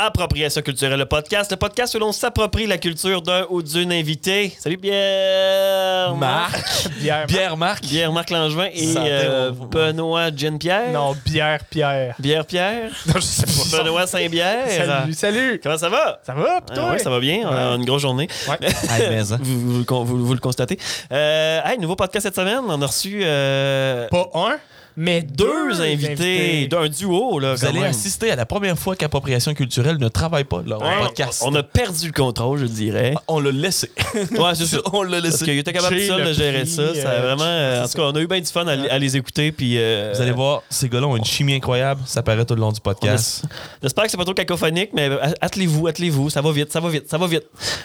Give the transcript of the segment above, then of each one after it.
Appropriation culturelle, le podcast. Le podcast où l'on s'approprie la culture d'un ou d'une invité. Salut Pierre! Marc. Bière. Pierre Marc. Pierre Marc Langevin et Santé, euh, Benoît Jen Pierre. Non, bière, Pierre. Bière Pierre. Non, je sais pas. Benoît Saint-Bière. Salut, salut. Comment ça va? Ça va, Ah toi? ouais, ça va bien. On a une grosse journée. Hein. Vous, vous vous- vous le constatez. Euh, hey, nouveau podcast cette semaine. On a reçu euh, Pas un, mais deux, deux invités, d'un duo. Là, Vous allez même. assister à la première fois qu'Appropriation culturelle ne travaille pas leur Ouais, podcast. On a perdu le contrôle, je dirais. On l'a laissé. Ouais, c'est ça. on l'a Parce laissé. qu'il était capable seul de gérer prix, ça. Ça euh, vraiment. euh, en tout cas, on a eu bien du fun à, à les écouter. Puis, euh, Vous allez voir, ces gars-là ont une chimie incroyable. Ça paraît tout le long du podcast. J'espère que c'est pas trop cacophonique, mais attelez-vous, attelez-vous. Ça va vite, ça va vite, ça va vite.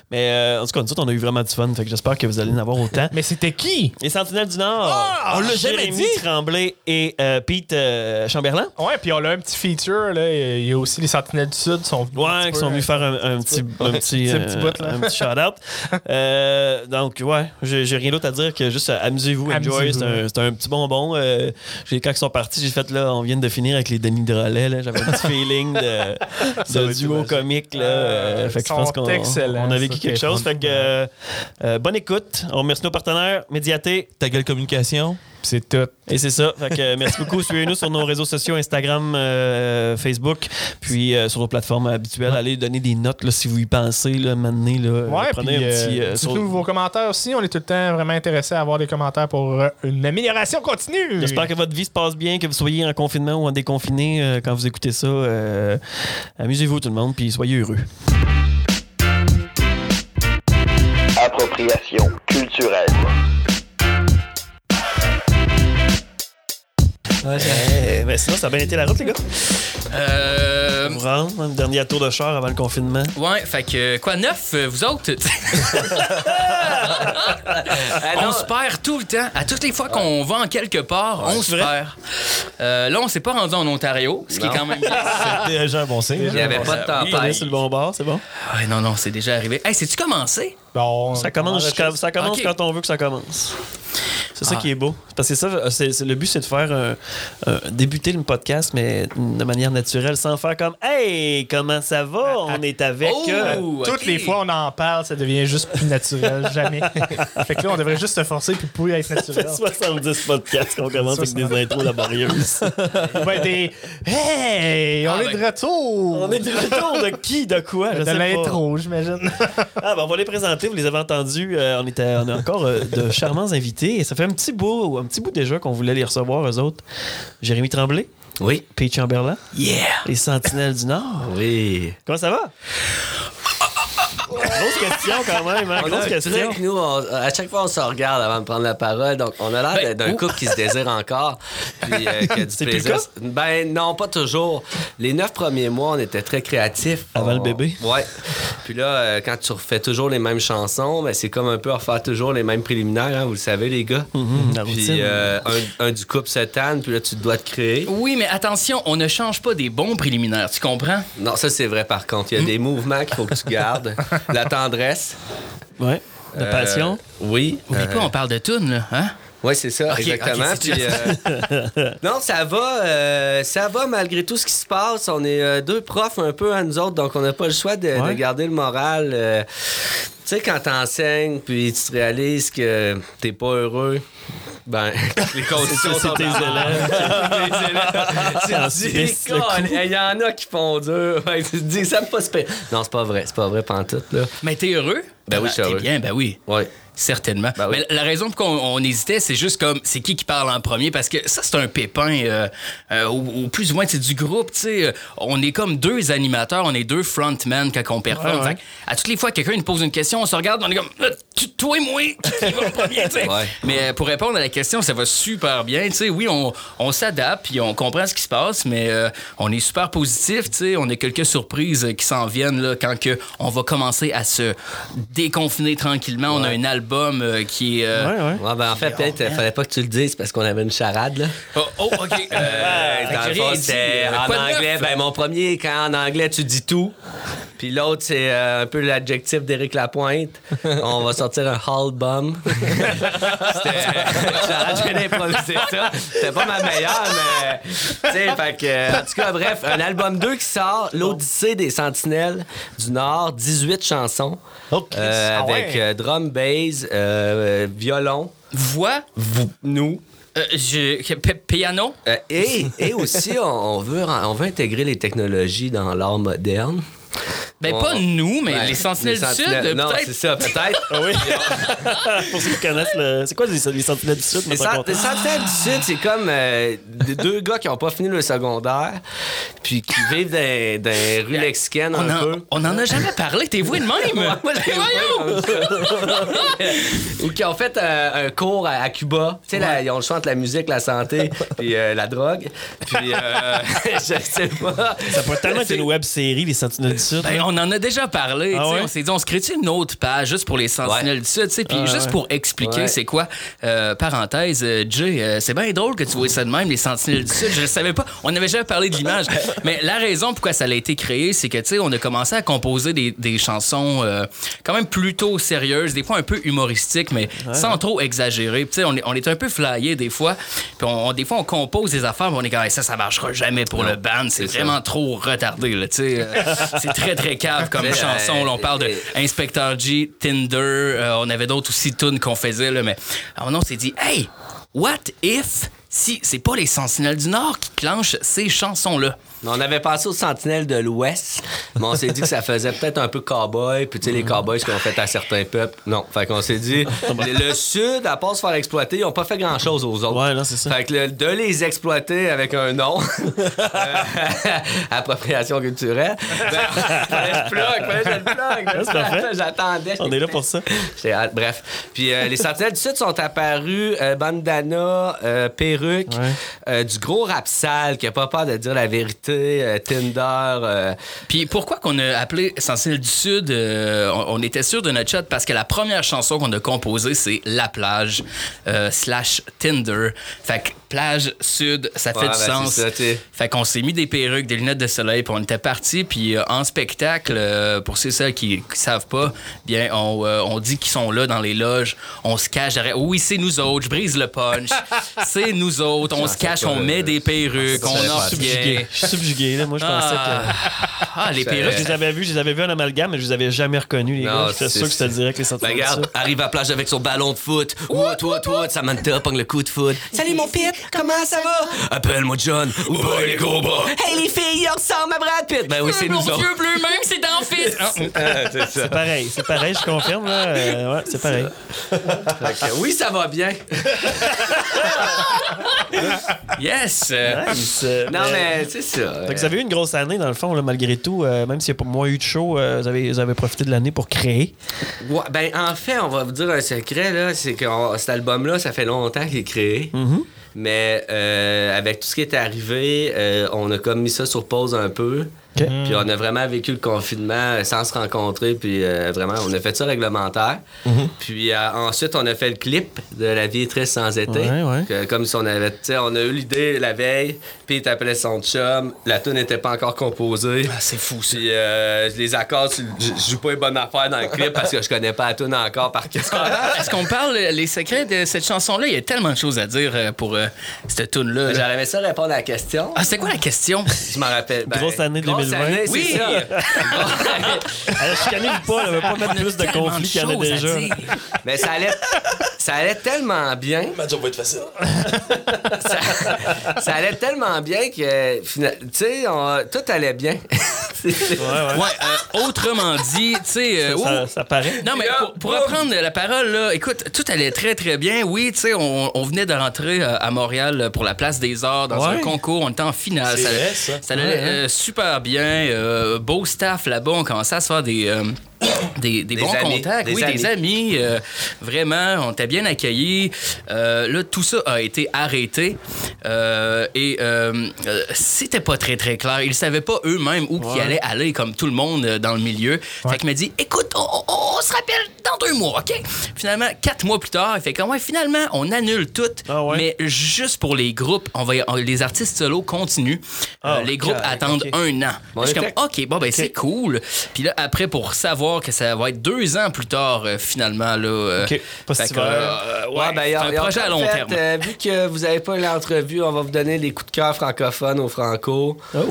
Mais euh, en tout cas, nous autres, on a eu vraiment du fun. Fait que j'espère que vous allez en avoir autant. Mais c'était qui? Les Sentinelles du Nord. Ah, on l'a jamais dit. Tremblay et euh, Pete euh, Chamberlain? Ouais, puis on a un petit feature, là. Il y a aussi les Sentinelles du Sud qui sont venus. Ouais, qui sont venus euh, faire un, un petit, un petit, Un petit bout, là. un petit shout-out. Euh, donc, ouais, j'ai rien d'autre à dire que juste euh, amusez-vous, enjoy. C'est un, petit bonbon. Euh, quand ils sont partis, j'ai fait là, on vient de finir avec les Denis de relais. là. J'avais un petit feeling de, duo comique. Là. Euh, fait que je pense qu'on on a vécu quelque chose. Fait que euh, euh, bonne écoute. On remercie nos partenaires, Médiaté. Ta gueule communication. C'est tout. Et c'est ça. Fait que, euh, merci beaucoup. Suivez-nous sur nos réseaux sociaux, Instagram, euh, Facebook, puis euh, sur nos plateformes habituelles. Allez donner des notes là, si vous y pensez. Là, maintenant, là, Ouais, prenez puis un petit. euh, sur- vos commentaires aussi. On est tout le temps vraiment intéressés à avoir des commentaires pour une amélioration continue. J'espère que votre vie se passe bien, que vous soyez en confinement ou en déconfiné euh, quand vous écoutez ça. Euh, Amusez-vous tout le monde, puis soyez heureux. Appropriation culturelle. Eh, ben sinon, ça a bien été la route, les gars. Euh. Vous rendre, un dernier tour de char avant le confinement. Ouais, fait que quoi, neuf, euh, vous autres? on se perd tout le temps. À toutes les fois qu'on va en quelque part, on se perd. Euh, là, on s'est pas rendu en Ontario, ce qui est quand même. C'est déjà un bon signe. Il n'y avait pas de Oui. Tempête. sur le bon bord, c'est bon. Ouais, non, non, c'est déjà arrivé. Hey, c'est-tu commencé? Bon, Ça commence, on quand, ça commence Ok. quand on veut que ça commence. C'est ça Ah. qui est beau. Parce que ça, c'est- le but, c'est de faire un- un- débuter le podcast, mais de manière naturelle, sans faire comme Hey, comment ça va? On est avec. Oh! euh, Toutes les fois on en parle, ça devient juste plus naturel. Jamais. fait que là, on devrait juste se forcer puis plus être Ça naturel. fait 70 podcasts qu'on commence avec des intros laborieuses. Ouais, des Hey, on Ah, est de ben- retour. on est de retour de qui, de quoi? Je de l'intro, j'imagine. Ah, ben, on va les présenter, vous les avez entendus. Euh, on, était, on a encore euh, de charmants invités. Et ça fait un petit bout, un petit bout déjà qu'on voulait les recevoir, eux autres. Jérémy Tremblay, Oui. Pete Chamberlain, Yeah! les Sentinelles du Nord. Oui. Comment ça va? Grosse question quand même, hein? On a Grosse question. truc, nous, on- à chaque fois, on se regarde avant de prendre la parole. Donc, on a l'air Ben, d'un couple qui se désire encore. Puis, euh, qui a du C'est plus le plaisir. cas? Ben, non, pas toujours. Les neuf premiers mois, on était très créatifs. Avant On- le bébé? Ouais. Puis là, euh, quand tu refais toujours les mêmes chansons, ben, c'est comme un peu refaire toujours les mêmes préliminaires, hein, vous le savez, les gars. Mhm, la Puis euh, un, un du couple se tanne, puis là, tu dois te créer. Oui, mais attention, on ne change pas des bons préliminaires, tu comprends? Non, ça, c'est vrai, par contre. Il y a des mouvements qu'il faut que tu gardes. la tendresse. Ouais. La Euh, passion. oui. Oublie Euh, pas, on parle de tunes, là, hein? Oui, c'est ça, exactement. Puis, euh, non, ça va, euh, ça va malgré tout ce qui se passe. On est euh, deux profs un peu à nous autres, donc on n'a pas le choix de, garder le moral. Tu sais, quand t'enseignes, puis tu te réalises que t'es pas heureux, ben, les conditions sont tes élèves. Tu dis, il y en a qui font dur. Tu te dis, ça me passe pas. Non, c'est pas vrai, c'est pas vrai, pantoute, là. Mais t'es heureux? Ben oui, je suis heureux. bien, ben oui. Ouais. Certainement. Ben oui. Mais la raison pour qu'on on hésitait, c'est juste comme c'est qui qui parle en premier? Parce que ça c'est un pépin euh, euh, ou, ou plus ou moins c'est du groupe, tu sais, euh, on est comme deux animateurs, on est deux frontmen quand on performe. Ouais, ouais. À toutes les fois que quelqu'un nous pose une question, on se regarde, on est comme Euh, toi et moi, qui va premier, tu sais. Ouais. Mais euh, pour répondre à la question, ça va super bien, tu sais. Oui, on, on s'adapte puis on comprend ce qui se passe, mais euh, on est super positif, tu sais. On a quelques surprises euh, qui s'en viennent là quand que on va commencer à se déconfiner tranquillement. On a un album euh, qui est euh, Ouais, ouais. Ouais, ben en fait, peut-être, il fallait pas que tu le dises parce qu'on avait une charade, là. Oh, oh, OK. Dans le fond, dit, en anglais. Ben, mon premier, quand en anglais, tu dis tout. Puis l'autre, c'est euh, un peu l'adjectif d'Éric Lapointe. On va sortir un Hall Bum. C'était. J'ai d'improviser ça. C'était pas ma meilleure, mais. Tu sais, fait que. En tout cas, bref, un album 2 qui sort, L'Odyssée des Sentinelles du Nord, 18 chansons. Oh, euh, Ah avec ouais. euh, drum, bass, euh, violon, Voix, vous, nous. euh, je- piano. Euh, et, et aussi, on, on veut, on veut intégrer les technologies dans l'art moderne. Ben, On- pas nous, mais Ben, les Sentinelles du Sentinelles- Sud, Non, peut-être. c'est ça, peut-être. Ah oui. Pour ceux qui connaissent le. C'est quoi les, les sentinelles du Sud? Les, les Sentinelles du Sud, c'est comme euh, deux gars qui n'ont pas fini le secondaire, puis qui vivent dans, dans les rues mexicaines On un en, peu. on en a jamais parlé, t'es voué de même. Moi, j'ai voyons. Ou qui ont fait un, un cours à, à Cuba. Tu sais, ils ont le choix entre la musique, la santé, puis euh, la drogue. Puis, euh, je sais pas. Ça pourrait tellement être une web série, les sentinelles du Sud. Ben, on en a déjà parlé. Ah ouais? On s'est dit, on se crée une autre page juste pour les Sentinelles du Sud. Puis Ah juste ouais. pour expliquer Ouais. c'est quoi, euh, parenthèse, euh, Jay, euh, c'est bien drôle que tu vois ça de même, les Sentinelles du Sud. Je ne savais pas. On n'avait jamais parlé de l'image. Mais la raison pourquoi ça a été créé, c'est que, tu sais, on a commencé à composer des, des chansons euh, quand même plutôt sérieuses, des fois un peu humoristiques, mais sans trop exagérer. Tu sais, on est, on est un peu flyé des fois. Puis on, on- des fois, on compose des affaires, mais on est comme, Hey, ça, ça marchera jamais pour le band. C'est vraiment trop retardé, là, tu sais. C'est très, très cave comme chanson. là. on parle de euh, Inspector G, Tinder. euh, on avait d'autres aussi tunes qu'on faisait, là, mais alors, on s'est dit, hey, what if si c'est pas les Sentinelles du Nord qui clenchent ces chansons-là? On avait pensé aux Sentinelles de l'Ouest, mais on s'est dit que ça faisait peut-être un peu cowboy, puis tu sais, les cowboys, ce qu'on fait à certains peuples. Non. Fait qu'on s'est dit, le, Sud, à part se faire exploiter, ils n'ont pas fait grand-chose aux autres. Ouais, non, c'est ça. Fait que le- de les exploiter avec un nom, euh, appropriation culturelle, ben, fallait plug, fallait je le plug. c'est parfait. J'attendais. On est là pour ça. J'ai hâte. Bref. Puis euh, les Sentinelles du Sud sont apparus euh, bandana, euh, perruque, Ouais. du gros rap sale qui a pas peur de dire la vérité, euh, Tinder. euh, Puis pourquoi qu'on a appelé Sentinelle du Sud, euh, on, on était sûr de notre shot parce que la première chanson qu'on a composée, c'est La plage euh, slash Tinder. Fait que plage sud, ça fait Ouais, du ben, sens. ça, sais. fait qu'on s'est mis des perruques, des lunettes de soleil, puis on était partis. Puis euh, en spectacle, euh, pour ceux et celles qui, qui savent pas, bien, on, euh, on dit qu'ils sont là dans les loges. On se cache derrière. Oui, c'est nous autres. Je brise le punch. c'est nous autres. On se cache, on met des perruques, on savais en pas. Subjugué. là. Moi, je pensais que. Ah, les perruques. Je les avais vus, je les avais vus en amalgame, mais je les avais jamais reconnus, les gars. J'étais c'est- sûr que c'était direct les Ben, sentinelles du regarde, arrive à la plage avec son ballon de foot. Wout, wout, wout, Samantha pogne le coup de foot. Salut mon pit, comment ça va? Appelle-moi John. Ou pas les gros bras. Hey les filles, on ressemble à Brad Pitt. Ben oui, c'est nous Mon autres. Dieu bleu, même, c'est. Ah, Ah, c'est pareil, c'est pareil, je confirme, là. Euh, ouais, c'est pareil. Oui, ça va bien. Yes. Nice. Non, mais c'est ça. Que vous avez eu une grosse année, dans le fond, là, malgré tout. euh, même s'il n'y a pas moins eu de show, euh, vous, avez, vous avez profité de l'année pour créer. Ouais, ben, en fait, on va vous dire un secret, là, c'est que on- cet album-là, ça fait longtemps qu'il est créé. Mais euh, avec tout ce qui est arrivé, euh, on a comme mis ça sur pause un peu. Puis on a vraiment vécu le confinement euh, sans se rencontrer. Puis euh, vraiment, on a fait ça réglementaire. Puis euh, ensuite, on a fait le clip de La vie est triste sans été. Ouais, ouais. Que, comme si on avait. Tu sais, on a eu l'idée la veille. Puis il t'appelait son chum. La tune n'était pas encore composée. Ah, c'est fou, ça. Puis euh, les accords, je joue pas une bonne affaire dans le clip parce que je connais pas la tune encore par cœur. Est-ce qu'on parle les secrets de cette chanson-là? Il y a tellement de choses à dire pour euh, cette tune-là. là. J'aurais aimé ça répondre à la question. Ah, c'est quoi la question? Je m'en rappelle. Ben, Grosse année grosse 2020. année, c'est Oui. ça. Alors, chicanez-vous pas, on va pas mettre plus de conflits en a déjà. Mais ça allait, ça allait tellement bien. Ma job va être facile. Ça, ça allait tellement bien que, tu sais, tout allait bien. Ouais, ouais. Ouais, euh, autrement dit, tu sais. euh, Ça, ça paraît. Non, mais pour, pour reprendre la parole, là, écoute, tout allait très, très bien. Oui, tu sais, on, on venait de rentrer euh, à Montréal euh, pour la place des arts dans Ouais. un concours. On était en finale. Vrai, ça. allait Ouais, euh, super bien. euh, beau staff là-bas. On commençait à se faire des. Des, des Des bons amis, contacts, des oui, des amis. euh, vraiment, on était bien accueillis. Euh, là, tout ça a été arrêté. Euh, et euh, c'était pas très, très clair. Ils savaient pas eux-mêmes où ils allaient aller, comme tout le monde dans le milieu. Fait qu'il m'a dit Écoute, on, on- on se rappelle dans deux mois, OK? Finalement, quatre mois plus tard, il fait comme, ouais, finalement, on annule tout, Ah ouais? mais juste pour les groupes, on va, on- les artistes solo continuent. Ah, les groupes attendent un an. Bon, je suis comme, OK, bon, ben, c'est cool. Puis là, après, pour savoir que ça va être deux ans plus tard, euh, finalement, là. euh, OK. Pas que, hiver. euh, ouais, Ouais, ben, ont- c'est ils un projet à long fait, terme. euh, vu que vous n'avez pas l'entrevue, on va vous donner les coups de cœur francophones aux franco. Ouais.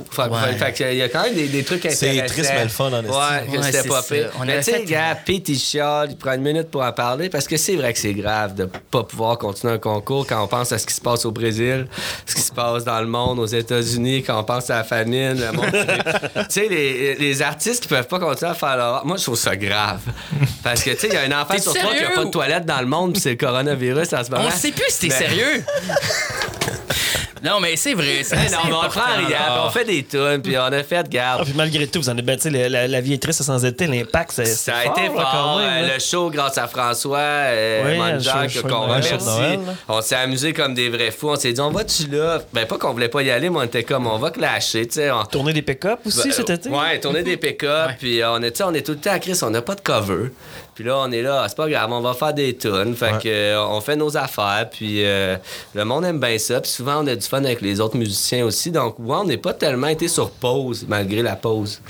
Fait que, il y a quand même des, des trucs C'est intéressants. triste, mais le fun, en. Ouais, que Ouais, c'était c'est pas pire. On mais tu sais, fait- gars, Pete, il prend une minute pour en parler parce que c'est vrai que c'est grave de pas pouvoir continuer un concours quand on pense à ce qui se passe au Brésil, ce qui se passe dans le monde, aux États-Unis, quand on pense à la famine, le monde. tu sais, les, les artistes qui peuvent pas continuer à faire leur art, moi, je trouve ça grave. Parce que, tu sais, il y a un enfant sur trois qui a sérieux? pas de toilette dans le monde, puis c'est le coronavirus en ce moment. On ne sait plus si t'es Ben- sérieux. non, mais c'est vrai. c'est non, mais on prend on fait des tunes, puis on a fait, Ah, garde. puis malgré tout, vous en êtes ben, tu sais, la, vie est triste sans été, l'impact, c'est. Ça a été fort, quand même, euh, le show, grâce à François, euh, Oui, qu'on de remercie. de. On s'est amusé comme des vrais fous. On s'est dit, on va-tu là? Ben, pas qu'on voulait pas y aller, mais on était comme, on va clasher, tu sais. on- Tourner des pick-up aussi Ben, cet été? Ouais, tourner des pick-up, puis on est, tu sais, on est tout le temps à Chris, on n'a pas de cover. Puis là, on est là, ah, c'est pas grave, on va faire des tunes. Fait Ouais. que, euh, on fait nos affaires, puis euh, le monde aime bien ça. Puis souvent, on a du fun avec les autres musiciens aussi. Donc, ouais, on n'est pas tellement été sur pause, malgré la pause.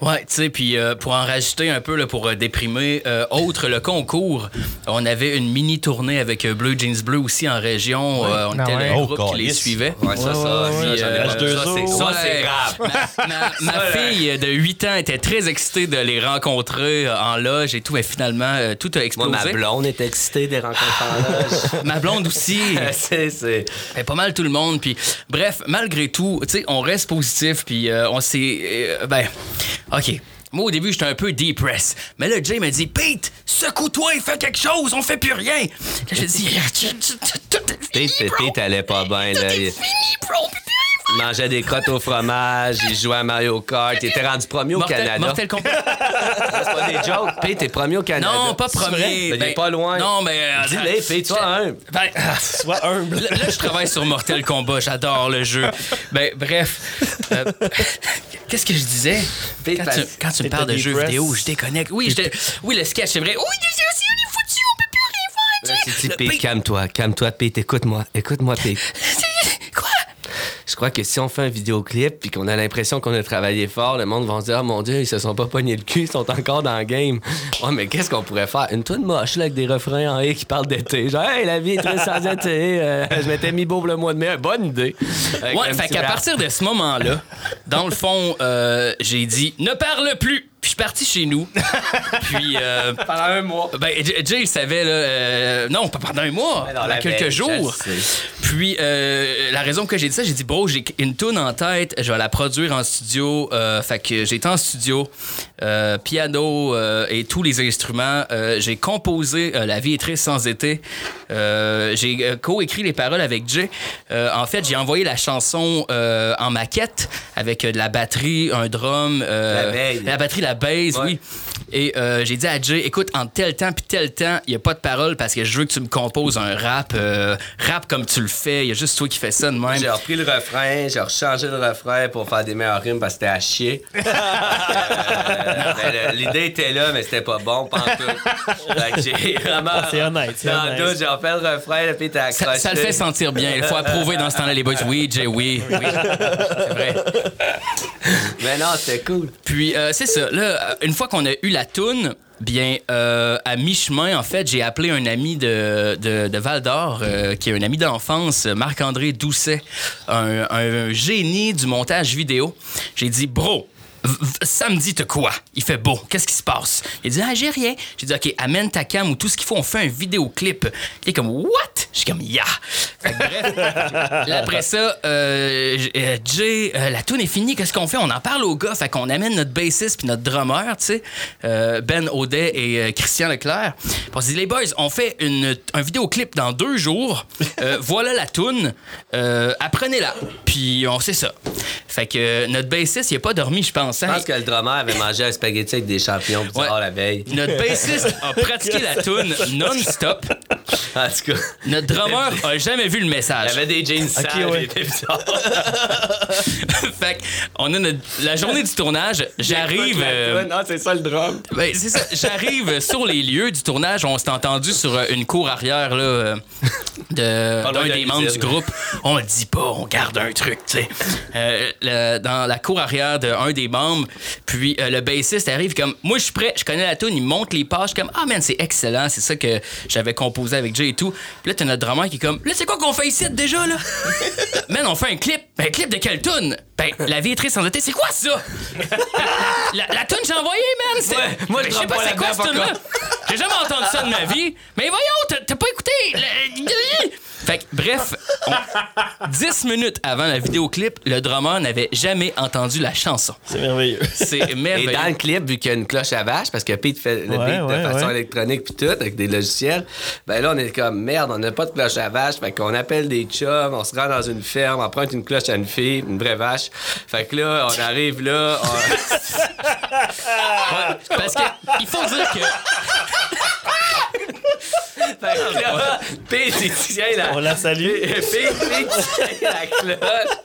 Ouais, tu sais, puis euh, pour en rajouter un peu là, pour euh, déprimer, euh, autre le concours, on avait une mini tournée avec Blue Jeans Bleu aussi en région. Euh, on Ah était ouais. le Oh, groupe qui les suivait. Ouais, ça, ça, ouais, ça, ouais. j'en ai Euh, pas- H2O. ça, c'est- grave. Ma, ma- ma fille de 8 ans était très excitée de les rencontrer en loge et tout, mais finalement, euh, tout a Moi, explosé. ma blonde est excitée des rencontres en. Ma blonde aussi. c'est, c'est... Pas mal tout le monde. Puis, bref, malgré tout, tu sais, on reste positif. Puis, euh, on s'est. euh, ben, OK. Moi, au début, j'étais un peu depressed. Mais là, Jay m'a dit Pete, secoue-toi et fais quelque chose, on fait plus rien. Là, j'ai dit Tout est fini, Pete. Pete allait pas bien, Tout là. est Il fini, bro. on peut plus rien faire. Il mangeait des crottes au fromage, il jouait à Mario Kart, il était rendu premier au Mortel, Canada. Mortel Kombat. C'est pas des jokes. Pete, t'es premier au Canada. Non, pas premier. Ben, il est pas loin. Non, mais. euh, Dis-le, Pete, toi, un. Ben, Sois humble. Là, là, je travaille sur Mortel Kombat. J'adore le jeu. Ben, bref. Euh, Qu'est-ce que je disais? Pete, Quand tu, parce- quand tu me parles de jeux vidéo, je déconnecte. Oui, oui le sketch, c'est vrai. Oui, c'est aussi, on est foutu, on peut plus rien faire. Pete- calme-toi, calme-toi, Pete, écoute-moi, écoute-moi, Pete. Je crois que si on fait un vidéoclip puis qu'on a l'impression qu'on a travaillé fort, le monde va se dire Ah mon Dieu, ils se sont pas pognés le cul, ils sont encore dans le game. Ouais, mais qu'est-ce qu'on pourrait faire? Une toute moche là, avec des refrains en et qui parlent d'été. Genre, hey, la vie est très sans été. euh, je m'étais mis beau pour le mois de mai. Bonne idée. Avec Ouais, fait qu'à partir de ce moment-là, dans le fond, euh, j'ai dit ne parle plus. Puis je suis parti chez nous. Puis euh, Pendant un mois. ben, J- Jay il savait là, euh, non pas pendant un mois, pendant quelques veille, jours. Puis euh, la raison que j'ai dit ça, j'ai dit bro, j'ai une tune en tête, je vais la produire en studio. Euh, fait que j'ai été en studio, euh, piano euh, et tous les instruments. Euh, j'ai composé euh, La vie est triste sans été. Euh, j'ai co-écrit les paroles avec Jay. Euh, en fait, j'ai envoyé la chanson euh, en maquette avec euh, de la batterie, un drum, euh, La veille. la batterie, la bass, Ouais. oui. Et euh, j'ai dit à Jay, écoute, en tel temps puis tel temps, il n'y a pas de parole parce que je veux que tu me composes un rap, euh, rap comme tu le fais. Il y a juste toi qui fais ça de même. J'ai repris le refrain, j'ai rechangé le refrain pour faire des meilleurs rimes parce que c'était à chier. Euh, le- L'idée était là, mais c'était pas bon, pas en tout. Fait que j'ai vraiment. C'est honnête, Dans le honnête. doute, j'ai refait le refrain, le puis t'as Ça, accroché. ça le fait sentir bien. Il faut approuver dans ce temps-là, les boys. Oui, Jay, oui, oui. C'est vrai. Mais non, c'était cool. Puis, euh, c'est ça. Là, euh, une fois qu'on a eu la toune, bien, euh, à mi-chemin, en fait, j'ai appelé un ami de, de, Val d'Or, euh, qui est un ami d'enfance, Marc-André Doucet, un, génie du montage vidéo. J'ai dit, bro, samedi, t'as quoi? Il fait beau. Qu'est-ce qui se passe? Il dit, ah, j'ai rien. J'ai dit, OK, amène ta cam ou tout ce qu'il faut, on fait un vidéoclip. Il est comme, what? Je suis comme, yeah. Que bref, Là, après ça, euh, euh, Jay, euh, la tune est finie, qu'est-ce qu'on fait? On en parle aux gars, fait qu'on amène notre bassiste puis notre drummer, tu sais, euh, Ben Audet et Christian Leclerc. Puis on se dit, les boys, on fait une, un vidéoclip dans deux jours. Voilà la tune. Apprenez-la. Puis on sait ça. Fait que notre bassiste, il a pas dormi, je pense. Je hein? pense que le drummer avait mangé un spaghetti avec des champignons Ouais. la veille. Notre bassiste a pratiqué la tune non-stop. En tout cas. Notre notre drummer a jamais vu le Il message. y avait des jeans sales. ouais. il était bizarre. fait que, on a notre- la journée du tournage, j'arrive. Euh, toune. Ah, c'est ça le drum. ben, c'est ça, j'arrive sur les lieux du tournage. On s'est entendu sur euh, une cour arrière là, euh, de- d'un de des membres du groupe. On le dit pas, on garde un truc, tu sais. Euh, le- dans la cour arrière d'un des membres, puis euh, le bassiste arrive comme Moi, je suis prêt, je connais la tune, il monte les pages comme Ah, man, c'est excellent, c'est ça que j'avais composé avec Jay et tout. Puis là, t'as notre drummer qui est comme Là, c'est quoi qu'on fait ici déjà, là Man, on fait un clip. Ben, un clip de quelle tune Ben, La vie est triste sans été, c'est quoi ça La, la tune j'ai envoyée, man, c'est. Ouais, moi, je Ben, je sais pas pas c'est quoi cette pas tune-là. J'ai jamais entendu ça de ma vie. Mais voyons, t'as t'as pas écouté. Fait que, bref, on- 10 minutes avant la vidéoclip, le drummer n'avait jamais entendu la chanson. C'est merveilleux. C'est Et merveilleux. dans le clip, vu qu'il y a une cloche à vache, parce que Pete fait le Ouais, beat ouais, de façon ouais. électronique puis tout, avec des logiciels, ben là, on est comme merde, on n'a pas de cloche à vache. Fait qu'on appelle des chums, on se rend dans une ferme, on emprunte une cloche à une fille, une vraie vache. Fait que là, on arrive là, on- Parce que, il faut dire que. Fait que là, Pete, il tient la. On la salue. Pete, Pete tient la cloche.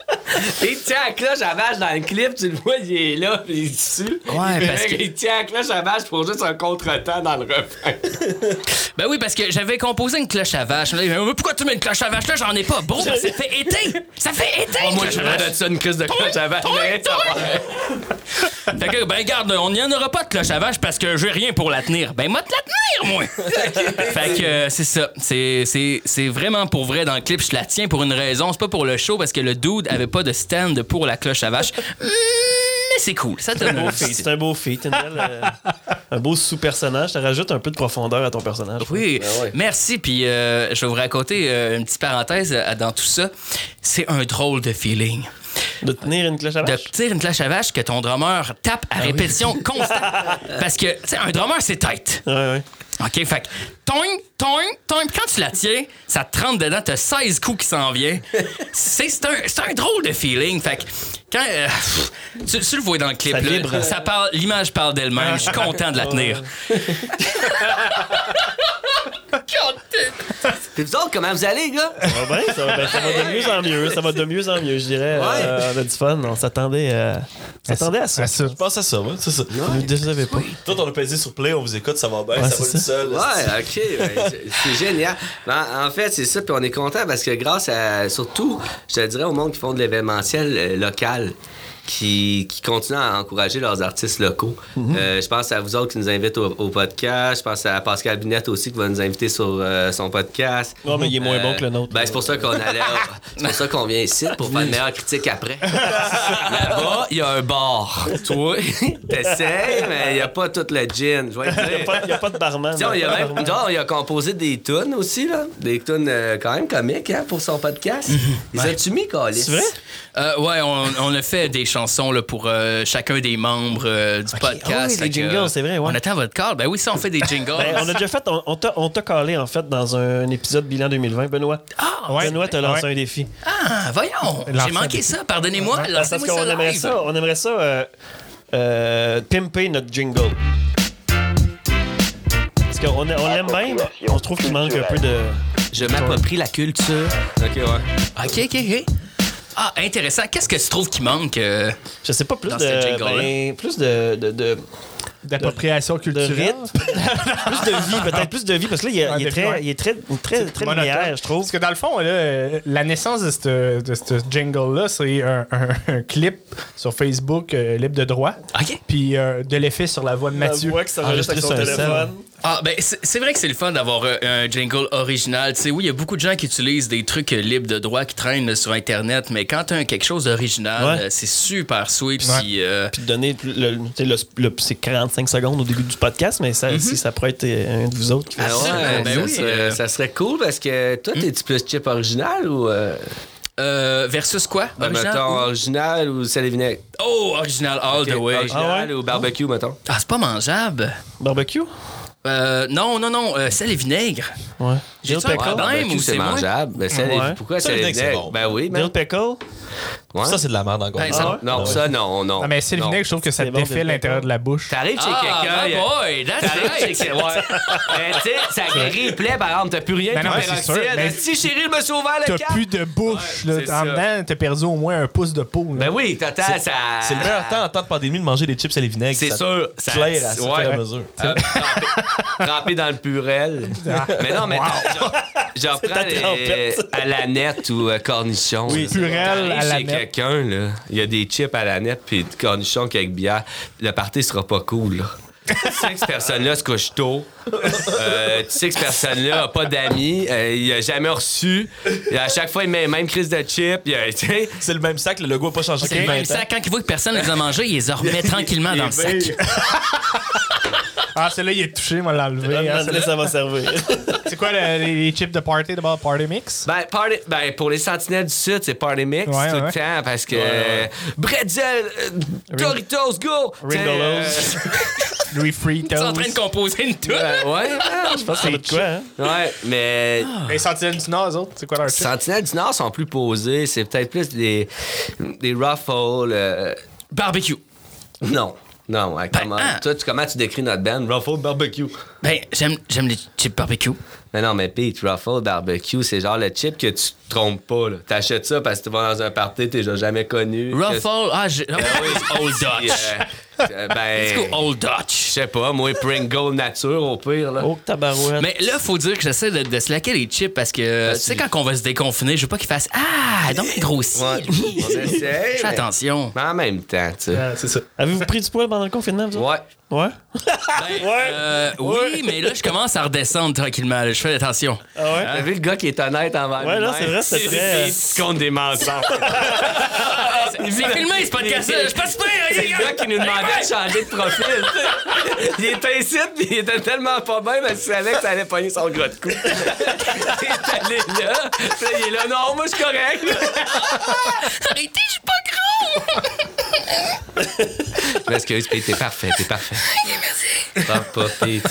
Pete tient la cloche à vache dans le clip, tu le vois, il est là, il est dessus. Ouais, parce que- Il tient la cloche à vache pour juste un contretemps dans le refrain. Ben oui, parce que j'avais composé une cloche à vache. Mais pourquoi tu mets une cloche à vache là? J'en ai pas. Bro, ça fait été. Ça fait été. une Moi, cloche je à vache. vais de ça une crise de cloche à vache. Fait que, ben, garde, on n'y en aura pas de cloche à vache parce que j'ai rien pour la tenir. Ben, moi, te la tenir, moi! fait que, euh, c'est ça. C'est, c'est, c'est vraiment pour vrai dans le clip. Je la tiens pour une raison. C'est pas pour le show parce que le dude avait pas de stand pour la cloche à vache. Mm, Mais c'est cool. Ça donne un feat. C'est un beau feat. euh, un beau sous-personnage. Ça rajoute un peu de profondeur à ton personnage. Oui, Ben ouais. merci. Puis euh, je vais vous raconter euh, une petite parenthèse dans tout ça. C'est un drôle de feeling. De tenir une cloche à de vache? tirer une cloche à vache que ton drummer tape à répétition constante. Parce que, tu sais, un drummer, c'est tête. Ouais, ouais. OK, fait que, toing, toing, toing. Puis quand tu la tiens, ça te rentre dedans, t'as 16 coups qui s'en viennent. C'est c'est un, c'est un drôle de feeling. Fait que, quand. euh, pff, tu, tu le vois dans le clip, Ça là, vibre. ça parle, l'image parle d'elle-même. Je suis content de la tenir. Puis vous autres, comment vous allez, gars? Ça va bien, ça va, ben, ça va de mieux en mieux. Ça va de mieux en mieux, je dirais. Euh, on a du fun. On s'attendait, euh, on s'attendait à ça. À ça. Je pense à ça, ouais, c'est ça. Vous ne décevez pas. Toi, on a pesé sur play, on vous écoute, ça va bien, Ouais, ça va c'est tout seul. Ouais, ok, ben, c'est- c'est génial. Ben, en fait, c'est ça, puis on est content parce que grâce à, surtout, je te dirais au monde qui font de l'événementiel euh, local, qui, qui continuent à encourager leurs artistes locaux. Euh, je pense à vous autres qui nous invitent au, au podcast. Je pense à Pascal Binette aussi qui va nous inviter sur euh, son podcast. Non, mais il est moins bon que le nôtre. Ben, c'est pour ça qu'on allait. C'est pour ça qu'on vient ici, pour faire une meilleure critique après. Là-bas, il y a un bar. Toi, t'essayes, mais il n'y a pas tout le gin. Il n'y a, pas- il y a pas de barman. Tiens, il, a même, Barman. genre, il a composé des tunes aussi, là. Des tunes euh, quand même comiques, hein, pour son podcast. Les as-tu mis, Calis? C'est vrai? Euh, ouais, on, on a fait des chansons là, pour euh, chacun des membres euh, du podcast. Ah oui, que, jingles, euh, c'est vrai, ouais. On attend votre call. Ben oui, ça, on fait des jingles. Ben, on a déjà fait, on, on t'a- on t'a calé en fait dans un épisode bilan 2020, Benoît. Ah, Ouais. Benoît t'a lancé Ouais. un défi. ah, voyons, j'ai manqué ça. Pardonnez-moi. Parce lancez-moi qu'on ça aimerait live. ça, on aimerait ça euh, euh, pimper notre jingle. Parce qu'on on l'aime bien, on trouve qu'il manque un peu de. Je m'approprie la culture. OK, ouais. OK, OK, OK. Ah, intéressant. Qu'est-ce que tu trouves qui manque? euh? Je sais pas, plus Dans de. ce jingle-là? ben, plus de. de, de D'appropriation de culturelle? rythme, plus de vie, peut-être plus de vie, parce que là, il, est- Ah, il est, très, il est très, très, très monotone. linéaire, je trouve. Parce que dans le fond, là, euh, la naissance de ce de ce jingle-là, c'est un, un- un clip sur Facebook euh, libre de droit. OK. Puis euh, de l'effet sur la voix de Mathieu. voix que ça enregistre avec son Enregistré sur un téléphone. Ah, ben, c'est vrai que c'est le fun d'avoir euh, un jingle original. Tu sais, oui, il y a beaucoup de gens qui utilisent des trucs euh, libres de droit qui traînent sur Internet, mais quand t'as un- quelque chose d'original, Ouais. euh, c'est super sweet. Ouais. puis, euh, Puis donner. Le, tu sais, le- le- c'est 45 secondes au début du podcast, mais ça, si ça pourrait être un de vous autres qui fait Ah ouais, ben ça, oui, serait, euh, ça serait cool parce que toi, t'es-tu plus chip original ou. Euh, euh, versus quoi? ben, Original? mettons, original ou sel et vinaigre? Oh, original all the way. Original Ah ouais? ou barbecue, mettons? Ah, c'est pas mangeable. Barbecue? Euh, non, non, non, euh, sel et vinaigre. Ouais. Dill un pickle? problème? barbecue, ou c'est mangeable? Mais ça, Ouais. Pourquoi Ça, c'est le vinaigre, c'est bon. Ben oui, mais. Dill pickle? Ouais. Ça, c'est de la merde encore. Ben, ça- Ah ouais? Non, ça, non, non. Non, mais c'est le Non. vinaigre, je trouve que ça C'est bon, défait l'intérieur de la bouche. T'arrives chez Ah, quelqu'un. my il y a- boy, that's T'arrives chez quelqu'un. Ouais. Mais tu sais, ça guérit les plaies, par exemple, t'as plus rien, Ben non, mais c'est sûr, mais- Si chérie, je me ouvert le T'as cap. plus de bouche. là. c'est en ça. dedans, t'as perdu au moins un pouce de peau. là. Ben oui, total, ça. C'est le meilleur temps en temps de pandémie de manger des chips à les vinaigres. C'est Ça sûr. Ça, Clair à ouais. à la mesure. Euh, trempé, trempé dans le purel. Mais non, mais je, je reprends ta les- trempette. à la nette ou euh, cornichon. Oui, là. purel à la nette. Quelqu'un, là, il y a des chips à la nette puis du cornichon avec bière. Le party sera pas cool, là. tu sais que cette personne-là se couche tôt. Euh, tu sais que cette personne-là a pas d'amis. euh, il a jamais reçu. Et à chaque fois, il met la même crise de chips. C'est le même sac, le logo n'a pas changé C'est le même 20 ans. sac. Quand il voit que personne ne les a mangés, il les a remet tranquillement dans le sac. Ah, celui-là, il est touché, moi, l'enlever. hein, Donne-le, celui-là. ça va servir. C'est quoi le- les, les chips de party d'abord? Party mix? Ben, party- ben, pour les sentinelles du Sud, c'est Party Mix Ouais, tout ouais. le temps parce que. euh, Bretzel, euh, Doritos, go! Ringolos. Louis Ils Fritos. sont en train de composer une tour. euh, ouais, Je pense que de quoi, hein? ouais, mais. Les sentinelles du Nord, eux autres, c'est quoi leur chip? Sentinelles du Nord sont plus posés. C'est peut-être plus des, des ruffles. euh, Barbecue. non. Non, ouais, comment, ah. toi, tu, comment tu décris notre band? Ruffle barbecue. Ben, j'aime, j'aime les chips barbecue. Mais non, mais Pete, Ruffle barbecue, c'est genre le chip que tu te trompes pas. là. T'achètes ça parce que tu vas dans un party, t'es déjà jamais connu. Ruffle, ah, je... Ben oui, Old Dutch. euh, ben. Let's go Old Je Dutch. sais pas, moi, Pringle nature au pire, là. Oh, tabarouette. Mais là, faut dire que j'essaie de, de slacker les chips parce que, tu sais, quand on va se déconfiner, je veux pas qu'il fasse Ah, donc il grossit, Ouais, on essaie, Fais mais- attention. Mais en même temps, tu sais. c'est ça. Avez-vous pris du poids pendant le confinement, vous? Ouais. Ouais? Ben, euh, oui, mais là, je commence à redescendre tranquillement. là. Je fais attention. Ah ouais? T'as vu le gars qui est honnête envers Ouais, là, c'est vrai, c'est très- Il compte des mensonges. C'est filmé, ce podcast-là. Je passe pas, C'est le gars qui nous demandait de changer de profil. tu il était ici, puis il était tellement pas bien parce qu'il savait que ça allait pogner son gros de cou. il est allé là, puis il est là, non, moi, je suis correct. Arrêtez, je suis pas gros. Je m'excuse, Pete, t'es parfait, t'es parfait. Pas, pas, Pete.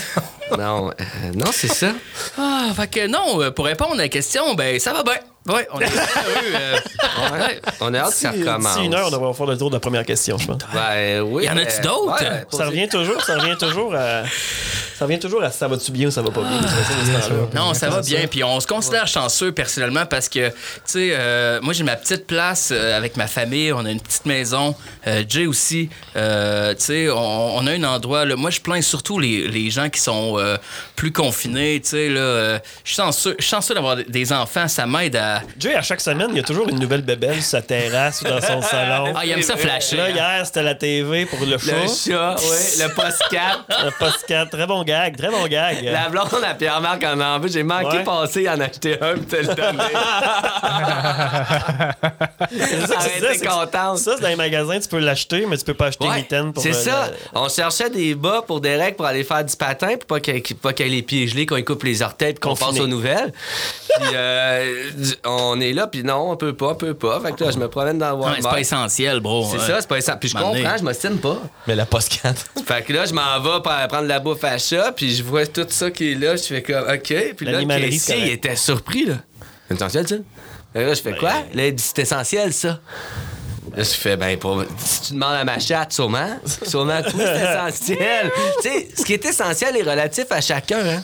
Non, euh, non, c'est ça. Ah, fait que non, euh, pour répondre à la question, ben, ça va bien. Ouais, on est très heureux. euh, ouais. On a hâte que ça recommence. une heure, on devrait faire le tour de la première question, je pense. Ben, oui. Y en a-tu d'autres? Ouais, Ça revient toujours, ça revient toujours à. Ça revient toujours à ça va-tu bien ou ça va pas bien. temps-là. Non, ça va bien. Puis on se considère chanceux personnellement parce que, tu sais, euh, moi j'ai ma petite place euh, avec ma famille. On a une petite maison. Jay aussi. Tu sais, on, on a un endroit. Là, moi, je plains surtout les, les gens qui sont plus confinés. Tu sais, là, je suis chanceux, je suis chanceux d'avoir des enfants. Ça m'aide à. Jay, à chaque semaine, il y a toujours une nouvelle bébelle sur sa terrasse ou dans son salon. Ah, il aime ça flasher. Là, hier, c'était la TV pour le chat. Le chat, oui, le post-cat. Le podcast. Très bon gag, très bon gag. La blonde à Pierre-Marc en a envie. J'ai manqué Ouais. passer en acheter un pis te le donner. Que contente. Ça, c'est dans les magasins, tu peux l'acheter, mais tu peux pas acheter Ouais, mitaine pour c'est euh, ça. On cherchait des bas pour Derek pour aller faire du patin, pour pas qu'il ait les pieds gelés, qu'on coupe les orteils, puis qu'on passe aux nouvelles. puis euh, on est là, puis non, on peut pas, on peut pas. Fait que là, je me promène dans le Walmart. c'est pas essentiel, bro. C'est Ouais. ça, c'est pas ça. Puis je comprends, je m'ostine pas. Mais la postcat. Fait que là, je m'en vais pour prendre la bouffe à chat, puis je vois tout ça qui est là, je fais comme, OK. Puis là, le caissier, il était surpris, là. C'est essentiel, ça? Fait que là, je fais quoi? Là, il dit, c'est essentiel, ça. Là, je fais, ben, pour... si tu demandes à ma chatte, sûrement. Sûrement, tout c'est essentiel. tu sais, ce qui est essentiel est relatif à chacun, hein.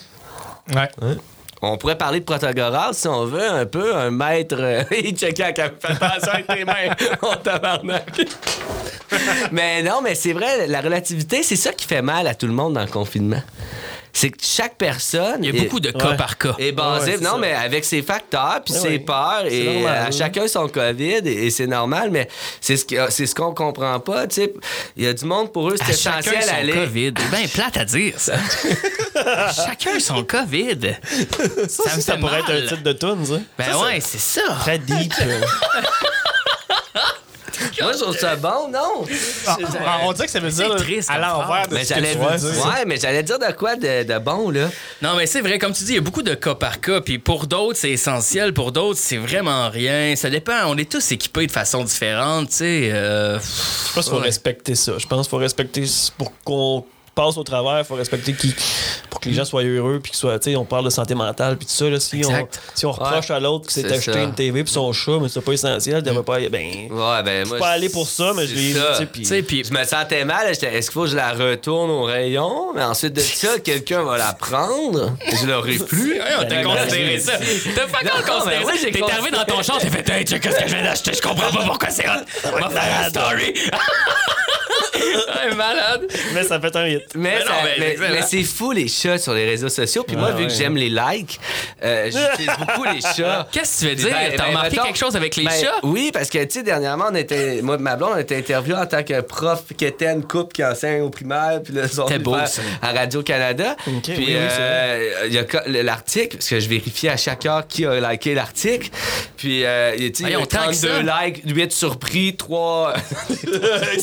Ouais. On pourrait parler de Protagoras si on veut, un peu, un maître. euh, il checkait à Fais attention avec tes mains, on tabarnak. mais non, mais c'est vrai, la relativité, c'est ça qui fait mal à tout le monde dans le confinement. C'est que chaque personne. Il y a est- beaucoup de cas Ouais. par cas. est basé, Ouais, c'est non, ça. mais avec ses facteurs, puis Ouais, ses ouais. peurs, et normal. à chacun son COVID, et, et c'est normal, mais c'est ce c'est ce qu'on comprend pas, tu sais. Il y a du monde pour eux, À c'est chacun essentiel son aller. COVID. C'est bien plate à dire, ça. chacun son COVID. Ça, me pourrait mal. être un titre de tune, ça. Ben ouais, c'est ça. Très deep. Moi, je trouve ça bon, non? Ah, ah, on dirait que ça veut C'est dire triste à l'envers de Mais ce que j'allais tu. Ouais, mais j'allais dire de quoi de, de bon, là? Non, mais c'est vrai, comme tu dis, il y a beaucoup de cas par cas. Puis pour d'autres, c'est essentiel. Pour d'autres, c'est vraiment rien. Ça dépend. On est tous équipés de façon différente, tu sais. euh, Je pense qu'il faut Ouais. respecter ça. Je pense qu'il faut respecter pour qu'on passe au travers, il faut respecter qui pour que les gens soient heureux, puis tu sais, on parle de santé mentale, puis tout ça. Là, si, on, si on reproche à l'autre que c'est C'est acheté ça. une TV puis son chat, mais c'est pas essentiel, il devrait pas Ben, Ouais, ben, je moi. suis pas allé pour ça, mais je l'ai ça. tu sais, puis- Je me sentais mal. Est-ce qu'il faut que je la retourne au rayon? Mais ensuite de ça, quelqu'un va la prendre. Je l'aurai plus. Ouais, on t'a Ben, considéré ça. T'as pas encore considéré ça. T'es arrivé dans ton champ, t'as fait Hey, qu'est-ce que je viens d'acheter, je comprends pas pourquoi c'est hot. On va faire un story. Ouais, malade. mais ça fait un hit. Mais, Mais non, ça- mais mais- excellent. mais c'est fou les chats sur les réseaux sociaux. Puis moi, Ouais, vu que j'aime les likes, euh, j'utilise beaucoup les chats. Qu'est-ce que tu veux dire? Ben, T'as ben, remarqué mettons- quelque chose avec les ben, chats? Oui, parce que, tu sais, dernièrement, on était, moi et ma blonde, on était interviewé en tant que prof qui était une couple qui enseigne au primaire, puis là, ils ont C'était beau, ça. à Radio-Canada. Puis, oui, euh, il y a l'article, parce que je vérifiais à chaque heure qui a liké l'article. Puis, euh, il y a, tu sais, il y a Voyons, tant que 32 ça. likes, 8 surpris, 3... Il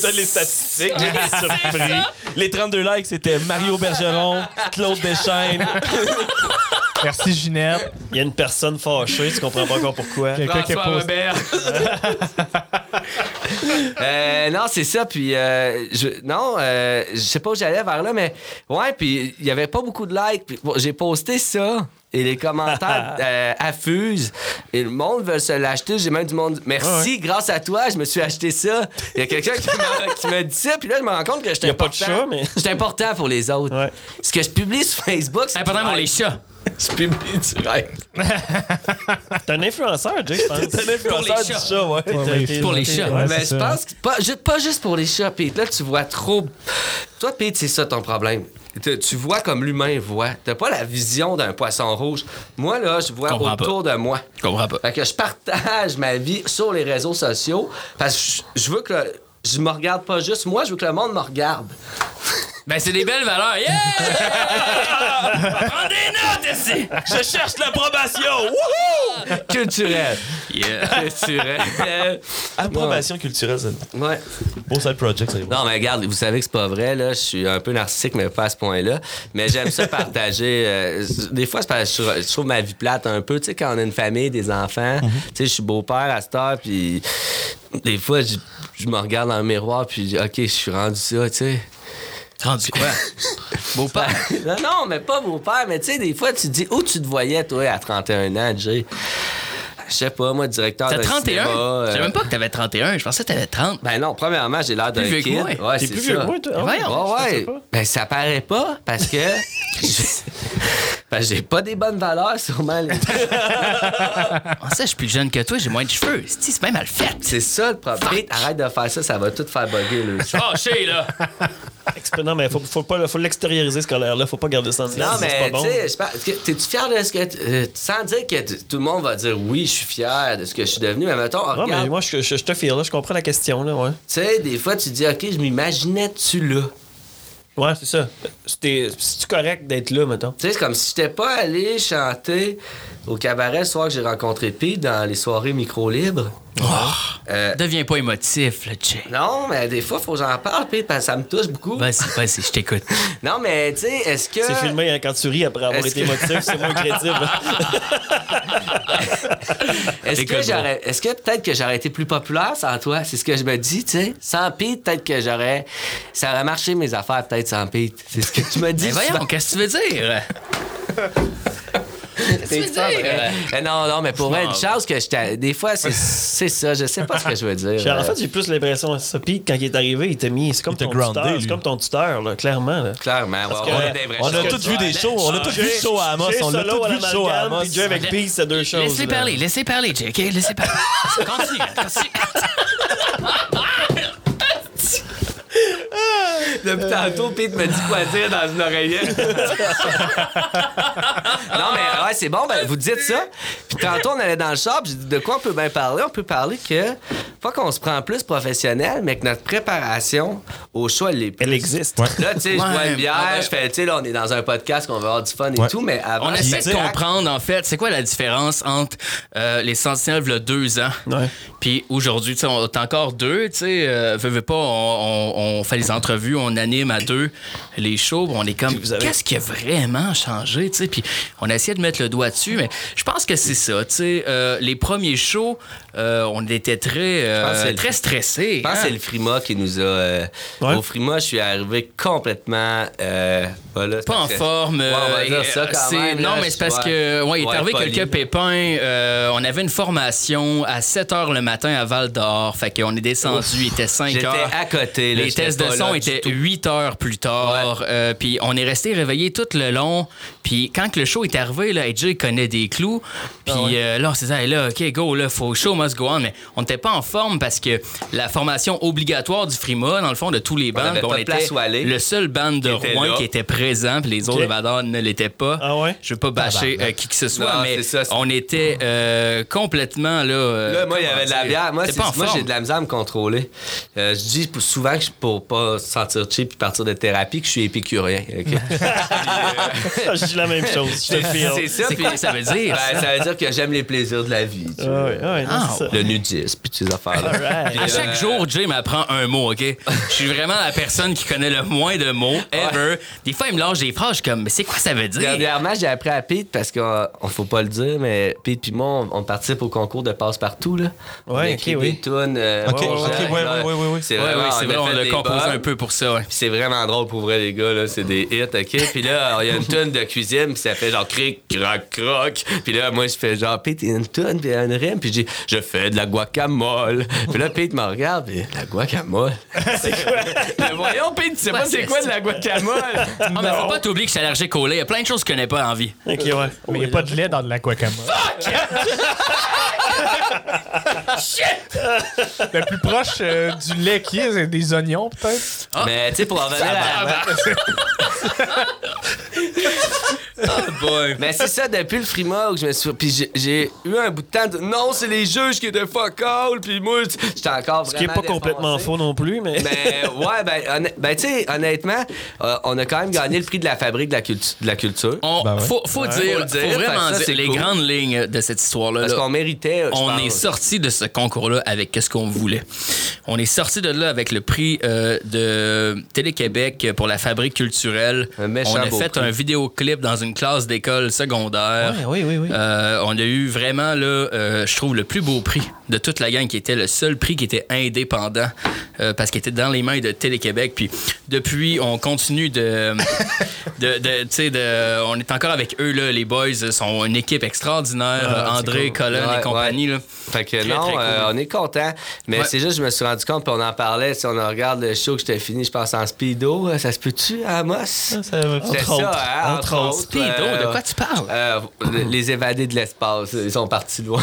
donne les statistiques. surpris. Les 32 likes, c'était Mario Bergeron, Claude Deschaines. Merci, Ginette. Il y a une personne fâchée, tu comprends pas encore pourquoi. Quelqu'un qui a François posté. Robert. Euh, non, c'est ça. Puis, euh, je, non, euh, je sais pas où j'allais vers là, mais ouais, puis il y avait pas beaucoup de likes. J'ai posté ça. Et les commentaires euh, affusent. Et le monde veut se l'acheter. J'ai même du monde. Merci, grâce à toi, je me suis acheté ça. Il y a quelqu'un qui qui m'a dit ça. Puis là, je me rends compte que j'étais Y a pas de important. chat, mais- J'étais important pour les autres. Ouais. Ce que je publie sur Facebook, C'est important pour les chats. Je publie direct. T'es un influenceur, Jay, je pense. T'es un influenceur Pour les du chats. chat, ouais. Ouais, Pour les chats. Ouais, mais c'est je pense que pas juste pour les chats, Pete. Là, tu vois trop. Toi, Pete, c'est ça ton problème. Tu, vois comme l'humain voit. T'as pas la vision d'un poisson rouge. Moi, là, je vois Comprends autour de moi. Je comprends pas. Fait que je partage ma vie sur les réseaux sociaux parce que je, veux que je me regarde pas juste moi, je veux que le monde me regarde. Ben, c'est des belles valeurs. Yeah! Prends des notes ici! Je cherche l'approbation! Wouhou! Culturel. Yeah. Culturel. Approbation culturelle, c'est Ouais. beau side project, ça. Non, mais regarde, vous savez que c'est pas vrai, là. Je suis un peu narcissique, mais pas à ce point-là. Mais j'aime ça partager. euh, des fois, c'est parce que je trouve- ma vie plate un peu. Tu sais, quand on a une famille, des enfants, tu sais, je suis beau-père à cette heure, puis des fois, je, je me regarde dans le miroir, puis je dis, OK, je suis rendu ça, tu sais. Rendu quoi? Beau-père. non, non, mais pas beau-père, mais tu sais, des fois, tu te dis, où tu te voyais, toi, à 31 ans, Jay? Je sais pas, moi, directeur T'as d'un 31? cinéma, Je euh, savais même pas que t'avais 31. Je pensais que t'avais 30. Ben non, premièrement, j'ai l'air d'un vieux que kid. moi. Ouais, T'es plus ça. vieux que moi, toi. Ah ouais? Ouais. Ben, ça paraît pas parce que. ben, j'ai pas des bonnes valeurs, sûrement. les- Ah, ça, je suis plus jeune que toi, j'ai moins de cheveux. C'est c'est bien mal fait. C'est ça le problème. Arrête de faire ça, ça va tout faire bugger, le Fâché, là. Non, mais faut, faut, pas, faut l'extérioriser, ce colère-là. Faut pas garder ça en Non, c'est mais pas bon. tu t'es-tu fier de ce que. euh, sans dire que tout le monde va dire oui, je suis fier de ce que je suis devenu, mais mettons, Non, regarde. mais moi, je, je, je te file, là. Je comprends la question, là, ouais. Tu sais, des fois, tu dis, OK, je m'imaginais-tu là? Ouais, c'est ça. C'était- C'est-tu correct d'être là, mettons? Tu sais, c'est comme si j'étais pas allé chanter au cabaret le soir que j'ai rencontré Pete dans les soirées micro-libres. Euh, Deviens pas émotif, là, Jay. non, mais des fois, faut que j'en parle, Pete, parce que ça me touche beaucoup. Vas-y, vas-y, je t'écoute. Non, mais tu sais, est-ce que. C'est filmé hein, quand tu ris après avoir Est-ce été que- émotif, c'est moins crédible. Est-ce que j'aurais. Est-ce que peut-être que j'aurais été plus populaire sans toi? C'est ce que je me dis, tu sais. Sans Pete, peut-être que j'aurais. Ça aurait marché mes affaires, peut-être sans Pete. C'est ce que tu me dis. Mais voyons, qu'est-ce que tu veux dire? Qu'est-ce que tu veux dire? Eh non, non, mais pour vrai, une chance que je Des fois, c'est c'est ça. Je sais pas ce que je veux dire. En fait, j'ai plus l'impression à ça. Puis quand il est arrivé, il t'a mis. C'est comme ton groundé, tuteur. C'est comme ton tuteur, là, clairement. Là. Clairement, ouais, que- on a des vrais On a tous vu des shows, on a tous vu le show à Amos, on a tous vu le show à Amos. Jay avec Peace, c'est deux choses. Laissez parler, laissez parler, Jay, OK? Laissez parler. Continue, continue. Depuis tantôt, Pete me dit quoi dire dans une oreillette. non, mais ouais, c'est bon, ben, vous dites ça. Puis tantôt, on allait dans le shop, j'ai dit de quoi on peut bien parler? On peut parler que, pas qu'on se prend plus professionnel, mais que notre préparation au show, elle est plus. Elle existe. Là, tu sais, je bois une bière, ouais. je fais, tu sais, là, on est dans un podcast, qu'on va avoir du fun et tout, mais avant. On essaie de comprendre, en fait, c'est quoi la différence entre euh, les Sentinelles, il y a deux ans, puis aujourd'hui, tu sais, on est encore deux, tu sais, euh, veux, veux pas, on, on- on fait les entrevues, on anime à deux les shows, on est comme, avez- qu'est-ce qui a vraiment changé, tu sais, puis on a essayé de mettre le doigt dessus, mais je pense que c'est ça, tu sais, euh, les premiers shows, euh, on était très euh, très stressé. Je pense hein. que c'est le Frima qui nous a. euh, Ouais. Au Frima, je suis arrivé complètement. euh, voilà, Pas en que- forme. Ouais, on va dire ça quand même, Non, mais c'est parce que ouais, il est arrivé poli. quelques pépins. euh, on avait une formation à 7 h le matin à Val d'Or. Fait qu'on est descendu, il était 5 J'étais heures. à côté. là, Les tests de son étaient tout. 8 heures plus tard. Euh, puis on est resté réveillé tout le long. Puis quand que le show est arrivé, là, AJ connaît des clous. Puis Ah euh, là, on s'est dit, Hey, là, OK, go, là, faut show must go on. Mais on n'était pas en forme parce que la formation obligatoire du Frima, dans le fond, de tous les bands, avait on était place où aller. le seul band de Rouen là. qui était présent, puis les autres Vador ne l'étaient pas. Ah ouais? Je veux pas bâcher euh, qui que ce soit, Non, mais ça, on était euh, complètement là. euh, Là, moi, il y avait de la bière. Moi, moi, j'ai de la misère à me contrôler. Euh, je dis souvent que je, pour pas se sentir cheap puis partir de thérapie, que je suis épicurien. Je dis la même chose. C'est ça. Ça veut dire? Ben, ça veut dire que j'aime les plaisirs de la vie. tu Ah ouais, ouais, Ah, ça. Le nudisme, puis ces affaires-là. Alright. À chaque jour, Jay m'apprend un mot, OK? Je suis vraiment la personne qui connaît le moins de mots ever. Des fois, il me lâche des phrases, je suis comme, mais c'est quoi ça veut dire? Dernièrement, j'ai appris à Pete parce qu'on on faut pas le dire, mais Pete puis moi, on, on participe au concours de passe-partout. Là. Ouais, a ok, oui. des tunes, euh, Ok, ouais, ouais, ouais. C'est vrai, a on des composé un peu pour ça, ouais. Puis c'est vraiment drôle pour vrai, les gars. Là. C'est des hits, OK? Puis là, il y a une tune de cuisine, puis ça fait genre cric, crac, croc. Puis là, moi, je fais genre, Pete, il y a une tune, puis il y a une rime. Puis je je fais de la guacamole. Puis là, Pete me regarde, puis la guacamole? c'est quoi? Mais voyons, Pete, tu sais pas c'est quoi de la guacamole? Ah, mais faut pas t'oublier que je suis allergique au lait. Il y a plein de choses que je connais pas en vie. Ok, ouais. Mais il n'y a pas de lait dans de la guacamole. Le plus proche euh, du lait qui est, c'est des oignons, peut-être? Mais tu sais, pour en revenir à. Mais c'est ça, depuis le Frima où je me suis. Puis j'ai- j'ai eu un bout de temps de. Non, c'est les juges qui étaient fuck all. Puis moi, j'étais encore Ce qui est pas complètement faux non plus, mais. Mais ouais, ben, honn- ben tu sais, honnêtement, euh, on a quand même gagné le prix de la fabrique de la, cultu- de la culture. On, Ben ouais. faut, faut dire, Faut vraiment ça, dire c'est les cool. grandes lignes de cette histoire-là. Parce là. qu'on méritait. on est sorti de ce concours-là avec ce qu'on voulait. On est sorti de là avec le prix euh, de Télé-Québec pour la fabrique culturelle. Un méchant on a fait prix. un vidéoclip dans une classe d'école secondaire. Ouais, oui, oui, oui. Euh, on a eu vraiment, là, euh, je trouve, le plus beau prix de toute la gang, qui était le seul prix qui était indépendant, euh, parce qu'il était dans les mains de Télé-Québec. Puis depuis, on continue de. de, de- tu sais, de, on est encore avec eux, là. Les boys sont une équipe extraordinaire. Ah, André, cool. Colin Ouais, et compagnie. Là. Fait que Très, non, très cool. euh, on est content. Mais Ouais. c'est juste, je me suis rendu compte, puis on en parlait. Si on regarde le show que j'étais fini, je pense en speedo, ça se peut-tu à Amos? Ça, ça va- C'était entre ça, autres. hein, Entre entre autres. Euh, de quoi tu parles? Euh, le- les évadés de l'espace, ils sont partis loin.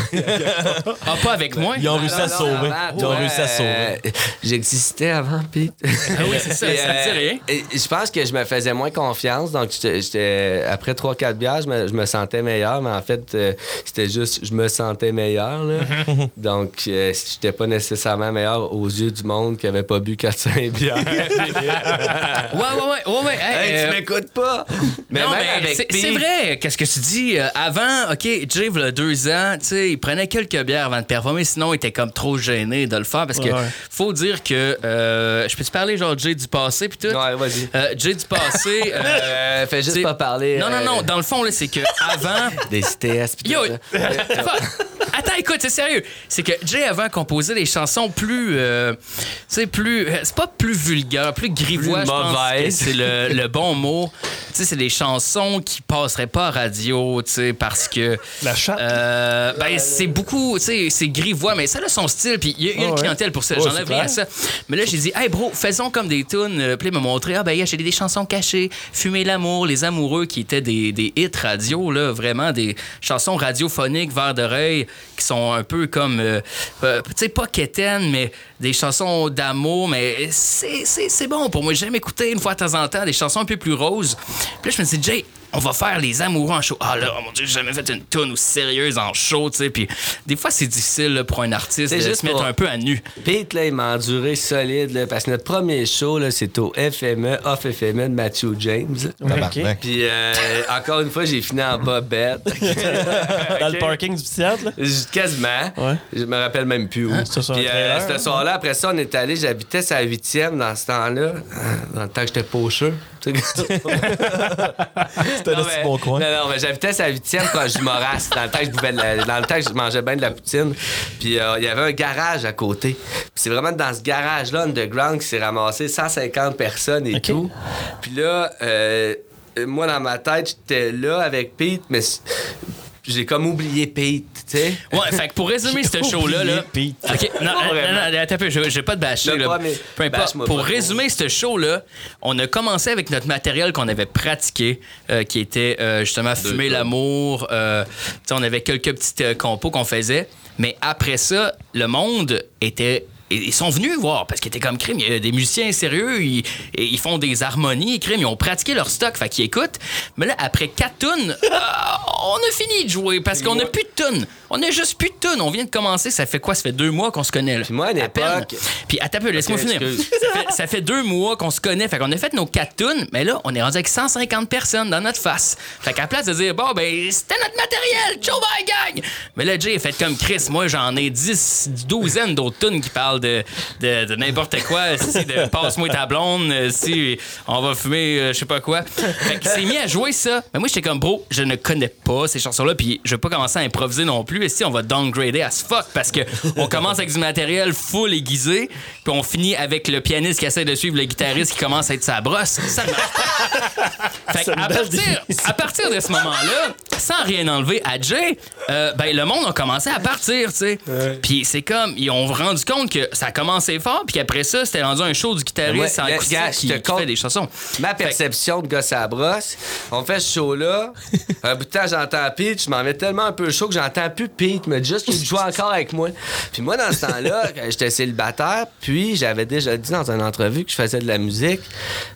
Ah, pas avec moi? Ils ont réussi à sauver. Ils ont ouais, réussi à sauver. euh, J'existais avant, Pete. Ah oui, c'est ça, Et, ça me dit rien. et Je pense que je me faisais moins confiance. Donc, j'étais- après 3-4 bières, je me, je me sentais meilleur. Mais en fait, euh, c'était juste, je me sentais meilleur. là. donc, euh, j'étais pas nécessairement meilleur aux yeux du monde qui avait pas bu 4-5 bières. Ouais, ouais, ouais, ouais, ouais. Hey, Hey, euh, tu m'écoutes pas? Mais non, même mais avec c'est vrai, qu'est-ce que tu dis? Euh, avant, OK, Jay, il a deux ans, tu sais, il prenait quelques bières avant de performer, sinon il était comme trop gêné de le faire parce que Ouais. faut dire que. euh, je peux te parler, genre, Jay du passé puis tout? Ouais, vas-y. Euh, Jay du passé. fais juste pas parler. non, non, euh, non, dans le fond, là, c'est que avant. Des CTS. pis Yo! tout. Attends, écoute, c'est sérieux. C'est que Jay avant composait des chansons plus. euh, tu sais, plus. C'est pas plus vulgaire, plus grivois, Plus je pense. que mauvaise. C'est le, le bon mot. Tu sais, c'est des chansons qui passeraient pas à radio, tu sais, parce que. La chatte? Euh, ben, c'est beaucoup, tu sais, c'est grivois, mais ça a son style, puis il y a, il y a Ah une ouais? clientèle pour ça. J'enlève c'est rien à ça. Mais là, j'ai dit, hey bro, faisons comme des tunes. Euh, Puis il m'a montré, ah ben, j'ai des chansons cachées, Fumer l'amour, Les amoureux, qui étaient des, des hits radio, là, vraiment des chansons radiophoniques, vers d'oreille, qui sont un peu comme, euh, euh, tu sais, pas quétaines, mais des chansons d'amour, mais c'est bon pour moi. J'aime écouter une fois de temps en temps des chansons un peu plus roses. Puis là, je me suis dit, Jay, on va faire les amoureux en show. Ah là, oh mon Dieu, j'ai jamais fait une tune aussi sérieuse en show, tu sais. Puis des fois, c'est difficile là, pour un artiste C'est de juste se mettre pour- un peu à nu. Pete, là, il m'a enduré solide, là, parce que notre premier show, là, c'est au FME, off FME de Matthew James. Tabarnak. Puis, euh, encore une fois, j'ai fini en bobette. Dans le parking du théâtre, là? Quasiment. Ouais. Je me rappelle même plus où. c'était sur un Puis, ce hein? soir-là, après ça, on est allé, j'habitais sa huitième dans ce temps-là, euh, dans le temps que j'étais pocheux. C'était assez mais- bon coin. Non, non, mais j'habitais sa huitième quand je morasse. Dans le temps je la- dans le temps je mangeais bien de la poutine. Puis euh, il y avait un garage à côté. C'est vraiment dans ce garage-là, underground, qui s'est ramassé 150 personnes et tout. Puis là, euh, moi, dans ma tête, j'étais là avec Pete, mais j'ai comme oublié Pete, sais. Ouais, fait que pour résumer ce show-là, là. OK, non, Pas non, attends un peu, je je vais pas te bâcher, Là, là. pas, mais Peu importe. bâche-moi Pour pas. résumer ce show-là, on a commencé avec notre matériel qu'on avait pratiqué, euh, qui était euh, justement Fumer l'amour. euh, tu sais, on avait quelques petites euh, compos qu'on faisait. Mais après ça, le monde était. Ils sont venus voir parce qu'ils étaient comme crime. Il y a des musiciens sérieux, ils, et ils font des harmonies, crime. Ils ont pratiqué leur stock, fait qu'ils écoutent. Mais là, après quatre tunes, euh, on a fini de jouer parce qu'on a plus de tunes. On a juste plus de tunes. On vient de commencer. Ça fait quoi? Ça fait deux mois qu'on se connaît. Là. Puis moi, à une À peine. époque- Puis attends un peu, laisse-moi finir. Ça fait, ça fait deux mois qu'on se connaît. Fait qu'on a fait nos quatre tunes, mais là, on est rendu avec 150 personnes dans notre face. Fait qu'à la place de dire, bon, ben, c'était notre matériel, bye, gang! Mais là, Jay a fait comme Chris. Moi, j'en ai 10, douzaine d'autres tunes qui parlent de, de, de n'importe quoi. Si, de passe-moi ta blonde, si on va fumer, euh, je sais pas quoi. Fait qu'il s'est mis à jouer ça. Mais moi, j'étais comme, bro, je ne connais pas ces chansons-là, puis je vais pas commencer à improviser non plus. Et si on va downgrader as fuck parce que on commence avec du matériel full aiguisé, puis on finit avec le pianiste qui essaie de suivre le guitariste qui commence à être sa brosse. Ça ne marche pas. Fait à, partir, à partir de ce moment-là, sans rien enlever à Jay, euh, ben, le monde a commencé à partir, tu sais. Puis c'est comme, ils ont rendu compte que ça a commencé fort, puis qu'après ça, c'était rendu un show du guitariste Ouais, en gars, acoustique gars, je qui, fait des chansons. Ma perception de gosse à brosse, on fait ce show-là. un bout de temps, j'entends Pete, je m'en vais tellement un peu chaud que j'entends plus Pete, me dit juste qu'il joue encore avec moi. Puis moi, dans ce temps-là, quand j'étais célibataire, puis j'avais déjà dit dans une entrevue que je faisais de la musique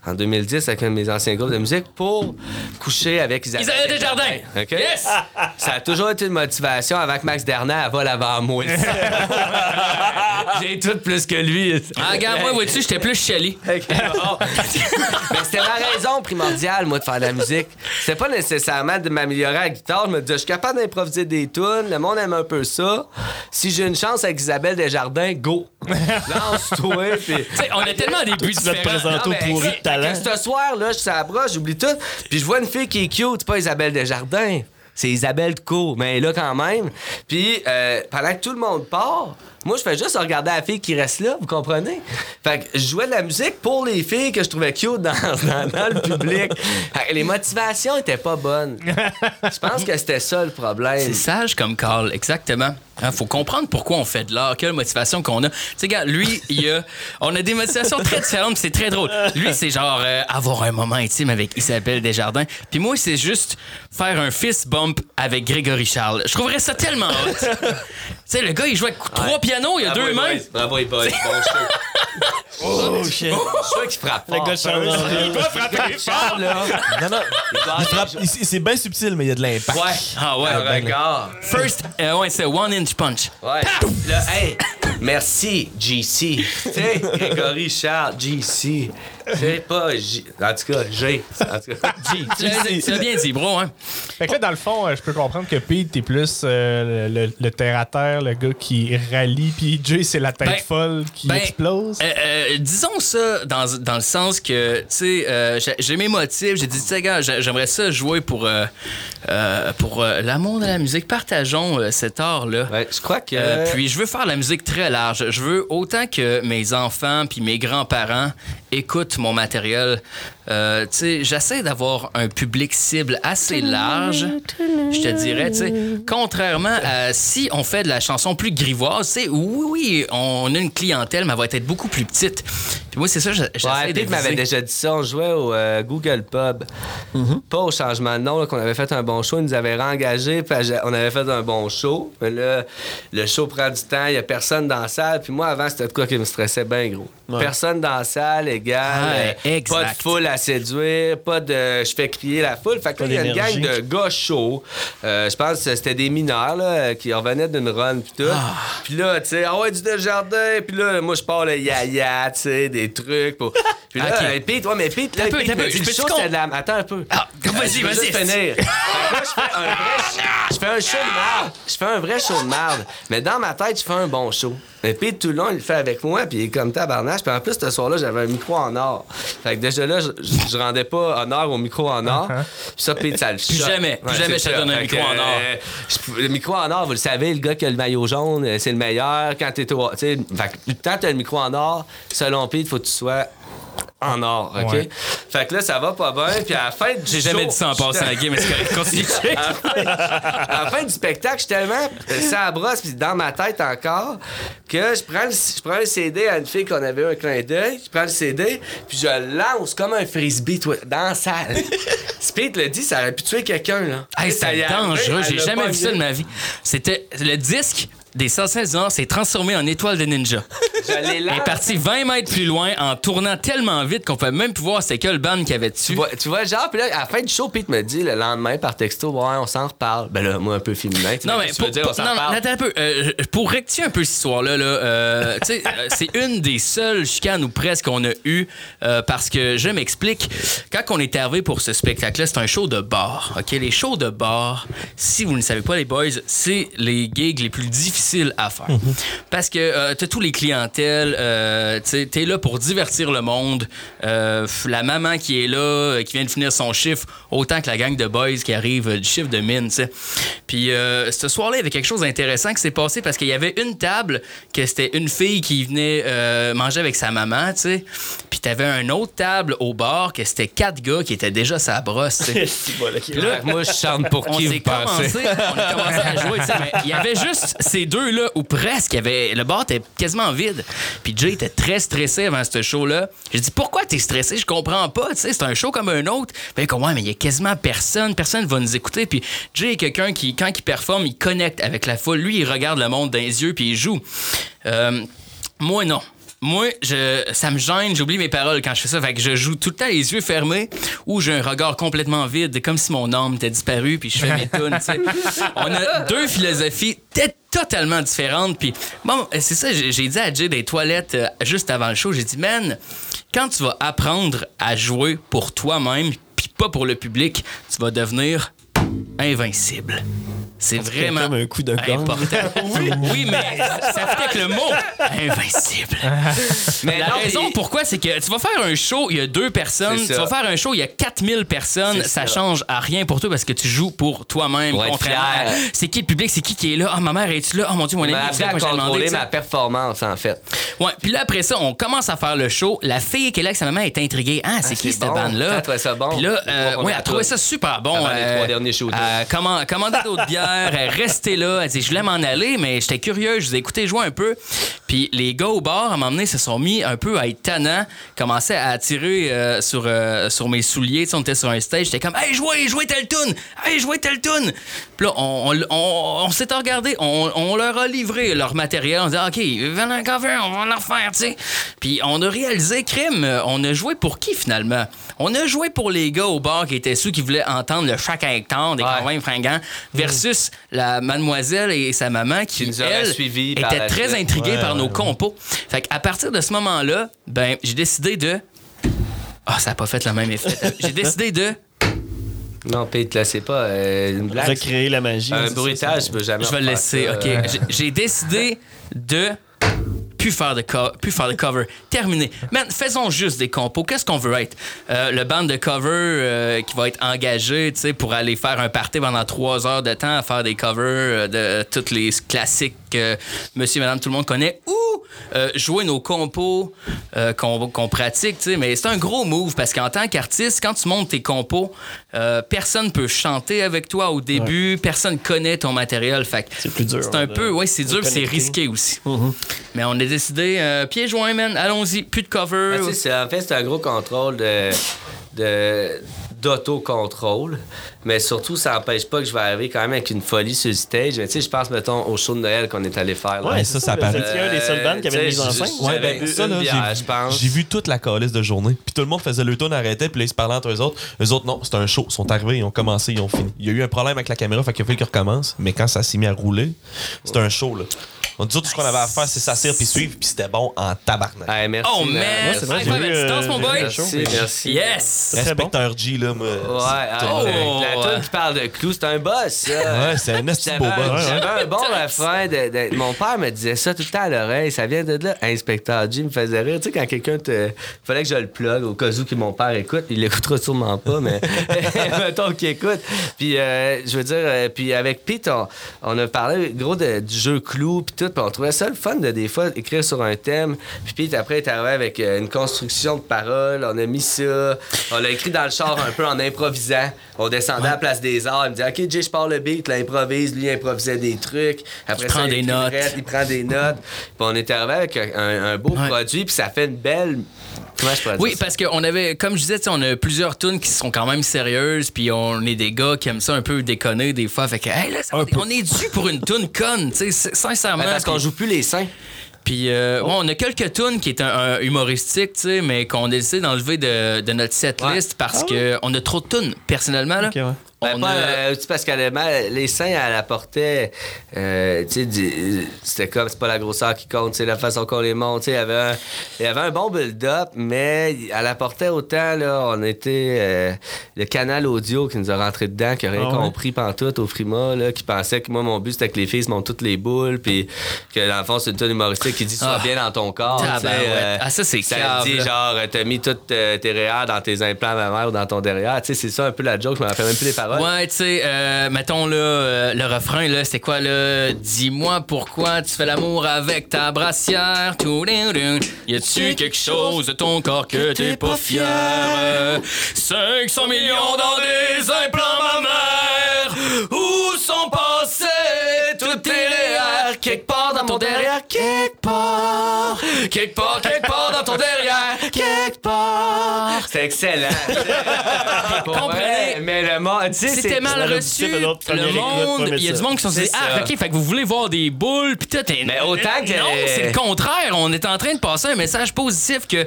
en 2010 avec un de mes anciens groupes de musique pour coucher avec Isabelle, Isabelle Desjardins! OK? Yes! Ça a toujours été une motivation que Max Derner elle vole avant moi. J'ai tout plus que lui. Ah, regarde, moi, vois-tu, j'étais plus. Mais c'était ma raison primordiale, moi, de faire de la musique. C'était pas nécessairement de m'améliorer à la guitare. Je me disais, je suis capable d'improviser des tunes. Le monde aime un peu ça. Si j'ai une chance avec Isabelle Desjardins, go. Lance-toi. Puis... Tu sais, on a tellement des buts Tu vas te différents. présenter au Non, mais pourri de talent. que Ce soir, là, je suis à la brosse, j'oublie tout. Puis je vois une fille qui est cute, c'est pas Isabelle Desjardins. C'est Isabelle Co. Mais elle est là quand même. Puis euh, pendant que tout le monde part, moi, je fais juste regarder la fille qui reste là, vous comprenez? Fait que je jouais de la musique pour les filles que je trouvais cute dans, dans- dans le public. Les motivations étaient pas bonnes. Je pense que c'était ça le problème. C'est sage comme Carl, exactement. Hein, faut comprendre pourquoi on fait de l'art, quelle motivation qu'on a. Tu sais, gars, lui, il a, on a des motivations très différentes, c'est très drôle. Lui, c'est genre euh, avoir un moment intime avec Isabelle Desjardins. Puis moi, c'est juste faire un fist bump avec Grégory Charles. Je trouverais ça tellement hot. Tu sais, le gars, il joue avec trois pianos, il a Bravo, deux mains. Bravo, les boys. Oh, shit. Je suis sûr qu'il frappe Le gars de Charles Charles, là. Non, non. Il frappe- il- C'est bien subtil, mais il y a de l'impact. Ouais. Ah ouais. Un regard. First, euh, ouais, c'est one inch punch. Ouais. Là, hey, merci, GC. Tu sais, Grégory Charles, GC. C'est pas J. En tout cas, G. En tout cas, G. Tu l'as tu l'as bien dit, bro, hein. Fait que là, dans le fond, euh, je peux comprendre que Pete, t'es plus euh, le, le terre à terre, le gars qui rallie, puis Jay, c'est la tête Ben, folle qui ben, explose. Euh, euh, disons ça dans, dans le sens que, tu sais, euh, j'ai- j'ai mes motifs. J'ai dit, tu sais, gars, j'ai- j'aimerais ça jouer pour, euh, euh, pour euh, l'amour de la musique. Partageons euh, cet art-là. Ouais, je crois que. Euh, puis je veux faire la musique très large. Je veux autant que mes enfants puis mes grands-parents écoutent mon matériel. Euh, tu sais, j'essaie d'avoir un public cible assez large. Je te dirais, tu sais, contrairement à si on fait de la chanson plus grivoise, tu sais, oui, oui, on a une clientèle, mais elle va être beaucoup plus petite. Puis moi, c'est ça, je- j'essaie Ouais, de Pete m'avait déjà dit ça. On jouait au euh, Google Pub. Pas au changement de nom, qu'on avait fait un bon show. Ils nous avaient réengagés. puis on avait fait un bon show. Mais là, le show prend du temps. Il n'y a personne dans la salle. Puis moi, avant, c'était de quoi qui me stressait bien gros. Personne dans la salle, égal. Ouais, euh, exact. Pas de foule à séduire. Pas de je fais crier la foule. Fait que là, il y a une gang de gars chauds. Euh, je pense que c'était des mineurs là, qui revenaient d'une run. Puis tout. Puis là, tu sais, ah ouais, du Desjardins. Puis là, moi, je parle le yaya, tu sais, des trucs. pour- Puis là, Ok. euh, Pete, ouais, mais Pete, là, Pete peu, je peux-tu show, de la... Attends un peu. Ah, vas-y, Je veux vas-y. juste finir. Là, je fais un vrai, je fais un show de merde. Je fais un vrai show de merde. Mais dans ma tête, je fais un bon show. Et puis tout le long, il le fait avec moi, puis il est comme tabarnache. Puis en plus, ce soir-là, j'avais un micro en or. Fait que déjà là, je, rendais pas honneur au micro en or. Puis ça, puis ça le Plus jamais, plus jamais je te ça. donne un micro en or. euh, je- le micro en or, vous le savez, le gars qui a le maillot jaune, euh, c'est le meilleur. Quand t'es au. Tu sais, fait que tant que t'as le micro en or, selon Pete, il faut que tu sois en or, OK? Ouais. Fait que là, ça va pas bien. Puis à la fin du J'ai jamais dit ça en passant à game, mais c'est. Continue. à à la fin du spectacle, je suis tellement ça à brosse, puis dans ma tête encore, que je prends, le, je prends le CD à une fille qu'on avait eu un clin d'œil, je prends le CD, puis je lance comme un frisbee toi, dans la salle. Speed le dit, ça aurait pu tuer quelqu'un, là. Hey, Ça y c'était est arrivé, dangereux. J'ai jamais vu ça de ma vie. C'était le disque des Salsins Nord s'est transformé en étoile de ninja. Il est lancé. parti 20 mètres plus loin en tournant tellement vite qu'on pouvait même plus voir c'était quel band qu'il y avait dessus. Tu vois, tu vois, genre, puis là, à la fin du show, Pete me dit le lendemain par texto, ouais, on s'en reparle. Ben là, moi, un peu féminin. tu sais, Non, mais que pour, veux dire, pour- on s'en non, non, reparle. attends un peu. Euh, pour rectifier un peu cette histoire-là, là, euh, tu sais, euh, c'est une des seules chicanes ou presque qu'on a eues euh, parce que je m'explique. Quand on est arrivé pour ce spectacle-là, c'est un show de bar. OK? Les shows de bar, si vous ne savez pas, les boys, c'est les gigs les plus difficiles à faire. Parce que euh, t'as tous les clientèles, euh, tu t'es là pour divertir le monde. Euh, la maman qui est là, euh, qui vient de finir son chiffre, autant que la gang de boys qui arrive euh, du chiffre de mine, tu sais. Puis euh, ce soir-là, il y avait quelque chose d'intéressant qui s'est passé parce qu'il y avait une table que c'était une fille qui venait euh, manger avec sa maman, tu sais. Puis t'avais une autre table au bar que c'était quatre gars qui étaient déjà sa brosse, tu là, qui- Puis là, Moi, je chante pour qui vous pensez? on a commencé à jouer, tu il y avait juste ces deux-là, ou presque. Il y avait, le bar était quasiment vide. Puis Jay était très stressé avant ce show-là. J'ai dit, pourquoi t'es stressé? Je comprends pas, tu sais, c'est un show comme un autre. Ben, comme, ouais, mais il y a quasiment personne, personne va nous écouter. Puis Jay est quelqu'un qui, quand il performe, il connecte avec la foule. Lui, il regarde le monde dans les yeux, puis il joue. Euh, moi, non. Moi, je, ça me gêne, j'oublie mes paroles quand je fais ça. Fait que je joue tout le temps les yeux fermés ou j'ai un regard complètement vide, comme si mon âme était disparue, puis je fais mes tunes. On a deux philosophies totalement différentes. Puis bon, c'est ça, j'ai dit à Jay des toilettes euh, juste avant le show, j'ai dit, man, quand tu vas apprendre à jouer pour toi-même, puis pas pour le public, tu vas devenir invincible. C'est vraiment comme un coup de important. oui, oui, mais ça fait avec le mot invincible. Mais La non, raison pourquoi, c'est que tu vas faire un show, il y a deux personnes. Tu vas faire un show, il y a 4000 personnes. Ça, ça. change à rien pour toi parce que tu joues pour toi-même. À- fier. C'est qui le public? C'est qui qui est là? Ah, ma mère est-tu là? Oh mon Dieu, mon ami est contrôler tu ma performance, en fait. Ouais, puis là, après ça, on commence à faire le show. La fille qui est là avec sa maman est intriguée. Ah, c'est Ah, qui cette bon. bande-là? Elle trouvait ça bon? Puis là, euh, ouais, elle trouvait ça super bon. Les trois derniers shows. euh, comment, commander d'autres bières, elle restait là. Elle dit, je voulais m'en aller, mais j'étais curieux. Je vous ai écouté jouer un peu. Puis les gars au bar, à un moment donné, se sont mis un peu à être tannants, commençaient à tirer euh, sur, euh, sur mes souliers. Tu sais, on était sur un stage. J'étais comme, hey, jouez, jouez telle tune! Hey, jouez telle tune! Puis là, on, on, on- on s'est regardé, on, on leur a livré leur matériel. On dit, OK, venez un cover, on va leur faire, tu sais. Puis on a réalisé, crime, euh, on a joué pour qui finalement? On a joué pour les gars au bar qui étaient ceux qui voulaient entendre le chaque hectare des Ouais. fringants versus la mademoiselle et sa maman qui, Qui nous elle, suivis par était très suite. intriguée Ouais, par nos ouais, compos. Fait qu'à partir de ce moment-là, ben, j'ai décidé de. Ah, ça n'a pas fait le même effet. J'ai décidé de. Non, Pete, là, c'est pas euh, une blague. Recréer la magie. Un bruitage, ça. je peux jamais Je vais le laisser, ça. OK. J'ai décidé de plus faire de, plus faire de cover. Terminé. Man, faisons juste des compos. Qu'est-ce qu'on veut être? Euh, le band de cover euh, qui va être engagé pour aller faire un party pendant trois heures de temps à faire des covers euh, de tous les classiques que monsieur et madame tout le monde connaît ou euh, jouer nos compos euh, qu'on pratique. tu sais. Mais c'est un gros move parce qu'en tant qu'artiste, quand tu montes tes compos, euh, personne peut chanter avec toi au début, personne connaît ton matériel. Fait C'est plus dur, C'est un de- peu, ouais, c'est dur, c'est risqué aussi. Mhm. Mais on a décidé, euh, pieds joints, man, allons-y, plus de cover. Ben, c'est- en fait, c'est un gros contrôle de, de- d'autocontrôle. Mais surtout, ça n'empêche pas que je vais arriver quand même avec une folie sur le stage. Mais tu sais, je pense, mettons, au show de Noël qu'on est allé faire. là. Ouais, ça, ça paraît. C'est un des seuls bands qui avait une mise en scène. Ouais, ben, ça, là. J'ai vu toute la calice de journée. Puis tout le monde faisait le tour, arrêtait, puis là, ils se parlaient entre eux autres. Eux autres, non, c'était un show. Ils sont arrivés, ils ont commencé, ils ont fini. Il y a eu un problème avec la caméra, fait qu'il a fallu qu'ils recommencent. Mais quand ça s'est mis à rouler, c'était un show, là. On dit tout ce qu'on avait à faire, c'est s'asseoir puis suivre, puis c'était bon en tabarnak. Hey, merci. Oh man. man! c'est vrai, j'ai distance, euh, mon j'ai boy! show. Merci, merci. Yes! Inspecteur G, là, moi. Ouais, c'est- ah, Oh. la qui parle de clous, c'est un boss, ça. Ouais, c'est un esti de beau J'avais un, boss. j'avais un bon refrain. De, de- mon père me disait ça tout le temps à l'oreille. Ça vient de là. Inspecteur G me faisait rire. Tu sais, quand quelqu'un te. fallait que je le plug au cas où que mon père écoute. Il l'écoutera sûrement pas, mais mettons qu'il écoute. Puis, euh, je veux dire, euh, puis avec Pete, on, on a parlé gros de- du jeu clou, puis tout. Puis on trouvait ça le fun de des fois écrire sur un thème. Puis Pete, après, est arrivé avec euh, une construction de paroles. On a mis ça. On l'a écrit dans le char un peu en improvisant. On descendait à la place des arts. Il me disait, OK, Jay, je parle le beat. Là, improvise. Lui, il improvisait des trucs. Après Il prend des notes. il prend des notes. Puis on est arrivé avec un, un beau Ouais. produit. Puis ça fait une belle. Comment je pourrais dire Oui, ça? parce qu'on avait, comme je disais, on a plusieurs tunes qui sont quand même sérieuses, puis on est des gars qui aiment ça un peu déconner des fois. Fait que, hey, là, ça- on, on est dû pour une tune conne, tu sais, sincèrement. Ben, parce qu'on joue plus les seins. Puis, euh, ouais, on a quelques tunes qui est un, un humoristique, tu sais, mais qu'on a décidé d'enlever de, de notre setlist parce que on a trop de tunes, personnellement. Là. Ouais. Ben, On pas, a- euh, parce qu'elle les seins, elle apportait. euh, c'était comme, c'est pas la grosseur qui compte, c'est la façon qu'on les monte. Il y avait un, il avait un bon build-up, mais elle apportait autant, là. On était. euh, le canal audio qui nous a rentré dedans, qui a rien Ah ouais? compris pantoute au Frima, là, qui pensait que moi, mon but, c'était que les filles se montent toutes les boules, puis que dans le fond, c'est une tonne humoristique qui dit sois Ah. bien dans ton corps. Ah, ça, c'est ça dit genre, t'as mis toutes tes réels dans tes implants mammaires ou dans ton derrière. Tu sais, c'est ça un peu la joke, je me rappelle même plus les paroles. Ouais, tu sais, euh, mettons là, euh, le refrain, là, c'était quoi, là? Dis-moi pourquoi tu fais l'amour avec ta brassière. Y a-tu quelque chose de ton corps que t'es pas fier? Euh, 500 millions dans des implants. Où sont derrière, quelque part. Quelque part, quelque part dans ton derrière, quelque part. C'est excellent. Comprenez? mais le monde, C'était mal reçu. Le monde, il y a du monde qui sont dit Ah, ok, fait que vous voulez voir des boules, puis tout. Mais autant que- Non, c'est le contraire. On est en train de passer un message positif que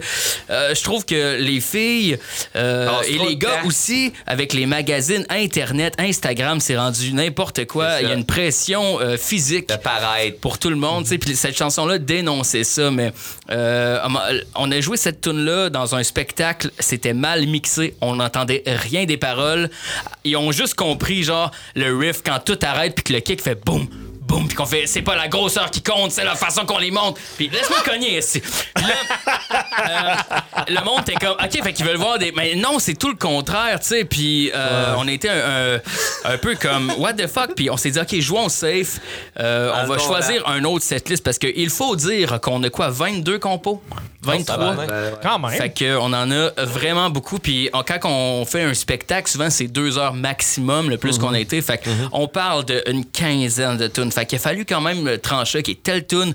euh, je trouve que les filles euh, et les gars temps. aussi, avec les magazines Internet, Instagram, c'est rendu n'importe quoi. Il y a une pression euh, physique de paraître. pour tout le monde. tu sais. Cette chanson-là dénonçait ça, mais euh, on a joué cette tune là dans un spectacle. C'était mal mixé. On n'entendait rien des paroles. Ils ont juste compris, genre, le riff quand tout arrête puis que le kick fait boum. Boum, puis qu'on fait, c'est pas la grosseur qui compte, c'est la façon qu'on les monte. Puis laisse-moi cogner ici. Là, euh, le monde était comme, ok, fait qu'ils veulent voir des. Mais non, c'est tout le contraire, tu sais. Puis euh, on était un, un- un peu comme, what the fuck? Puis on s'est dit, ok, jouons safe. Euh, on va choisir un autre setlist parce qu'il faut dire qu'on a quoi, 22 compos? 23? tabarnak. Ouais, ouais. Quand même. Fait que on en a vraiment beaucoup. Puis quand on fait un spectacle, souvent c'est deux heures maximum, le plus qu'on a été. Fait que on parle d'une quinzaine de tunes. Fait qu'il a fallu quand même trancher qui est telle tune.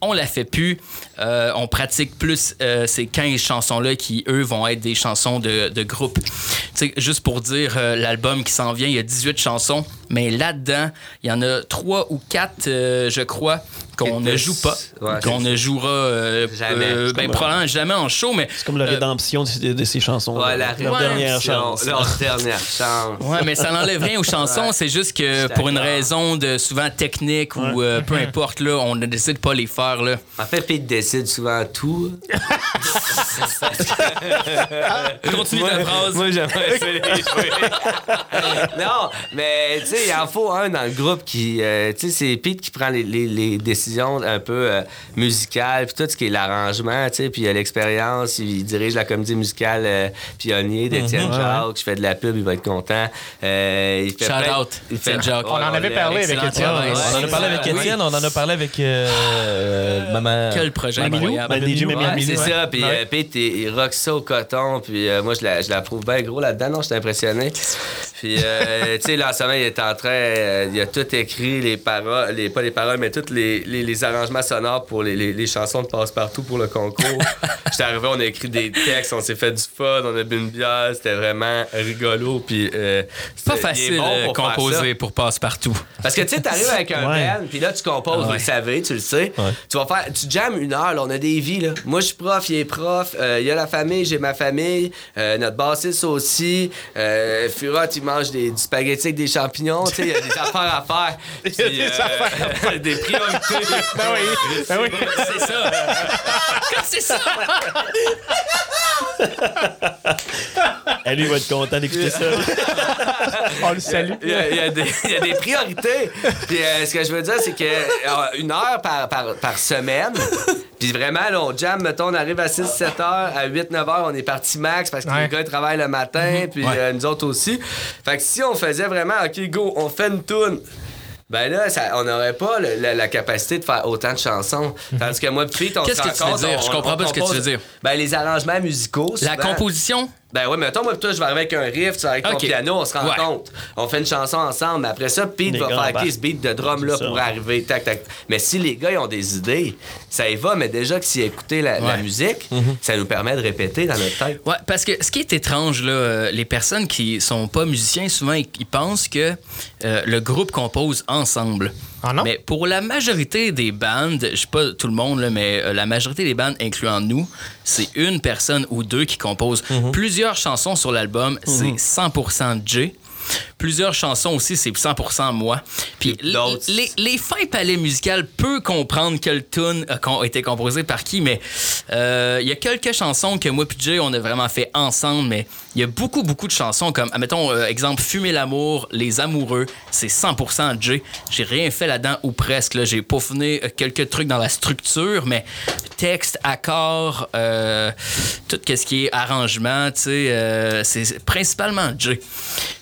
On la fait plus. Euh, on pratique plus euh, ces 15 chansons-là qui, eux, vont être des chansons de, de groupe. Tu sais, juste pour dire, euh, l'album qui s'en vient, il y a 18 chansons, mais là-dedans, il y en a 3 ou 4, je crois, qu'on ne joue pas, Ouais, qu'on ne jouera euh, Jamais. euh, ben, comme- probablement jamais en show, mais C'est comme la Euh, rédemption de, de ces chansons. Ouais, la leur dernière chance. Leur dernière chance. Ouais, mais ça n'enlève rien aux chansons. Ouais. C'est juste que pour une raison de souvent technique ou euh, peu importe, là, on a décidé de pas les faire. Là. En fait, Pete décide souvent tout. Continue moi, ta phrase. Moi, j'aimerais ça les jouer. non, mais tu sais, il en faut un dans le groupe qui. euh, tu sais, c'est Pete qui prend les, les- les décisions un peu euh, musicales, puis tout ce qui est l'arrangement, tu sais, puis il a l'expérience, il dirige la comédie musicale euh, Pionnier d'Étienne Mhm. Jacques, je fais de la pub, il va être content. Euh, il fait Shout plein- out, il fait- Étienne Jacques. On en avait parlé avec Étienne. On en a parlé avec Oui. Étienne, on en a parlé avec euh, euh, maman. Quel projet incroyable. C'est ça. Puis euh, Pete, il, rock ça au coton. Puis euh, moi, je la, je la trouve bien gros là-dedans. Non, j'étais impressionné. Puis, euh, tu sais, là, en ce moment, il est en train... euh, il a tout écrit, les paroles... Les, pas les paroles, mais tous les, les, les arrangements sonores pour les, les, les chansons de Passe-Partout pour le concours. J'étais arrivé, on a écrit des textes, on s'est fait du fun, on a bu une bière. C'était vraiment rigolo. Puis... euh, Pas facile bon euh, pour faire composer pour passe-partout. Parce que tu sais, t'arrives avec un Ouais. band, puis là, tu composes, vous le savez, tu le sais. Ouais. Tu vas faire, tu jammes une heure, là, on a des vies, là. Moi, je suis prof, il est prof, euh, il y a la famille, j'ai ma famille, euh, notre bassiste aussi, euh, Furat, il mange des, du spaghetti avec des champignons. Tu sais, il y a des affaires à faire. Il y a Puis, des affaires à Des priorités. Ben oui, ben oui. C'est ça. C'est ça. Lui, il va être content d'écouter ça. On le salue. Il y, a, il y a des, il y a des priorités. Puis euh, ce que je veux dire, c'est que euh, une heure par, par, par semaine. Puis vraiment, là, on jam, mettons, on arrive à 6-7 heures, à 8-9 heures, on est parti max parce que Ouais. les gars ils travaillent le matin, puis euh, nous autres aussi. Fait que si on faisait vraiment, OK, go, on fait une toune. Ben là, ça- on n'aurait pas le- la, la capacité de faire autant de chansons. Tandis que moi, Pete, on Qu'est-ce que tu veux dire? on- Je comprends pas ce que tu veux dire. Ben, les arrangements musicaux. La souvent- composition, ben ouais, mettons, moi, toi, je vais arriver avec un riff, tu vas avec ton piano, on se Ouais. rencontre. On fait une chanson ensemble. Mais après ça, Pete Les va faire. OK, ce beat de drum-là pour arriver. Tac, tac. Mais si les gars, ils ont des idées, ça y va. Mais déjà que s'ils écoutaient la, la Ouais. musique, Mhm. ça nous permet de répéter dans notre tête. Ouais, parce que ce qui est étrange, là, euh, les personnes qui sont pas musiciens, souvent, ils, ils pensent que euh, le groupe compose ensemble. Ah non? Mais pour la majorité des bandes, je sais pas tout le monde, là, mais euh, la majorité des bandes, incluant nous, c'est une personne ou deux qui composent plusieurs chansons sur l'album. C'est 100% Jay. Plusieurs chansons aussi, c'est 100% moi. Puis les, les fins palais musicales peuvent comprendre que le tune a été composé par qui, mais euh, il y a quelques chansons que moi et Jay, on a vraiment fait ensemble, mais il y a beaucoup, beaucoup de chansons comme, admettons, euh, exemple, Fumer l'amour, Les amoureux, c'est 100% Jay. J'ai rien fait là-dedans ou presque. là. J'ai peaufiné euh, quelques trucs dans la structure, mais texte, accord, euh, tout ce qui est arrangement, tu sais, c'est principalement Jay.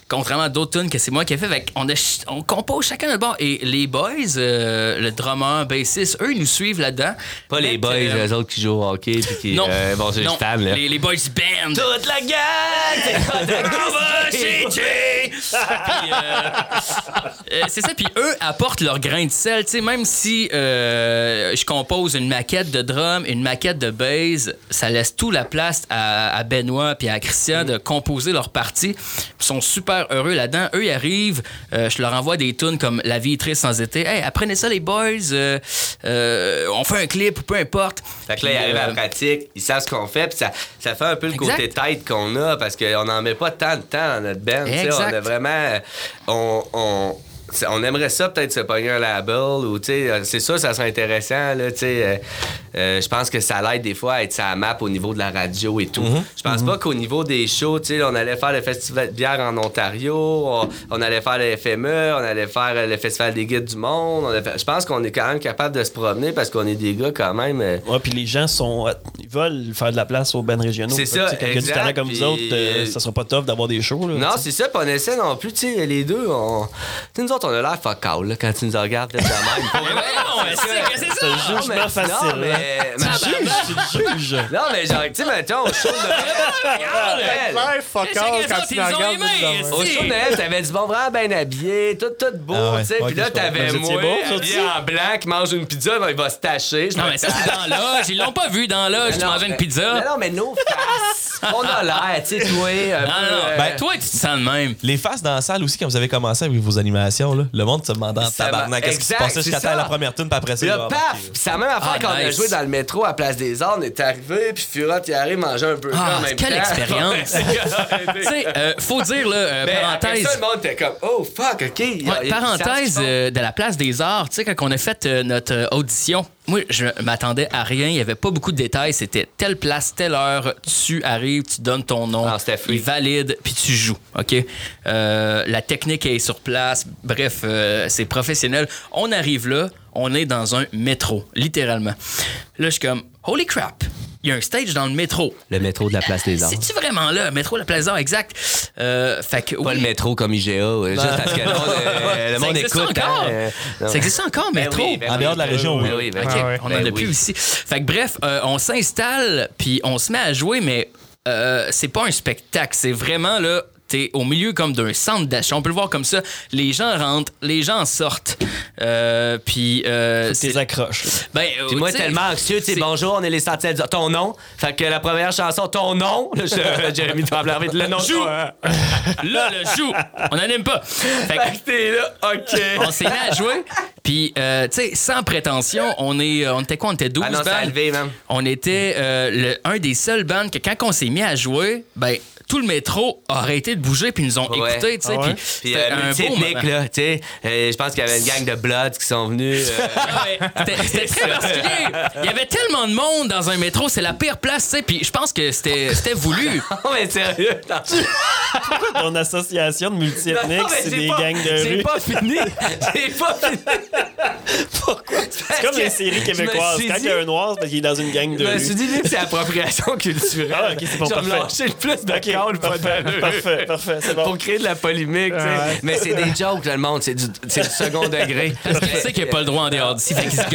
Contrairement à d'autres tunes que c'est moi qui ai fait, on, a on compose chacun notre bord. Et les boys, euh, le drummer, bassiste, eux, ils nous suivent là-dedans. Pas les boys, euh, les autres qui jouent au hockey puis qui. non, euh, bon, c'est non, là. Les, les boys band. Toute la gang! Puis, euh, c'est ça, puis eux apportent leur grain de sel. Tu sais, même si je compose une maquette de drum, une maquette de bass, ça laisse tout la place à, à Benoît puis à Christian de composer leur partie. Ils sont super heureux là-dedans. Eux, ils arrivent, euh, je leur envoie des tunes comme La vie est triste sans été. Hey, apprenez ça, les boys. euh, euh, on fait un clip peu importe. Fait que là, ils arrivent à la pratique, ils savent ce qu'on fait, puis ça, ça fait un peu le Exact. côté tête qu'on a, parce qu'on n'en met pas tant de temps dans notre band. On a vraiment. On, on aimerait ça peut-être se pogner un label ou tu sais euh, c'est sûr ça serait intéressant là tu sais euh, euh, je pense que ça l'aide des fois à être sa map au niveau de la radio et tout je pense pas qu'au niveau des shows tu sais on allait faire le festival de bière en Ontario on, on allait faire le FME on allait faire le festival des guides du monde je pense qu'on est quand même capable de se promener parce qu'on est des gars quand même euh, Ouais, puis les gens sont. Ils veulent faire de la place aux bands régionaux. C'est ça, Quand il y a du talent comme puis, vous autres, euh, ça sera pas tough d'avoir des shows. Là, Non, c'est ça, puis on essaie non plus, tu sais, les deux, on... Nous autres, on a l'air là, quand tu nous regardes, de même. Mais non, mais c'est c'est C'est un ça. Non, jugement mais- facile. non, mais- mais- Tu juges, tu le juges. Non, mais genre, tu sais, mettons, au show de Noël. C'est les quand tu nous regardes. de. Au show de Noël, t'avais du bon vraiment bien habillé, tout, tout beau, Ah ouais, tu sais. Puis là, t'avais moi, habillé en blanc, qui mange une pizza, ben, il va se tâcher. Non, mais ça, c'est dans l'âge. Ils l'ont pas vu dans l'âge. Tu mangeais une pizza. Non, non, mais nos faces. On a l'air, tu sais, toi. Non, non, euh, Ben, toi, tu te sens de même. Les faces dans la salle aussi, quand vous avez commencé avec vos animations, là, le monde se demandait en Ça tabarnak qu'est-ce qui se exact, passait? Jusqu'à temps la première tune, puis après ça, Puis il là, paf! c'est la même affaire Ah, quand on a joué dans le métro à Place des Arts. On est arrivé, puis Furot, il arrive manger un burger Ah, en même quelle temps. expérience. tu sais, euh, faut dire, là, euh, après parenthèse. ça, le monde était comme, oh fuck, ok. y Ouais, y parenthèse euh, de la place des arts, tu sais, quand on a fait euh, notre euh, audition, moi, je m'attendais à rien. Il n'y avait pas beaucoup de détails. C'était telle place, telle heure. Tu arrives, tu donnes ton nom. Ah, il valide, puis tu joues. OK? Euh, la technique est sur place. Bref, euh, c'est professionnel. On arrive là, on est dans un métro, littéralement. Là, je suis comme, holy crap! Il y a un stage dans le métro. Le métro de la Place des Arts. C'est-tu vraiment là? Métro La Place d'Or, exact. Euh, fait que, Pas oui. le métro comme IGA, ouais, juste parce que le euh, Ça monde existe écoute. encore? hein. Ça existe encore, Ben métro? oui, ben En oui, dehors de la ben région, oui. oui. ben oui, ben Ah. On en Ben a plus oui. aussi. Fait que bref, euh, on s'installe, puis on se met à jouer, mais euh, c'est pas un spectacle. C'est vraiment là. T'es au milieu comme d'un centre d'achat. On peut le voir comme ça. Les gens rentrent, les gens sortent. Euh, puis. Euh, Tes accroches. là. ben, Puis moi, tu sais, tellement anxieux, tu bonjour, on est les sentinelles du- Ton nom. Fait que la première chanson, ton nom. Là, je- Jérémy Tremblay, le nom. Joue. Là, le joue. On n'aime pas. Fait que t'es là, OK. on s'est mis à jouer. Puis, euh, tu sais, sans prétention, on, est, euh, on était quoi? On était 12 Ah non, bandes. levé. On était euh, le- un des seuls bands que quand on s'est mis à jouer, ben, tout le métro a arrêté de bouger puis ils nous ont Ouais. écoutés, tu sais. Ah puis euh, un beau multi-ethnique, moment. là, tu sais. Euh, je pense qu'il y avait une gang de Bloods qui sont venus. euh, Ouais, C'était très particulier. Il y avait tellement de monde dans un métro, c'est la pire place, tu sais. Puis je pense que c'était c'était voulu. Non, mais sérieux. Ton association de multiethniques, c'est j'ai des pas- gangs de J'ai rue? pas fini. J'ai pas fini. C'est comme les séries québécoises. Quand il y a un noir, c'est parce qu'il est dans une gang de Je me rue. suis dit, c'est appropriation culturelle. Ah, ok, c'est bon, Je vais me parfait. lâcher le plus de pas parfait, d'allure. parfait, parfait, c'est bon. Pour créer de la polémique, tu sais. Ouais. Mais c'est des jokes, là, le monde. C'est du, c'est du second degré. Parce qu'il sait qu'il n'y a pas le droit en dehors d'ici, fait qu'il se.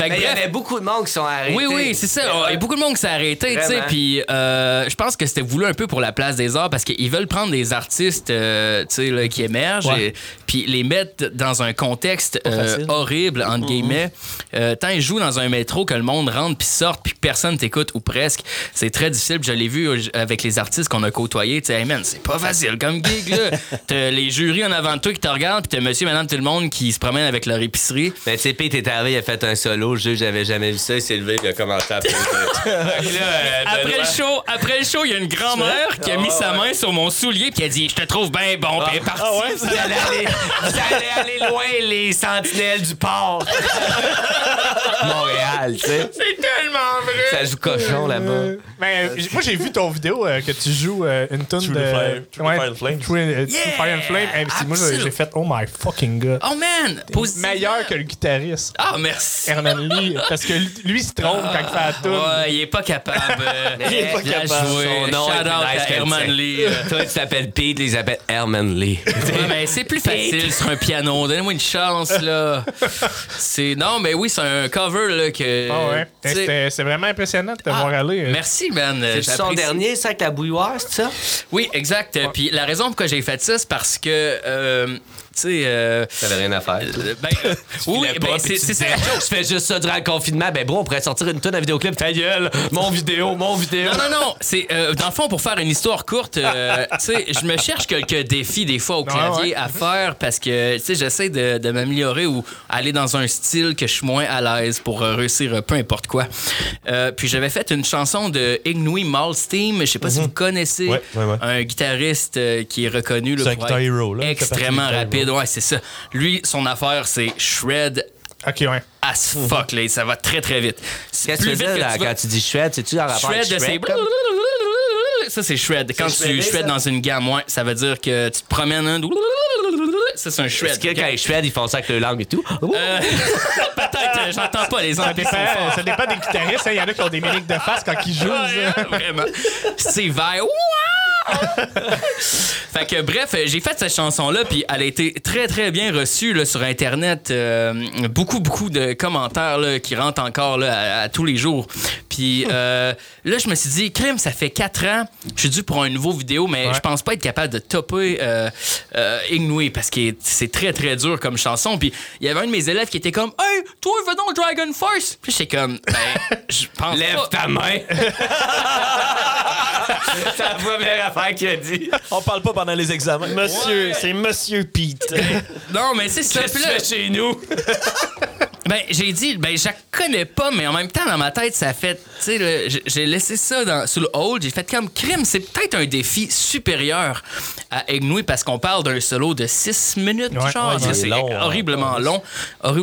Fait que Mais il y bref, avait beaucoup de monde qui sont arrêtés. Oui, oui, c'est ça. Il y a beaucoup de monde qui s'est arrêté, tu sais. Vraiment. Puis euh, je pense que c'était voulu un peu pour la place des arts parce qu'ils veulent prendre des artistes, euh, tu sais, là, qui émergent, Ouais. et, puis les mettre dans un contexte euh, facile. horrible, entre guillemets. Euh, tant ils jouent dans un métro que le monde rentre puis sorte puis que personne t'écoute ou presque, c'est très difficile. Je l'ai vu euh, avec les artistes qu'on a côtoyés. Tu sais, hey man, c'est pas facile comme gig, là. T'as les jurys en avant de toi qui te regardent puis t'as monsieur, madame, tout le monde qui se promène avec leur épicerie. Sais, Pete est arrivé, il a fait un solo. Je j'avais jamais vu ça. Il s'est levé, il a commencé à là, euh, Après le show, après le show, il y a une grand-mère qui a mis sa main sur mon soulier puis qui a dit "Je te trouve bien bon." Puis elle est partie. Ah aller, vous allez aller loin, les sentinelles du port. Montréal, tu sais. C'est tellement vrai. Ça joue cochon là-bas. Euh, mais euh, moi, j'ai vu ton vidéo euh, que tu joues euh, une tune de. Fire- True the Fire and Flame. True, euh, Yeah! Fire and Flame. Moi, j'ai- fait Oh my fucking god. Oh man. Meilleur que le guitariste. Ah merci. Herman Lee. Parce que lui, il se trompe quand il fait la tune. Ouais, il est pas capable Il est pas capable. jouer. Son nom Shout out nice à Herman. Lee. Toi, tu t'appelles Pete, lui, il s'appelle Herman Lee. Ouais, mais c'est plus facile sur un piano. Donnez-moi une chance, là. C'est... Non, mais oui, c'est un cover, là, que... Ah ouais. C'était- vraiment impressionnant de te Ah, voir aller. Euh. Merci, man. C'est son J'apprécie. dernier, ça, avec la bouilloire, c'est ça? Oui, exact. Puis la raison pourquoi j'ai fait ça, c'est parce que, euh, sais... euh, T'avais rien à faire. euh, ben, euh, oui, ben, c'est, ça. je fais juste ça durant le confinement. Ben, bro, on pourrait sortir une tonne de vidéoclip. Ta gueule, mon vidéo, mon vidéo. Non, non, non. C'est, euh, dans le fond, pour faire une histoire courte, euh, tu sais, je me cherche quelques défis des fois au clavier ouais. à faire parce que, tu sais, j'essaie de, de m'améliorer ou aller dans un style que je suis moins à l'aise pour réussir peu importe quoi. Euh, puis j'avais fait une chanson de Ignui Malstein, je sais pas si vous connaissez, Ouais, ouais, ouais. un guitariste qui est reconnu là, C'est un pour guitar être hero, là. Extrêmement guitar rapide. Ouais, c'est ça. Lui, son affaire, c'est shred Ok, ouais. as fuck, là. Ça va très, très vite. Qu'est-ce que tu plus veux là, quand tu dis shred? C'est-tu en rapport avec Shred, comme? Ça, c'est shred. Quand tu shred dans une gamme, ouais, ça veut dire que tu te promènes un. Ça, c'est un shred. Est-ce que quand ils shred, ils font ça avec leur langue et tout? Euh, Peut-être, euh, j'entends pas les anglais. ça dépend des guitaristes. hein. Il y en a qui ont des mimiques de face quand ils jouent. Vraiment. C'est vert. fait que bref, euh, j'ai fait cette chanson-là, puis elle a été très très bien reçue là, sur Internet. Euh, beaucoup beaucoup de commentaires là, qui rentrent encore là, à, à tous les jours. Puis euh, là, je me suis dit, crème, ça fait 4 ans, je suis dû pour un nouveau vidéo, mais Ouais. je pense pas être capable de topper euh, parce que c'est très très dur comme chanson. Puis il y avait un de mes élèves qui était comme, hey, toi, va donc Dragon Force. Puis j'étais comme, ben, je pense Lève pas. ta main. la première affaire qu'il a dit. On parle pas pendant les examens. Monsieur, c'est Monsieur Pete. Non, mais c'est ça. Qu'est-ce que Puis tu là, fais chez nous? Ben, j'ai dit, ben, je la connais pas, mais en même temps, dans ma tête, ça fait, tu sais, j'ai- laissé ça dans, sous le hold. J'ai fait comme crime. C'est peut-être un défi supérieur à Ignui parce qu'on parle d'un solo de 6 minutes, Ouais, genre. ouais, c'est hein. horriblement long.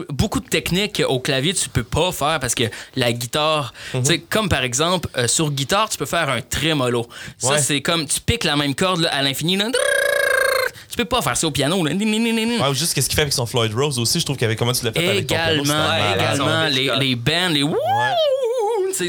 Beaucoup de techniques au clavier, tu peux pas faire parce que la guitare, tu sais, comme par exemple, euh, sur guitare, tu peux faire un trémolo. Ça, c'est comme, tu piques la même corde là, à l'infini. là. Tu peux pas faire ça au piano. là. Ouais, ou juste qu'est-ce qu'il fait avec son Floyd Rose aussi, je trouve qu'avec comment tu l'as fait avec ton piano, Également, les, bands, les wouh!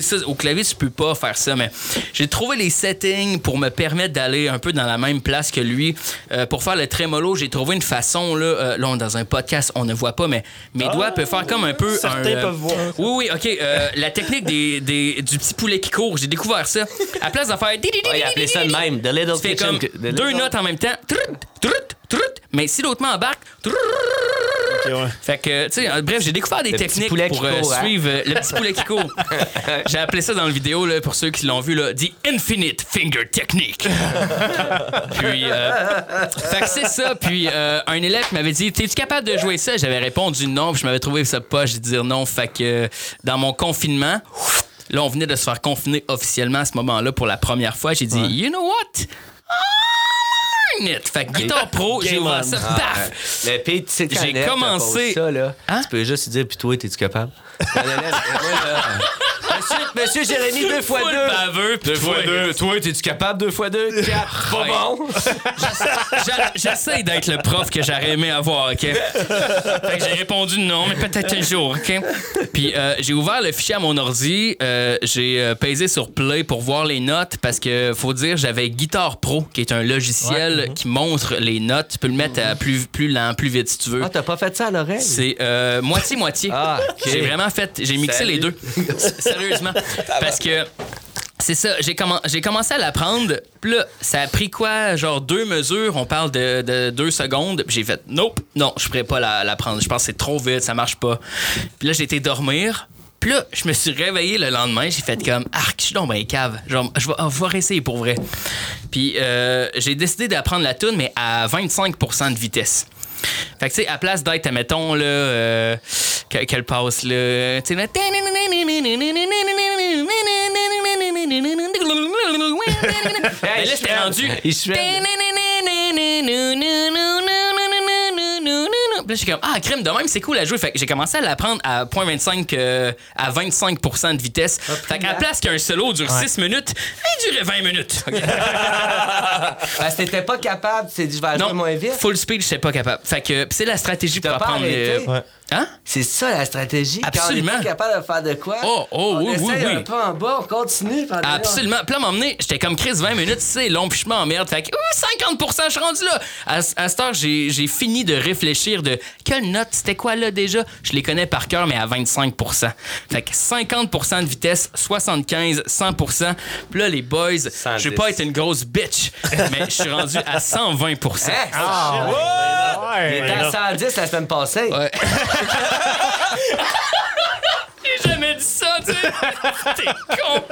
Ça, au clavier, tu peux pas faire ça, mais j'ai trouvé les settings pour me permettre d'aller un peu dans la même place que lui. Euh, pour faire le trémolo, j'ai trouvé une façon, là, euh, là, on dans un podcast, on ne voit pas, mais mes doigts peuvent faire comme un peu. Certains un, euh, peuvent voir. Oui, oui, OK. euh, la technique des, des- du petit poulet qui court, j'ai découvert ça. À place de faire. Ouais, il appelait ça de même. The Little Tu fais Kitchen. comme the deux notes en même temps. Trut, trut. Mais si l'autre main embarque. trut, Ok, ouais. fait que, tu sais, euh, bref, j'ai découvert des Le techniques pour euh, court, hein? suivre euh, le petit poulet qui court. j'ai appelé ça dans la vidéo, là, pour ceux qui l'ont vu, là, The Infinite Finger Technique. puis, euh, fait que c'est ça. Puis, euh, un élève m'avait dit T'es-tu capable de jouer ça J'avais répondu non, puis je m'avais trouvé ça pas. J'ai dit non. Fait que, dans mon confinement, Là, on venait de se faire confiner officiellement à ce moment-là pour la première fois. J'ai dit, you know what? Learning it. Fait que Guitar Pro, j'ai ouvert ça, Ah, paf! ouais. Le pire, tu sais, J'ai commencé- pose ça, là, Hein? tu peux juste dire, puis toi, t'es-tu capable? Ned, moi, là, Monsieur, monsieur Jérémy, deux fois deux. baveux, puis Deux fois toi- deux. Toi, t'es-tu capable? Deux fois deux? Quatre. Pas bon? J'essaie d'être le prof que j'aurais aimé avoir, OK? Fait que j'ai répondu non, mais peut-être un jour, OK? Puis euh, j'ai ouvert le fichier à mon ordi, euh, j'ai euh, pesé sur Play pour voir les notes parce que, faut dire, j'avais Guitar Pro, qui est un logiciel qui montre les notes. Tu peux le mettre à plus, plus lent, plus vite si tu veux. Ah, t'as pas fait ça à l'oreille? C'est euh, moitié-moitié. Ah, ok. J'ai vraiment fait, j'ai mixé Salut. les deux. Sérieusement. Parce que c'est ça, j'ai commen- j'ai commencé à l'apprendre. Puis là, ça a pris quoi? Genre deux mesures, on parle de, de deux secondes. J'ai fait, nope, non, je pourrais pas la, la prendre. Je pense que c'est trop vite, ça marche pas. Puis là, j'ai été dormir. Puis là, je me suis réveillé le lendemain, j'ai fait comme arc, je suis dans ma cave. Genre, je vais, ah, je vais réessayer pour vrai. Puis euh, j'ai décidé d'apprendre la tune mais à 25 de vitesse. Fait que, tu sais, à place d'être, mettons, là, euh, que- qu'elle passe, là, tu sais, là, Ben là, j'étais rendu. Il Puis là, je suis comme, ah, crème de même, c'est cool à jouer. Fait que j'ai commencé à l'apprendre à 0.25, euh, à 25% de vitesse. fait qu'à la place qu'un solo dure 6 minutes, il durait 20 minutes. Parce que t'étais pas capable, tu t'es dit, je vais jouer moins vite. full speed, je sais pas capable. Fait que c'est la stratégie pour apprendre. arrêté? euh, Ouais. Hein? C'est ça la stratégie. Absolument. Quand on est pas capable de faire de quoi, Oh, oh, on oui, oui, oui. un peu en bas, on continue. Absolument. Puis là, m'emmener, j'étais comme Chris 20 minutes, c'est long, puis je m'emmerde. Fait que ouh, 50% je suis rendu là. À, à cette heure, j'ai fini de réfléchir de quelle note, c'était quoi là déjà? Je les connais par cœur, mais à 25% Fait que 50% de vitesse, 75, 100% Puis là, les boys, je 110. veux pas être une grosse bitch, mais je suis rendu à 120% Hein? Ah, Il était à 110 la semaine passée. J'ai jamais dit ça, tu sais. T'es con.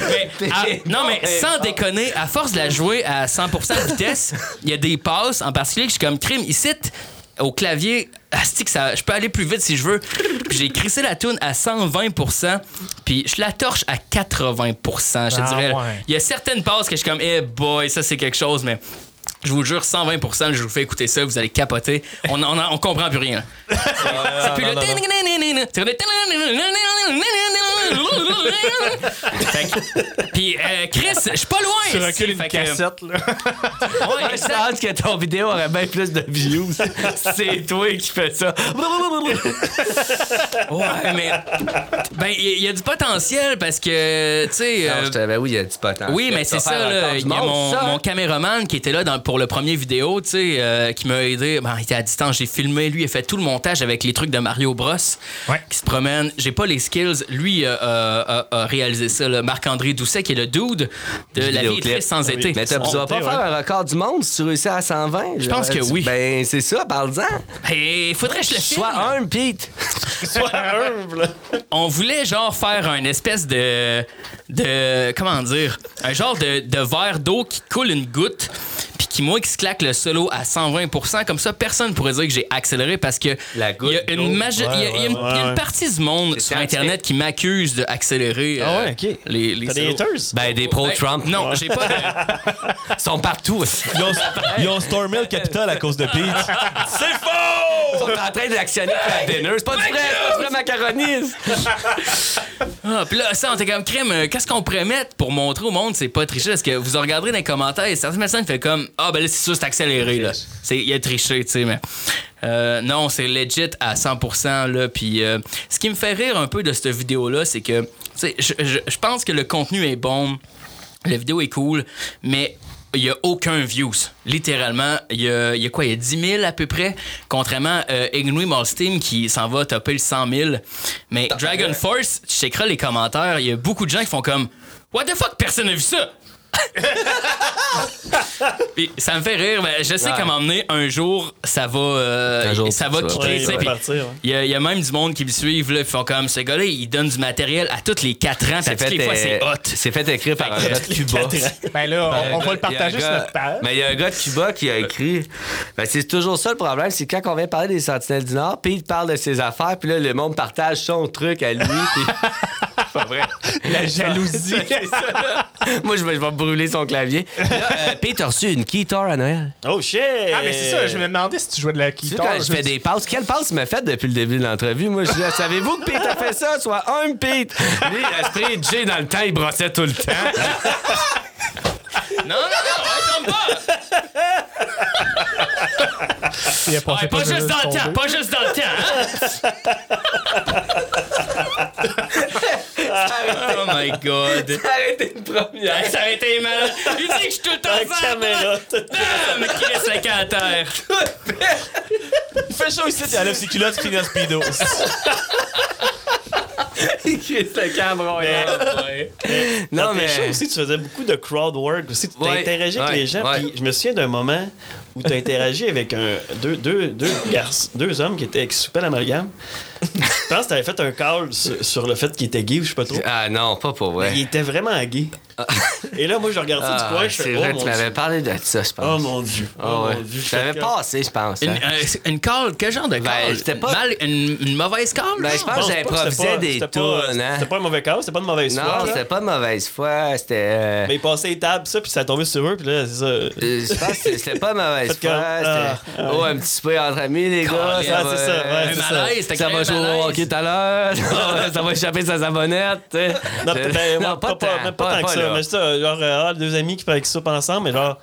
Mais, à- non, mais sans déconner, à force de la jouer à 100% de vitesse, il y a des passes en particulier que je suis comme crime. Ici, au clavier, asti que ça, je peux aller plus vite si je veux. Puis j'ai crissé la tune à 120%, puis je la torche à 80%, je te Ah, dirais. ouais. Il y a certaines passes que je suis comme, eh boy, ça c'est quelque chose, mais je vous jure, 120%, je vous fais écouter ça, vous allez capoter. On, on, on comprend plus rien. C'est plus le. Puis, euh, Chris, je suis pas loin. Tu recules une Fait que- cassette, là. Ouais, Je exact. pense que ton vidéo aurait bien plus de views. C'est toi qui fais ça. Ouais, mais. Ben, il y, a du potentiel parce que, tu sais. Euh, ben oui, il y a du potentiel. Oui, mais c'est Ça là. Il y a mon, caméraman qui était là dans- pour le premier vidéo, tu sais, euh, qui m'a aidé. Ben, il était à distance, j'ai filmé. Lui, il a fait tout le montage avec les trucs de Mario Bros. Ouais. Qui se promène. J'ai pas les skills. Lui euh, euh, a, a réalisé ça, là. Marc-André Doucet, qui est le dude de La vie est sans Oui. été. Mais tu On- vas pas ouais. faire un record du monde si tu réussis à 120? Je pense que oui. Ben, c'est ça, parle-en. Il faudrait que je le filme. Sois un, Pete. on voulait genre faire un espèce de de comment dire un genre de, de verre d'eau qui coule une goutte puis qui moi qui se claque le solo à 120% comme ça personne pourrait dire que j'ai accéléré parce que La goutte il y a une y a- y a partie du monde sur internet qui m'accuse d'accélérer Ah euh, ouais, ok. les, les T'as des solos. haters? Ben, des pro-Trump. Ben, non j'ai pas de- Ils sont partout. Ils ont, ils ont stormé le Capitole à cause de Pete. C'est Ils faux! sont en train d'actionner le dinner. C'est pas du vrai, c'est pas du vrai macaroni. Ah, puis là, ça, on était comme crème. euh, Qu'est-ce qu'on pourrait mettre pour montrer au monde c'est pas triché? Parce que vous regarderez dans les commentaires, et certaines personnes font comme Ah, ben là, c'est sûr, c'est accéléré. Là. C'est, il a triché, tu sais, mais. Euh, non, c'est legit à 100%. Là, puis euh, ce qui me fait rire un peu de cette vidéo-là, c'est que, tu sais, je, je- je pense que le contenu est bon, la vidéo est cool, mais il n'y a aucun views. Littéralement, il y a, y a quoi? Il y a 10 000 à peu près, contrairement à euh, Ignui Malsteam qui s'en va topper le 100 000. Mais Dragon Force, tu checkeras les commentaires, il y a beaucoup de gens qui font comme What the fuck, personne n'a vu ça? Puis ça me fait rire, mais je sais Ouais. qu'à m'emmener un jour, ça va, euh, Un jour, ça va kicker. Ouais, il ouais. Y, a- y a même du monde qui me suivent, là, qui font comme ce gars-là, il donne du matériel à toutes les 4 ans, les fait, fois, c'est euh, hot. c'est fait écrire par un gars de Cuba. Ben là, on, on va le un partager sur notre page. Mais il y a un gars de Cuba qui a écrit. Ben, c'est toujours ça le problème, c'est quand on vient parler des Sentinelles du Nord, puis il parle de ses affaires, puis là, le monde partage son truc à lui. puis- pas vrai. La jalousie. Moi, je vais, je vais brûler son clavier. Là, euh, Pete, t'as reçu une guitare à Noël. Oh shit! Ah, mais c'est ça, je me demandais si tu jouais de la Tu sais, guitare. quand je fais des passes, quelle passe tu m'as faite depuis le début de l'entrevue? Moi, je dis, savez-vous que Pete a fait ça? Soit un Pete. Lui, l'esprit Jay dans le temps, il brossait tout le temps. Non, non, non, tombe pas! Il a Ouais, pas de juste dans le temps, pas juste dans le temps, hein? Oh my god. Arrêtez une première. Ça aurait été malade. Il dit que je suis tout le temps La vert. caméra. Mais qui reste la canne à terre? Il fait chaud ici, il enlève ses culottes, il finit en speedo. Crie le cameron. Non, Dans tes mais. shows aussi, tu faisais beaucoup de crowd work aussi. Tu Ouais, avec ouais, les gens. ouais. Puis je me souviens d'un moment où tu as interagi avec un, deux, deux, deux, garçons, deux hommes qui étaient qui soupaient l'amalgame. Je pense que tu avais fait un call sur, sur le fait qu'il était gay ou je sais pas trop. Ah non, pas pour vrai. Il était vraiment gay. Et là, moi, je regarde ça Ah, du coin. Je c'est fais, vrai, oh, tu m'avais parlé de ça, je Oh pense. mon Dieu. Oh, Ah ouais. mon Dieu. J'étais passé, je pense. Une, hein. euh, une call, quel genre de call? Ben, pas- Mal- une, une mauvaise call? Ben, je pense Non, que j'improvisais des pas- hein? C'était pas un mauvais cas, c'était pas de mauvaise foi. Non, c'était pas de mauvaise foi, c'était. euh, Mais il passait les tables, ça, puis ça tombait sur eux, puis là, c'est ça. euh, Je pense que c'était pas de mauvaise foi. ah, C'était. Oh, un petit souper entre amis, les gars. Ah, c'est ça, ouais, Un c'est ça. malaise, t'as Ça créé va jouer au hockey tout à l'heure. ça va échapper sa savonnette. Non, Euh, ben, non, pas, pas, tant, même pas tant que ça. Mais ça, genre, euh, ah, deux amis qui font avec ça ensemble, mais genre,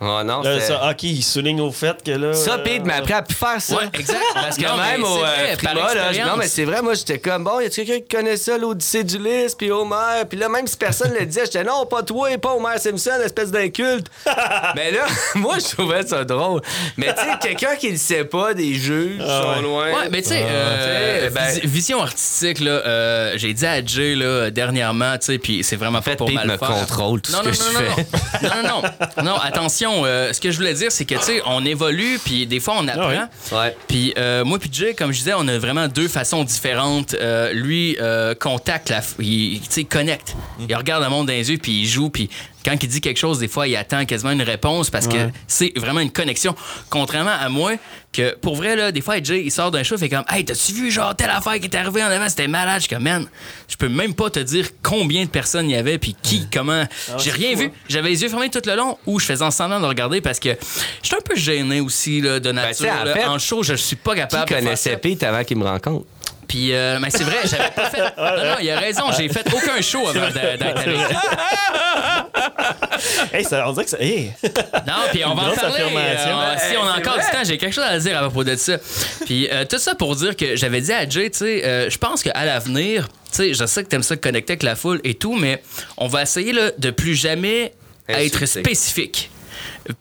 Oh, non, là, ça, ok, ils soulignent au fait que là. Ça, euh, Pete m'a appris à plus faire ça. Ouais, exact. Parce que Non, même au euh, Prima, là, non, mais c'est vrai, moi, j'étais comme, bon, y a quelqu'un qui connaît ça, l'Odyssée d'Ulysse, puis Homer, puis là, même si personne le disait, j'étais, non, pas toi et pas Homer Simpson, espèce d'inculte. mais là, moi, je trouvais ça drôle. Mais tu sais, quelqu'un qui le sait pas, des juges Ah sont ouais. loin. Ouais, mais tu sais, tu euh, ben- vis- vision artistique, là, euh, j'ai dit à Jay là, dernièrement, tu sais, puis c'est vraiment pas fait, pour mal me faire. contrôle tout non, ce non, que non, je non, fais. Non, non, non. Non, attention, euh, ce que je voulais dire, c'est que, tu sais, on évolue, puis des fois, on apprend. ouais. Ouais. Puis euh, moi puis Jay, comme je disais, on a vraiment deux façons différentes. Euh, lui euh, contacte la, il, connecte. Il regarde le monde dans les yeux puis il joue puis quand il dit quelque chose, des fois, il attend quasiment une réponse parce que c'est vraiment une connexion. Contrairement à moi, que pour vrai, là, des fois, Jay, il sort d'un show, il fait comme Hey, t'as-tu vu, genre, telle affaire qui est arrivée en avant, c'était malade. Je suis comme, man, je peux même pas te dire combien de personnes il y avait, puis qui, comment. J'ai rien vu. J'avais les yeux fermés tout le long ou je faisais en semblant de regarder parce que j'étais un peu gêné aussi, là, de nature. tu sais, en là. fait, en show, je suis pas Qui capable de faire connaissait ça. Pete avant qu'il me rencontre? Puis, euh, mais c'est vrai, j'avais pas fait. Non, non, il a raison, j'ai fait aucun show avant d'être avec. Hey, ça, on dirait que ça. Hey! Non, puis on va en parler. euh, si Hey, on a encore vrai. du temps, j'ai quelque chose à dire à propos de ça. Puis euh, tout ça pour dire que j'avais dit à Jay, tu sais, euh, je pense qu'à l'avenir, tu sais, je sais que t'aimes ça connecter avec la foule et tout, mais on va essayer là, de plus jamais être spécifique.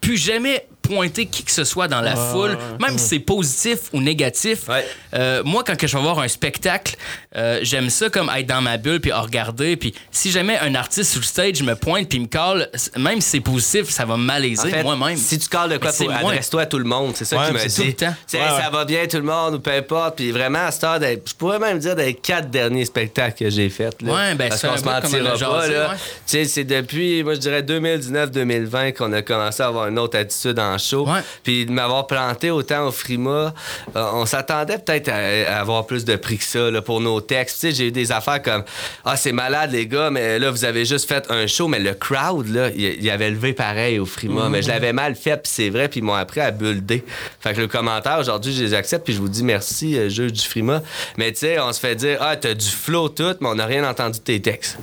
Plus jamais pointer qui que ce soit dans la foule, même si c'est positif ou négatif. Ouais. Euh, moi, quand que je vais voir un spectacle, euh, j'aime ça comme être dans ma bulle puis à regarder. Puis si jamais un artiste sur le stage me pointe puis me colle, c- même si c'est positif, ça va me malaiser En fait, moi-même. Si tu calls de quoi, moi. adresse-toi à tout le monde. C'est ça Ouais, qui me c'est dit. tout le temps. Tu sais, Ouais, Ça va bien, tout le monde, ou peu importe. Puis vraiment, à cette heure, je pourrais même dire des quatre derniers spectacles que j'ai faits. là. Ouais, ben, Parce c'est qu'on se mentira pas. là. ouais. Tu sais, c'est depuis, moi, je dirais 2019-2020 qu'on a commencé à avoir une autre attitude en show. Ouais. Puis de m'avoir planté autant au Frima, euh, on s'attendait peut-être à, à avoir plus de prix que ça là, pour nos textes. Tu sais, j'ai eu des affaires comme Ah, c'est malade, les gars, mais là, vous avez juste fait un show, mais le crowd, là, il il avait levé pareil au Frima. Mais je l'avais mal fait, puis c'est vrai, puis ils m'ont appris à bullder. Fait que le commentaire, aujourd'hui, je les accepte, puis je vous dis merci, euh, juge du Frima. Mais tu sais, on se fait dire Ah, t'as du flow tout, mais on n'a rien entendu de tes textes.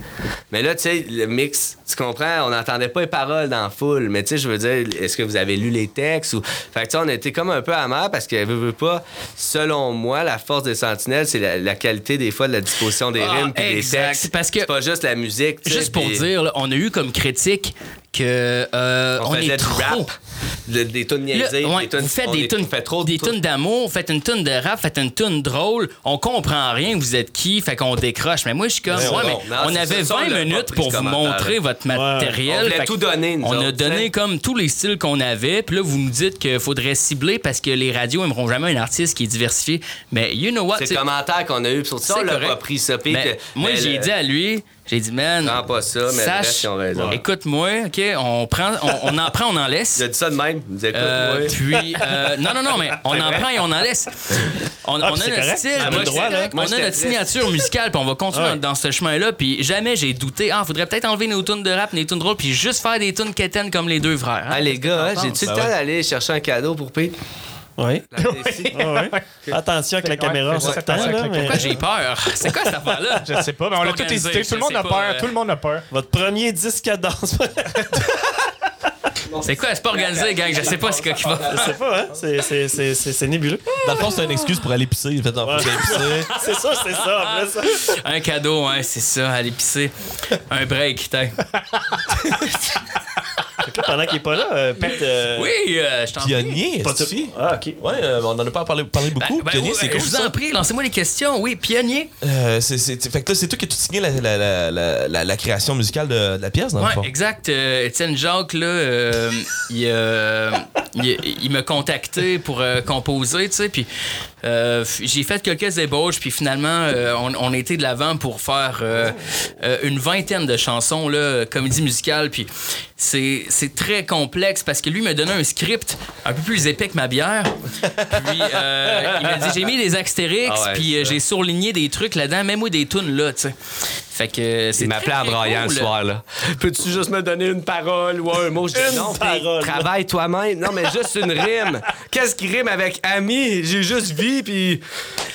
Mais là, tu sais, le mix, tu comprends, on n'entendait pas les paroles dans la foule. Mais tu sais, je veux dire, est-ce que vous avez lu les textes? Ou... Fait que tu sais, on était comme un peu amer parce que, veut, veut pas, selon moi, la force des sentinelles, c'est la, la qualité des fois de la disposition des Ah, rimes puis des textes. Parce que- C'est pas juste la musique. Juste pour dire, là, on a eu comme critique que euh, On, on, est trop. rap, de- des tunes niaisées, ouais, des tunes- vous faites des tunes, fait trop de des tunes. d'amour, faites une tune de rap, faites une tune drôle. On comprend rien, vous êtes qui, fait qu'on décroche. Mais moi, je suis comme, Mais ouais, non, mais non, on avait ça, ça, on 20 l'a pas minutes pour vous montrer votre matériel. On Fait tout nous On a autres, donné tu sais. comme tous les styles qu'on avait. Puis là, vous nous dites qu'il faudrait cibler parce que les radios aimeront jamais un artiste qui est diversifié. Mais you know what? C'est le commentaire qu'on a eu. Sur ça, C'est on l'a pas pris, ça. moi, j'ai dit à lui, J'ai dit, man. Prends pas ça, mais le reste, ils ont raison. Écoute-moi, OK, on, prend, on, on en prend, on en laisse. Il a dit ça de même. Il dit, écoute, Euh, moi. puis, euh, non, non, non, mais on en prend et on en laisse. On, Ah, on a notre correct. style, Ah, on moi, droit, on a notre triste. signature musicale, puis on va continuer Ouais. dans, dans ce chemin-là. Puis jamais j'ai douté, ah, faudrait peut-être enlever nos tunes de rap, nos tunes drôles, puis juste faire des tunes quétaines comme les deux frères. hein. Ah, les gars, hein, j'ai-tu le temps d'aller chercher un cadeau pour Pete? Oui. Attention avec la caméra, Ouais, là, mais- Pourquoi j'ai peur? C'est quoi cette affaire-là? Je sais pas, mais on a tout hésité. Tout le monde a peur. euh. Tout le monde a peur. Votre premier disque à danse. C'est quoi? C'est pas organisé, gang. Je sais pas ce qu'il va. Je sais pas, hein? C'est- c'est- C'est c'est- c'est nébuleux. Dans le fond, c'est une excuse pour aller pisser. Il fait en plus d'aller pisser. C'est ça, c'est ça. en plus. Un cadeau, hein, c'est ça, aller pisser. Un break, t'as. Pendant qu'il est pas là, euh, Pete. euh, Oui, euh, je t'en prie. Pionnier, pas tout- Ah, ok. Ouais, euh, on en a pas parlé, parlé Ben, beaucoup. ben, Pionnier, ouais, c'est cool Je vous ça. en prie, lancez-moi les questions. Oui, pionnier. Euh, c'est, c'est- fait que là, c'est toi qui as tout signé la, la, la, la, la- la création musicale de, de la pièce, dans le Ouais, fond. exact. Euh, Étienne Jacques, là, euh, il, euh, il, il m'a contacté pour euh, composer, tu sais, puis euh, j'ai fait quelques ébauches, puis finalement, euh, on, été de l'avant pour faire euh, une vingtaine de chansons, là, comédie musicale, puis c'est, c'est très complexe parce que lui m'a donné un script un peu plus épais que ma bière. Puis il m'a dit j'ai mis des astérix, Ah ouais, puis j'ai surligné des trucs là-dedans, même moi des tunes là, tu sais. Fait que c'est Il m'appelait en braillant cool. le soir, là. Peux-tu juste me donner une parole ou un mot? Je dis, Une non, parole. Travaille toi-même. Non, mais juste une rime. Qu'est-ce qui rime avec ami? J'ai juste vie, puis...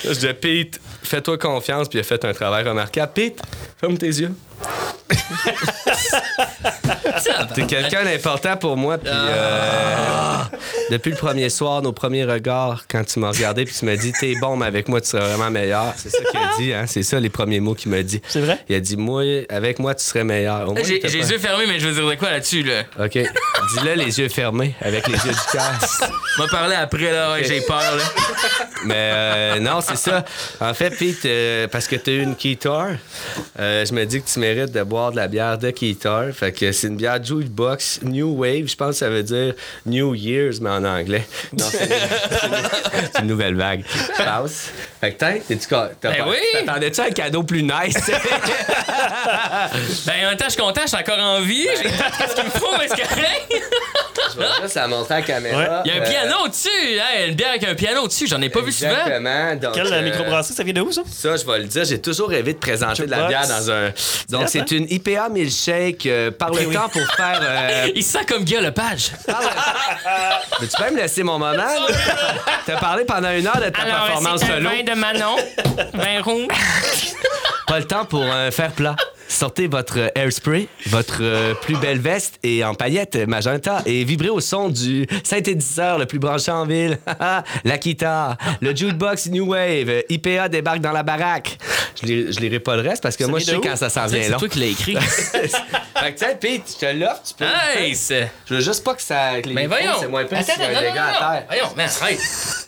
Je dis, Pete, fais-toi confiance, puis il a fait un travail remarquable. Pete, ferme tes yeux. T'es quelqu'un d'important pour moi, puis euh, depuis le premier soir, nos premiers regards, quand tu m'as regardé puis tu m'as dit t'es bon, mais avec moi tu seras vraiment meilleur. C'est ça qu'il a dit, hein? C'est ça les premiers mots qu'il m'a dit. C'est vrai? Il a dit moi, avec moi tu serais meilleur. Au moins, J'ai il t'a j'ai pas- les yeux fermés, mais je veux dire de quoi là-dessus, là? Ok, dis-le les yeux fermés, avec les yeux du cœur. M'a parlé après, là, ouais, j'ai peur, là. Mais euh, non, c'est ça. En fait, Pete, euh, parce que tu as eu une Keytar, euh, je me dis que tu mérites de boire de la bière de Keytar. Fait que c'est une bière Jukebox New Wave. Je pense que ça veut dire New Year's, mais en anglais. Non, c'est une, nouvelle vague. Je pense. Fait que t'es- t'es-tu ca- t'as Ben pas- oui. T'attendais-tu un cadeau plus nice? Ben, en même temps, je suis content, je suis encore en vie. J'ai ce qu'il me faut, mais c'est correct. je vais juste la montrer à la caméra. Il y a un Euh, piano dessus. Hey, une bière avec un piano dessus, j'en ai pas vu souvent. Exactement. Donc, Quelle euh, microbrasserie, ça vient de où, ça? Ça, je vais le dire, j'ai toujours rêvé de présenter de la bière dans un. Donc, c'est une IPA milkshake euh, par le temps pour faire. euh, Il se sent comme Guy Lepage. Mais tu peux me laisser mon moment? là? T'as parlé pendant une heure de ta performance solo. de Manon, vin rouge. Pas le temps pour un faire plat. Sortez votre euh, airspray, votre euh, plus belle veste et en paillettes euh, magenta et vibrez au son du synthétiseur le plus branché en ville. la guitare, le jukebox New Wave, euh, IPA débarque dans la baraque. Je lirai pas le reste parce que moi je sais quand ça s'en vient C'est long. toi qui l'as écrit. fait que tu sais, Pete, je te l'offre, tu peux. c'est. Je veux juste pas que ça. que les Ben voyons. C'est moins pire non, un dégât à terre. Voyons, mais arrête.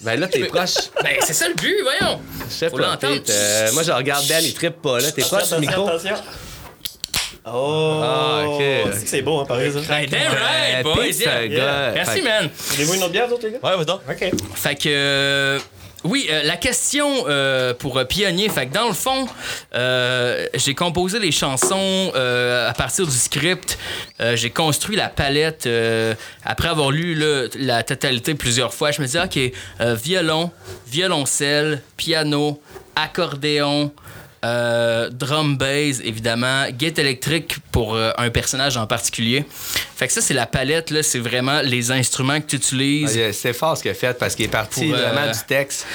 Ben là, t'es proche. Ben, c'est ça le but, voyons. Là, l'entendre. Pete, euh, moi, je regarde Ben, il trippe pas, là. T'es proche du micro? attention. Oh! Ah, ok. C'est que c'est beau, hein, pareil, ça. Hey, damn right, Euh, boys. Yeah. gars. Merci, man. Voulez-vous une autre bière, vous autres, les gars? Ouais, donc. OK. Fait que. Oui, euh, la question euh, pour euh, Pionnier, fait dans le fond, j'ai composé les chansons à partir du script. J'ai construit la palette après avoir lu la totalité plusieurs fois. Je me disais, OK, violon, violoncelle, piano, accordéon, euh, drum bass, évidemment, guitare électrique pour euh, un personnage en particulier. Fait que ça, c'est la palette, là, c'est vraiment les instruments que tu utilises. Ah, C'est fort ce qu'il a fait parce qu'il est parti Pour, euh, vraiment du texte.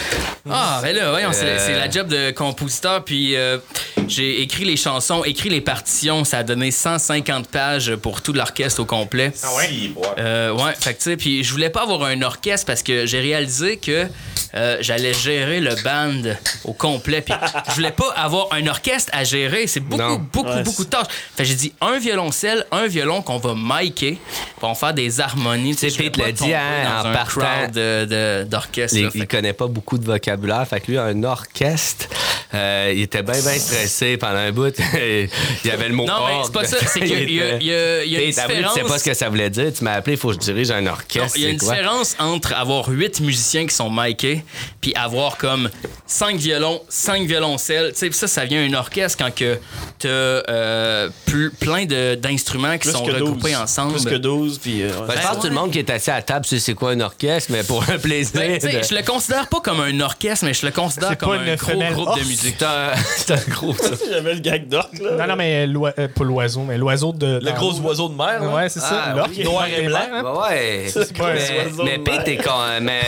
Ah, ben là, voyons, c'est Euh. c'est la job de compositeur. Puis euh, j'ai écrit les chansons, écrit les partitions. Ça a donné 150 pages pour tout l'orchestre au complet. Ah ouais? Euh, ouais, fait que tu sais, puis je voulais pas avoir un orchestre parce que j'ai réalisé que euh, j'allais gérer le band au complet. Puis je voulais pas avoir un orchestre à gérer. C'est beaucoup, Non. beaucoup, Ouais, beaucoup de tâches. Fait que j'ai dit un violoncelle, un violon qu'on va micer, puis on va faire des harmonies. Tu sais, je Pete l'a dit, tomber hein, dans en un partant. crowd de- de- d'orchestre. Il, là. il Fait que- connaît pas beaucoup de vocabulaire. Fait que lui, un orchestre, Euh, il était bien, bien stressé pendant un bout. il y avait le mot Non, mais c'est pas ça. C'est qu'il y a- il y a- il y a- Tu sais pas ce que ça voulait dire. Tu m'as appelé, il faut que je dirige un Non, orchestre. il y a c'est une quoi? différence entre avoir huit musiciens qui sont micés puis avoir comme cinq violons, cinq violoncelles. Tu sais, ça, ça vient un orchestre quand que t'as euh, plus- plein de- d'instruments qui Plus sont que 12. regroupés ensemble. Plus que 12, puis... euh, ouais. Ben, je pense que tout le monde qui est assis à la table sait c'est quoi un orchestre, mais pour un plaisir. Ben, de- Je le considère pas comme un orchestre, mais je le considère comme un gros groupe de orque. musique. C'est un, c'est un gros. ça. J'avais le gag d'orque, là. Non, non, mais l'oi- euh, pas l'oiseau, mais l'oiseau de. Le gros oiseau de mer, là. Ouais, c'est ça. Ah, L'orque. oui. Noir et blanc. hein. Ouais. C'est quoi, un Mais, oiseau mais de Pete est con, hein, mais,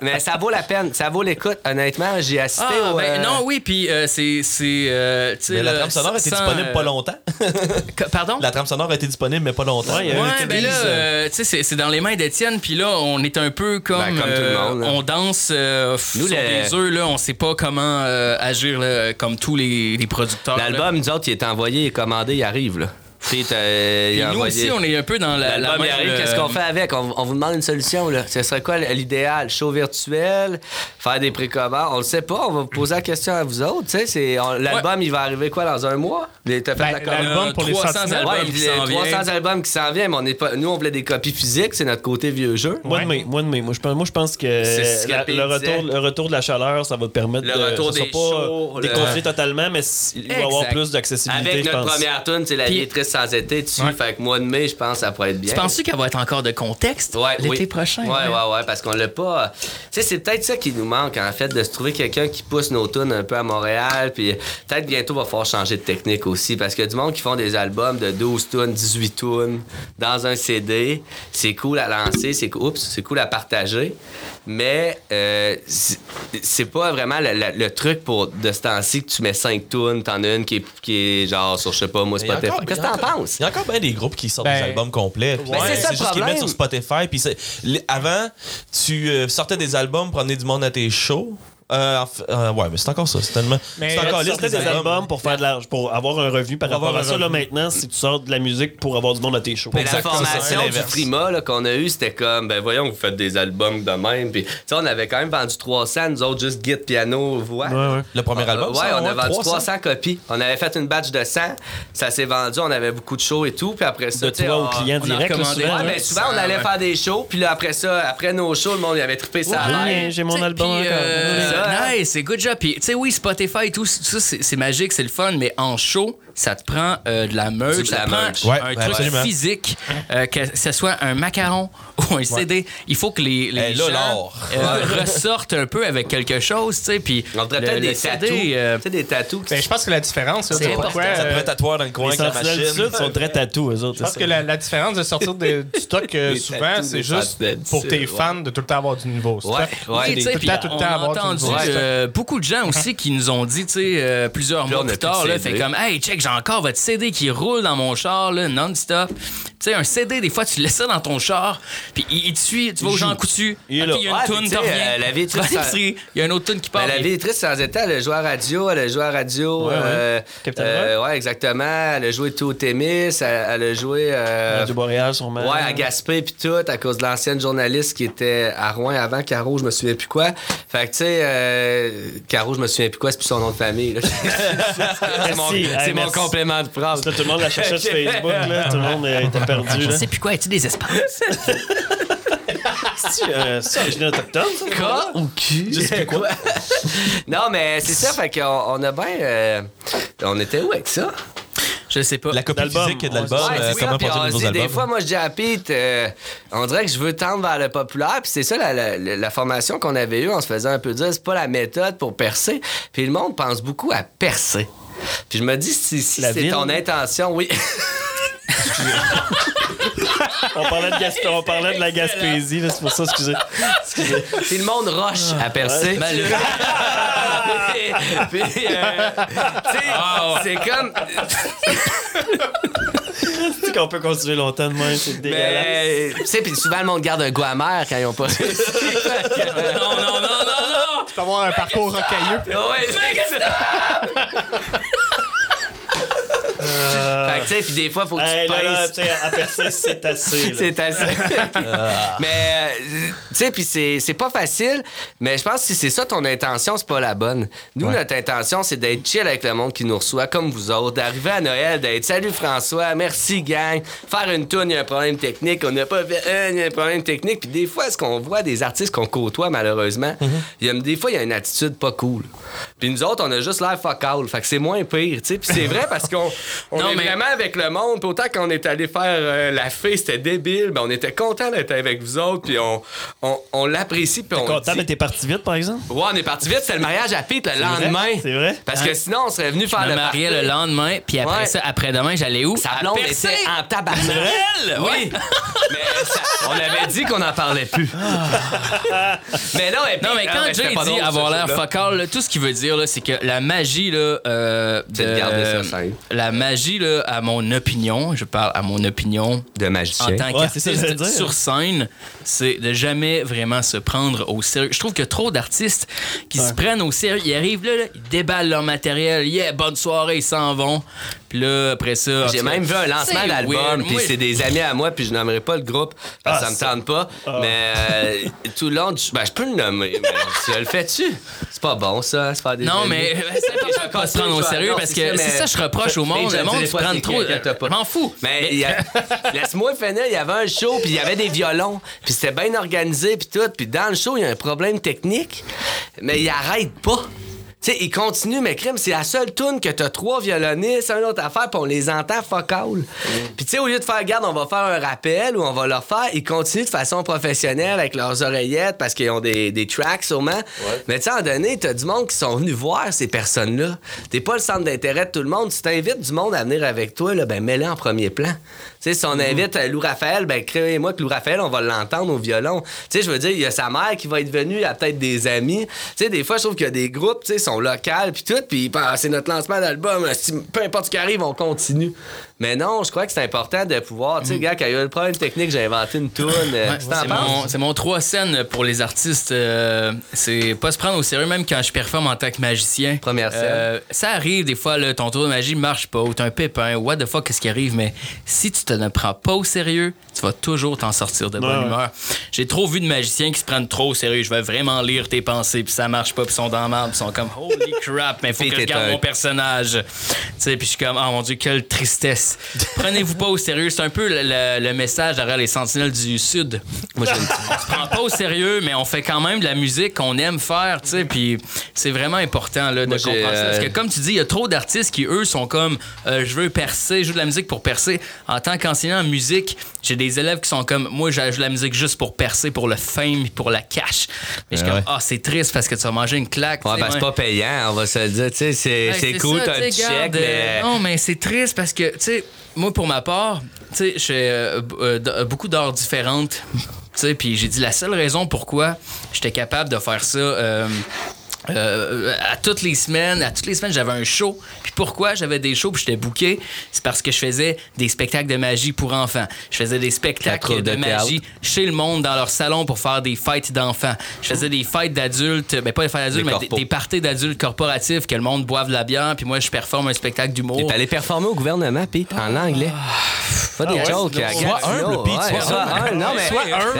mais ça vaut la peine, ça vaut l'écoute. Honnêtement, j'ai assisté Ah, ben euh, non, oui, puis euh, c'est. c'est, euh, Mais la trame sonore était sans, disponible euh, pas longtemps. que- Pardon? La trame sonore a été disponible, mais pas longtemps. Ouais, a ben là, euh, tu sais, c'est- dans les mains d'Étienne, puis là, on est un peu comme. Ben, comme tout le euh, monde, on danse euh, Nous, sur le- des œufs, là, on sait pas comment euh, agir là, comme tous les, les producteurs. L'album, nous autres, il est envoyé, il est commandé, il arrive, là. Euh, Puis a nous aussi, on est un peu dans la. la qu'est-ce euh, qu'on fait avec? On, on vous demande une solution, là. Ce serait quoi l'idéal? Show virtuel? Faire des précommandes? On le sait pas, on va vous poser la question à vous autres, tu sais. c'est- on- L'album, il va arriver quoi, dans un mois? Les- T'as fait Ben, la commande? l'album euh, pour les 300 sentinelles. albums Ouais, qui les s'en 300 viennent. albums qui s'en viennent, mais on est pas, nous, on voulait des copies physiques, c'est notre côté vieux jeu. Mois de Ouais. mai, mois de mai. Moi, je pense, moi, je pense que ce la- le, retour, le retour de la chaleur, ça va te permettre Le de. retour des pas shows, le- déconfiné totalement, mais il va y avoir plus d'accessibilité, Avec notre première tune, c'est La vie sans été dessus. Ouais. Fait que mois de mai, je pense que ça pourrait être bien. Tu penses-tu qu'elle va être encore de contexte Ouais, l'été oui. prochain? Ouais, ouais, ouais, parce qu'on l'a pas. Tu sais, c'est peut-être ça qui nous manque, en fait, de se trouver quelqu'un qui pousse nos tunes un peu à Montréal. Puis peut-être bientôt, va falloir changer de technique aussi. Parce qu'il y a du monde qui font des albums de 12 tunes, 18 tunes dans un CD. C'est cool à lancer, c'est cool, oups, c'est cool à partager. Mais euh, c'est pas vraiment le, le- le truc pour de ce temps-ci que tu mets 5 tunes, t'en as une qui est, qui est genre sur, je sais pas, moi, Spotify. Qu'est-ce que t'en Il y a encore bien des groupes qui sortent Ben, des albums complets. Ben, c'est ça le juste qu'ils mettent sur Spotify. Puis avant, tu euh, sortais des albums pour amener du monde à tes shows. Euh, euh, ouais, mais c'est encore ça. C'est tellement. Mais c'est encore liste des albums pour faire de l'argent, pour avoir un revenu par Pour rapport avoir à un ça. Là, maintenant, si tu sors de la musique pour avoir du monde à tes shows. Mais la formation du là, qu'on a eu, c'était comme, ben voyons, vous faites des albums de même. Puis, tu sais, on avait quand même vendu 300, nous autres, juste guide, piano, voix. Ouais, ouais. Le premier Euh, album, ouais, ça, on a vendu 300. 300 copies. On avait fait une batch de 100. Ça s'est vendu, on avait beaucoup de shows et tout. Puis après ça, tu sais, on- au client on direct. souvent, Ouais, ben souvent, on allait faire des shows. Puis là, après ça, après nos shows, le monde il avait trippé ça. J'ai- J'ai mon album nice, c'est good job. Puis, tu sais, oui, Spotify et tout, ça, c'est magique, c'est le fun, mais en show, ça te prend euh, de la de ça la te prend. Ouais, un ouais, truc absolument. physique, euh, que ce soit un macaron ou un CD. Il faut que les, les Eh, là, gens l'or. euh, ressortent un peu avec quelque chose, tu sais. Puis, On peut-être des CD, tatous. euh, des tatous. Ben, je pense que la différence, C'est pourquoi. Ça pourrait tatouer dans le coin avec la machine. Sud sont très tatous, eux autres. Je pense que la, la différence de sortir de- du stock, souvent, c'est juste pour tes fans de tout le temps avoir du nouveau stock. Ouais, tout le temps, tout le on temps a avoir du entendu nouveau beaucoup de gens aussi qui nous ont dit, tu sais, plusieurs mois plus tard, fait comme, hey, check, encore votre CD qui roule dans mon char, là, non-stop. Tu sais, un CD, des fois, tu laisses ça dans ton char, puis il, il te suit, tu vas au Jean Coutu, Il y a une toune, t'en reviens. euh, la vie est triste, il y a une autre tune qui part. Ben, la vie est triste sans état. Elle a joué à radio, elle a joué à radio. Ouais, ouais. euh, Captain euh, ouais, exactement. Elle a joué tout au Témis. Elle, elle a joué. euh, Radio Boréal, sûrement. Ouais, à Gaspé puis tout, à cause de l'ancienne journaliste qui était à Rouen avant, Caro, je me souviens plus quoi. Fait que, tu sais, euh, Caro, je me souviens plus quoi, c'est plus son nom de famille. c'est mon, Hey, mon. Complément de phrase. Tout le monde la cherchait sur Facebook, là. Tout le monde était perdu, Je sais plus quoi, es-tu des espaces? C'est euh, origine autochtone, ça? Quoi? Ou qui? Je sais plus quoi. non, mais c'est ça, fait qu'on on a bien. euh, on était où avec ça? Je sais pas. La copie D'album. physique de l'album, Ouais, euh, c'est comment albums. Des fois, moi, je dis à Pete, euh, on dirait que je veux tendre vers le populaire. Puis c'est ça, la, la- la- la formation qu'on avait eue, on se faisait un peu dire, c'est pas la méthode pour percer. Puis le monde pense beaucoup à percer. Puis je me dis, si, si c'est ville? ton intention, oui. On parlait de, Gasp- on parlait de la Gaspésie, là, c'est pour ça, excusez. excusez. Puis le monde roche à percer. Ben, le- puis, puis, euh, Ah, c'est comme. Tu sais qu'on peut continuer longtemps de même, c'est dégueulasse. Mais, tu sais, puis souvent, le monde garde un goût amer quand ils ont pas réussi. non, non, non, non, non! Tu peux avoir un parcours rocailleux. Ouais, c'est ça. Fait que, tu sais, puis des fois, faut que Hey, tu là, là, pinces. à percer, c'est assez. C'est assez. mais, euh, tu sais, puis c'est c'est pas facile, mais je pense que si c'est ça ton intention, c'est pas la bonne. Nous, notre intention, c'est d'être chill avec le monde qui nous reçoit, comme vous autres, d'arriver à Noël, d'être salut François, merci gang, faire une tourne, il y a un problème technique, on n'a pas fait il y a un problème technique. Puis des fois, ce qu'on voit des artistes qu'on côtoie, malheureusement, il y a, des fois, il y a une attitude pas cool. Puis nous autres, on a juste l'air fuck all. Fait que c'est moins pire, tu sais. Puis c'est vrai parce qu'on on Non, est mais- vraiment avec le monde. Puis autant qu'on est allé faire euh, la fée, c'était débile. Ben, on était content d'être avec vous autres. Puis on, on, on l'apprécie. Puis on Content, dit- mais t'es parti vite, par exemple? Ouais, on est parti vite. C'était le mariage à Pete le lendemain. C'est vrai? Parce que sinon, on serait venu faire le party. le lendemain, puis après Ouais. ça, après-demain, j'allais où? Sa blonde était en tabarnak. Oui. mais ça- on avait dit qu'on n'en parlait plus. mais non, et puis- Non, mais ah, quand Jay dit drôle, avoir l'air là, tout ce qu'il veut dire, là, c'est que la magie, là, euh, C'est de garder ça la magie, là, à mon opinion, je parle à mon opinion, De en magicien. tant Ouais, que j'allais qu'artiste sur scène, c'est de jamais vraiment se prendre au sérieux. Je trouve que trop d'artistes qui se prennent au sérieux, ils arrivent là, là, ils déballent leur matériel, yeah, bonne soirée, ils s'en vont. Puis là, après ça. J'ai même vu un lancement d'album, puis c'est des amis à moi, puis je nommerai pas le groupe, parce que Ah, ça me ça- tente pas. Mais euh, tout le long, du- ben, je peux le nommer, mais je le fais-tu? C'est pas bon, ça, se faire des Non, amis. mais important de pas se prendre au sérieux parce que ça, c'est ça je reproche au monde. Le monde se pas prend trop. Je m'en fous. Mais laisse-moi finir, il y avait un show, puis il y avait des violons, puis c'était bien organisé, puis tout. Puis dans le show, il y a un problème technique, mais il arrête pas. Tu sais, il continue, mais crime, c'est la seule tune que t'as trois violonistes, une autre affaire, puis on les entend fuck all. Puis tu sais, au lieu de faire, garde, on va faire un rappel ou on va leur faire, ils continuent de façon professionnelle avec leurs oreillettes parce qu'ils ont des, des tracks sûrement. Mais tu sais, à un moment donné, t'as du monde qui sont venus voir ces personnes-là. T'es pas le centre d'intérêt de tout le monde. Si t'invites du monde à venir avec toi, là, ben mets-le en premier plan. Sais, si on invite euh, Lou Raphaël, ben créez-moi que Lou Raphaël, on va l'entendre au violon. Tu sais, je veux dire, il y a sa mère qui va être venue, il y a peut-être des amis. Tu sais, des fois, je trouve qu'il y a des groupes, tu sais, sont locaux puis tout, puis bah, c'est notre lancement d'album. Peu importe ce qui arrive, on continue. Mais non, je crois que c'est important de pouvoir, tu sais, gars, quand il y a eu le problème technique, j'ai inventé une toune. euh, Ouais, c'est mon, trois scènes pour les artistes. euh, c'est pas se prendre au sérieux, même quand je performe en tant que magicien. Première scène. Euh, ça arrive des fois, là, ton tour de magie marche pas, ou t'as un pépin, what the fuck, qu'est-ce qui arrive, mais si tu te ne prends pas au sérieux, tu vas toujours t'en sortir de bonne Ouais. humeur. J'ai trop vu de magiciens qui se prennent trop au sérieux. Je vais vraiment lire tes pensées, puis ça marche pas, puis ils sont dans la puis ils sont comme holy crap, mais faut que je t'es garde un- mon personnage. Tu sais, puis je suis comme, oh mon dieu, quelle tristesse. Prenez-vous pas au sérieux. C'est un peu le, le- le message derrière les Sentinelles du Sud. Moi, une On se prend pas au sérieux, mais on fait quand même de la musique qu'on aime faire, tu sais, puis c'est vraiment important là, de Moi, comprendre ça. Parce que comme tu dis, il y a trop d'artistes qui, eux, sont comme euh, je veux percer, je joue de la musique pour percer. En tant qu'enseignant en musique, j'ai des élèves qui sont comme moi, je joue de la musique juste pour percer, pour le fame, pour la cash. Mais je suis Ouais, comme, ah, c'est triste parce que tu vas manger une claque. Ouais, ben, c'est pas payant, on va se le dire. Tu sais, c'est cool, t'as un petit chèque, euh. Non, mais c'est triste parce que, tu sais, moi, pour ma part, tu sais, je fais euh, euh, beaucoup d'heures différentes. Tu sais, puis j'ai dit la seule raison pourquoi j'étais capable de faire ça. euh, euh, à toutes les semaines, à toutes les semaines, j'avais un show. Puis pourquoi j'avais des shows puis j'étais booké, c'est parce que je faisais des spectacles de magie pour enfants. Je faisais des spectacles de, de magie chez le monde dans leur salon pour faire des fêtes d'enfants. Je faisais des fêtes d'adultes, ben pas des fêtes d'adultes, mais des, corpos. des parties d'adultes corporatifs que le monde boive de la bière, puis moi je performe un spectacle d'humour. T'es allé performer au gouvernement, Pete, en anglais. Pas des ouais, jokes. sois à humble, Pete. Non, mais,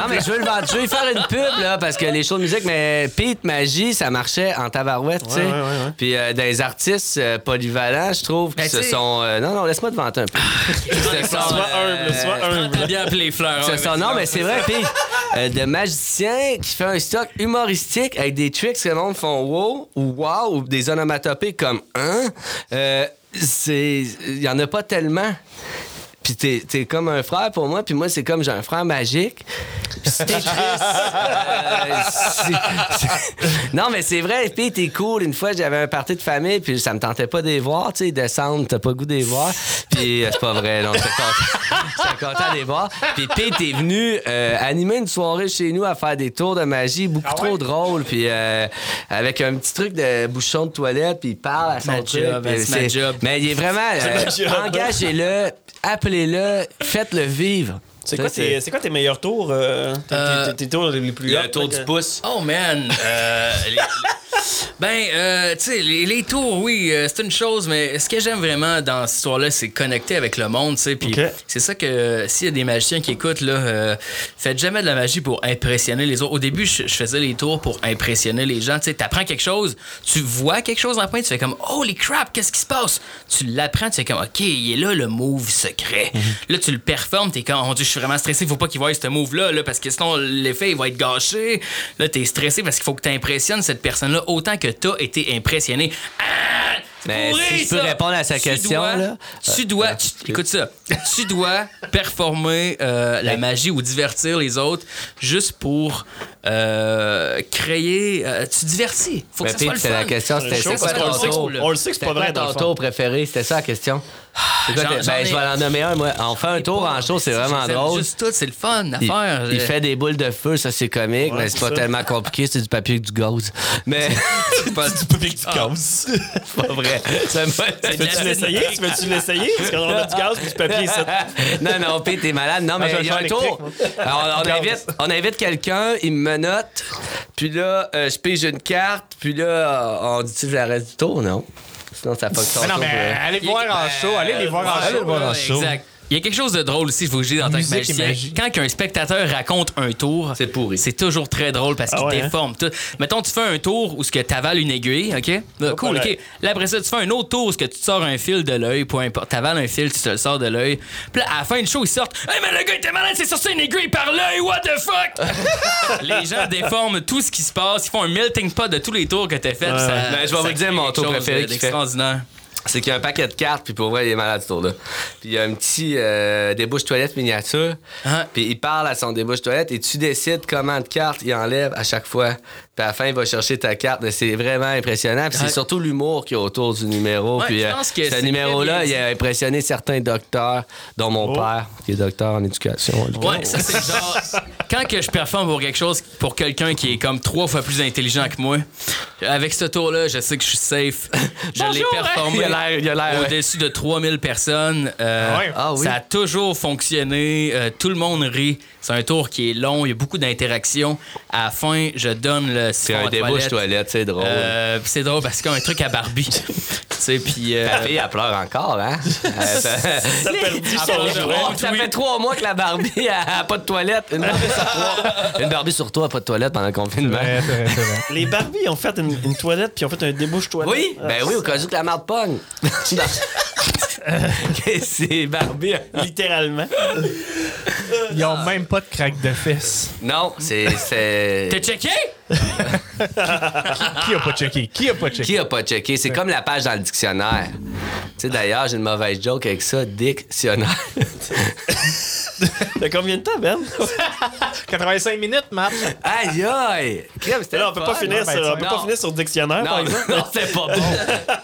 mais je veux le vendre. Je veux lui faire une pub, là, parce que les shows de musique, mais Pete Magie, ça marchait en tabarouette, tu sais. Ouais, ouais, ouais, ouais. Puis euh, des artistes euh, polyvalents, je trouve, qui Ben, se sont. euh, non, non, laisse-moi te vanter un peu. Qui se sont, Sois euh, humble, sois humble. T'as bien appelé les fleurs. Sont- non, mais c'est vrai, puis euh, de magicien qui fait un stock humoristique avec des tricks que le monde font wow ou wow ou des onomatopées comme un. Euh, c'est. Il y en a pas tellement. Puis t'es, t'es comme un frère pour moi, puis moi, c'est comme j'ai un frère magique. Puis si t'es triste, euh, c'est- c'est- Non, mais c'est vrai, puis t'es cool. Une fois, j'avais un party de famille, puis ça me tentait pas de les voir, tu sais, descendre, t'as pas le goût de les voir. Puis euh, c'est pas vrai, non, j'étais content. J'étais content de les voir. Puis Pete est venu euh, animer une soirée chez nous à faire des tours de magie, beaucoup Ah trop drôle, puis euh, avec un petit truc de bouchon de toilette, puis il parle à son Ma truc. job, puis c'est ma job. Mais il est vraiment... euh, ma faites-le vivre. C'est quoi, tes- c'est quoi tes meilleurs tours? euh, tes- Euh, tes, tes tours les plus Le hot, tour là, du que- pouce. Oh man! Euh, les- Ben, euh, tu sais, les, les tours, oui, euh, c'est une chose, mais ce que j'aime vraiment dans cette histoire-là, c'est connecter avec le monde, tu sais. Puis c'est ça que s'il y a des magiciens qui écoutent, là, euh, faites jamais de la magie pour impressionner les autres. Au début, je, je faisais les tours pour impressionner les gens. Tu sais, t'apprends quelque chose, tu vois quelque chose en point, tu fais comme, holy crap, qu'est-ce qui se passe? Tu l'apprends, tu fais comme, ok, il est là le move secret. Là, tu le performes, t'es comme, oh Dieu, je suis vraiment stressé, faut pas qu'il voie ce move-là, là, parce que sinon, l'effet, il va être gâché. Là, t'es stressé parce qu'il faut que t'impressionnes cette personne-là autant que t'as été impressionné. Ah! Mais pourri, si je peux ça! répondre à sa Tu question, dois- là. Tu dois, tu- écoute ça, tu dois performer euh, la magie ou divertir les autres juste pour euh, créer. euh, tu divertis. Faut que Mais ça soit Pete, le fun. la question, c'était que- tour? on le sait que c'est pas vrai, ton tour préféré? C'était ça la question? C'est quoi j'en ben, ai- je vais en nommer un, moi. On fait un tour en show, c'est vraiment drôle. Juste tout, c'est le fun à Il, faire. il Euh, fait des boules de feu, ça c'est comique, mais c'est pas ça. tellement compliqué, c'est du papier avec du gaz. Mais c'est pas, du casse. pas vrai. Ça m'a- C'est de Veux-tu la- l'essayer? Tu veux-tu l'essayer? Parce qu'on a du gaz et du papier ici. non, non, Pete, t'es malade. Non, mais je vais il y a un tour. Alors, on, invite, on invite quelqu'un, il me note, puis là, euh, je pige une carte, puis là, on dit-tu que j'arrête du tour? Non? Sinon, ça fuck Mais non, mais euh. allez voir en show, allez les voir en allez show. le voir en show. Exact. Il y a quelque chose de drôle aussi, il faut que je dise en tant que magicien. Quand un spectateur raconte un tour, C'est pourri. C'est toujours très drôle parce qu'il Ah ouais, hein? déforme tout. Mettons, tu fais un tour où ce que t'avales une aiguille, OK? Cool. OK. Là, après ça, tu fais un autre tour où ce que tu te sors un fil de l'œil, peu importe. T'avales un fil, tu te le sors de l'œil. Puis là, à la fin du show, ils sortent Hey, mais le gars était malade, c'est sorti une aiguille par l'œil, what the fuck? Les gens déforment tout ce qui se passe. Ils font un melting pot de tous les tours que t'as fait. ça- Ben, je vais vous dire mon tour préféré qu'il fait. C'est qu'il y a un paquet de cartes, puis pour vrai, il est malade ce tour-là. Puis il y a un petit euh, débouche toilette miniature, Ah. puis il parle à son débouche toilette et tu décides comment de cartes il enlève à chaque fois. Puis à la fin, il va chercher ta carte. Mais C'est vraiment impressionnant. Puis Ouais. c'est surtout l'humour qui est autour du numéro. Ouais, puis je euh, pense que ce numéro-là, il a impressionné certains docteurs, dont mon père, qui est docteur en éducation. Ouais, ça c'est genre. Quand que je performe pour quelque chose, pour quelqu'un qui est comme trois fois plus intelligent que moi, avec ce tour-là, je sais que je suis safe. Je l'ai performé l'air, ouais. au-dessus de 3000 personnes. Euh, Ah ouais? Ah oui? Ça a toujours fonctionné. Euh, tout le monde rit. C'est un tour qui est long. Il y a beaucoup d'interactions. À la fin, je donne le C'est un débouche toilette. c'est drôle. Euh, c'est drôle parce qu'il y a un truc à Barbie. tu sais, puis. euh, La fille, elle pleure encore, hein? Euh, ça- fait trois mois que la Barbie a pas de toilette. Une Barbie sur trois. Une Barbie sur toi, pas de toilette pendant le confinement. Ouais, vrai. Les Barbies ont fait une, une toilette puis ont fait un débouche toilette. Oui, ben oui, au cas où que la marde pogne. c'est Barbie. Littéralement. Ils ont même pas de craque de fesses. Non, c'est. c'est- T'as checké? Qui a pas checké? Qui a pas checké? Qui a pas checké? C'est comme la page dans le dictionnaire. Tu sais, d'ailleurs, j'ai une mauvaise joke avec ça. Dictionnaire. T'as combien de temps, Ben? 85 minutes, Matt. aïe, aïe! Crème, c'était Là, on peut pas fun. finir ben, sur, on tu- peut non. pas finir sur dictionnaire, par Non, exemple. non, c'est pas bon.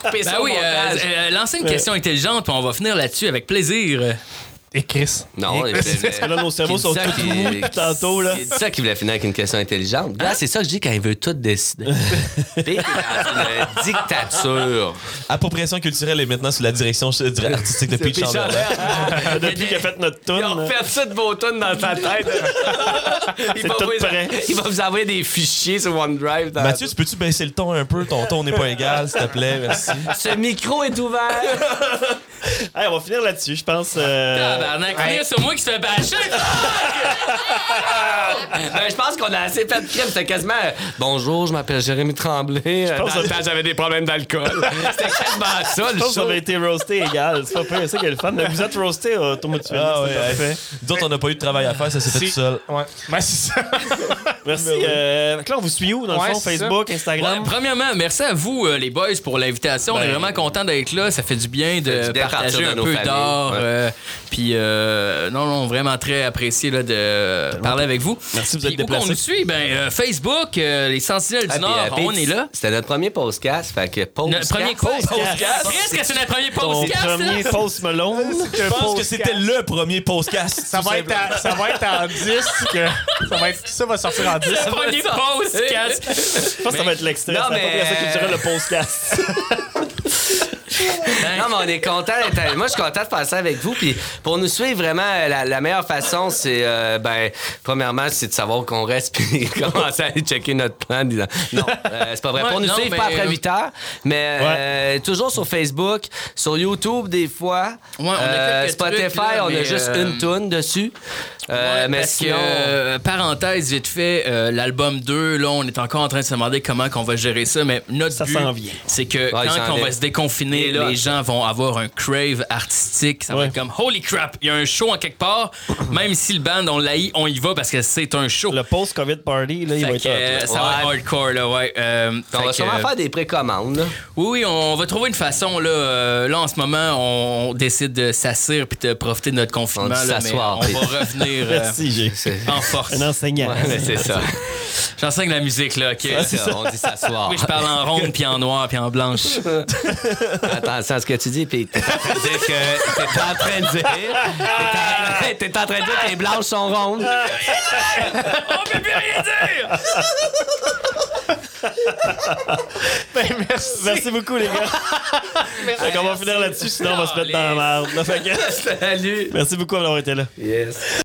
Coupez ça Ben au oui, euh, montage. euh, lancez une question intelligente, puis on va finir là-dessus avec plaisir. Et Chris. Non, Parce que là, nos cerveaux Qui sont tous qui- mous tantôt, là. C'est ça qu'il voulait finir avec une question intelligente. Là, c'est ça que je dis quand il veut tout décider. Dans une dictature. Appropriation culturelle est maintenant sous la direction artistique de Pete Chandler. Depuis qu'il a fait notre tune. Il a fait ça de vos tunes dans sa tête. il, va tout vous, prêt. il va vous envoyer des fichiers sur OneDrive. Mathieu, tu peux-tu baisser le ton un peu? Ton ton n'est pas égal, s'il te plaît, merci. Ce micro est ouvert. On va finir là-dessus, je pense. euh, Tabarnak, venir sur moi qui se fait bâcher. Ben, je pense qu'on a assez fait de crème. C'était quasiment euh, Bonjour, je m'appelle Jérémy Tremblay. Euh, pense Dans le que- temps, j'avais des problèmes d'alcool. C'était quasiment ça, Je le pense que ça show. avait été roasté égal. C'est pas c'est ça qui est le fun. Mais vous êtes roasté automutuellement. Ah ouais, c'est parfait. D'autres, on n'a pas eu de travail à faire, ça s'est fait tout seul. Ouais. Ben, c'est ça. Merci. Euh, donc là, on vous suit où, dans Ouais, le fond? c'est ça. Facebook, Ouais, Instagram? premièrement, merci à vous, euh, les boys, pour l'invitation. On est Ben, vraiment content d'être là. Ça fait du bien de partager de un peu d'art. Euh, Puis, euh, non, non, vraiment très apprécié là, de parler avec vous. Merci de vous où qu'on déplacés. nous suit? Ben, euh, Facebook, euh, les Sentinelles Ah, du puis, Nord, euh, on est là. C'était notre premier podcast. Fait que podcast. Notre premier? Podcast. Qu'est-ce que c'est notre premier Ton podcast? hein? premier Post Malone. Je pense que c'était le premier podcast. Ça va, être à- ça va être en disque. Ça va, être, ça va sortir en disque. Le premier podcast. Je pense que ça va être l'extrait. Non, C'est mais- pas ça culturel, le podcast. Non, mais on est content d'être. Moi, je suis content de ça avec vous. Puis pour nous suivre, vraiment, la, la meilleure façon, c'est, euh, ben, premièrement, c'est de savoir qu'on reste puis commencer à aller checker notre plan. disant- Non, euh, c'est pas vrai. Ouais, pour nous non, suivre, mais- pas après 8 heures, mais euh, toujours sur Facebook, sur YouTube, des fois. Ouais, on a Euh, Spotify, trucs, là, on a juste euh, une tune dessus. Euh, Ouais, mais parce sinon. que, euh, parenthèse, vite fait, euh, l'album 2, là, on est encore en train de se demander comment qu'on va gérer ça, mais notre Ça but, s'en vient. c'est que quand on va se déconfiner, là. les gens vont avoir un crave artistique. Ça va être comme, holy crap, il y a un show en quelque part. Même si le band, on l'haït, on y va parce que c'est un show. Le post-COVID party, là, il va être euh, hot, ça va être hardcore, là, ouais. Euh, on va sûrement euh, faire des précommandes. là. Oui, oui, on va trouver une façon. Là, Euh, là en ce moment, on décide de s'asseoir puis de profiter de notre confinement. On là, mais s'asseoir, on va revenir euh, Merci, en force. un enseignant. Ouais, mais c'est ça. J'enseigne la musique, là, OK? Ça, On dit s'asseoir. Oui, je parle en ronde, puis en noir, puis en blanche. Attention à ce que tu dis, puis t'es en train de dire que. T'es en train de dire. T'es en, en train de dire que les blanches sont rondes. On peut plus rien dire! Ben, merci. Merci beaucoup, les gars. Fait qu'on va finir là-dessus, sinon on va se mettre dans la merde. Salut. Merci beaucoup d'avoir été là. Yes.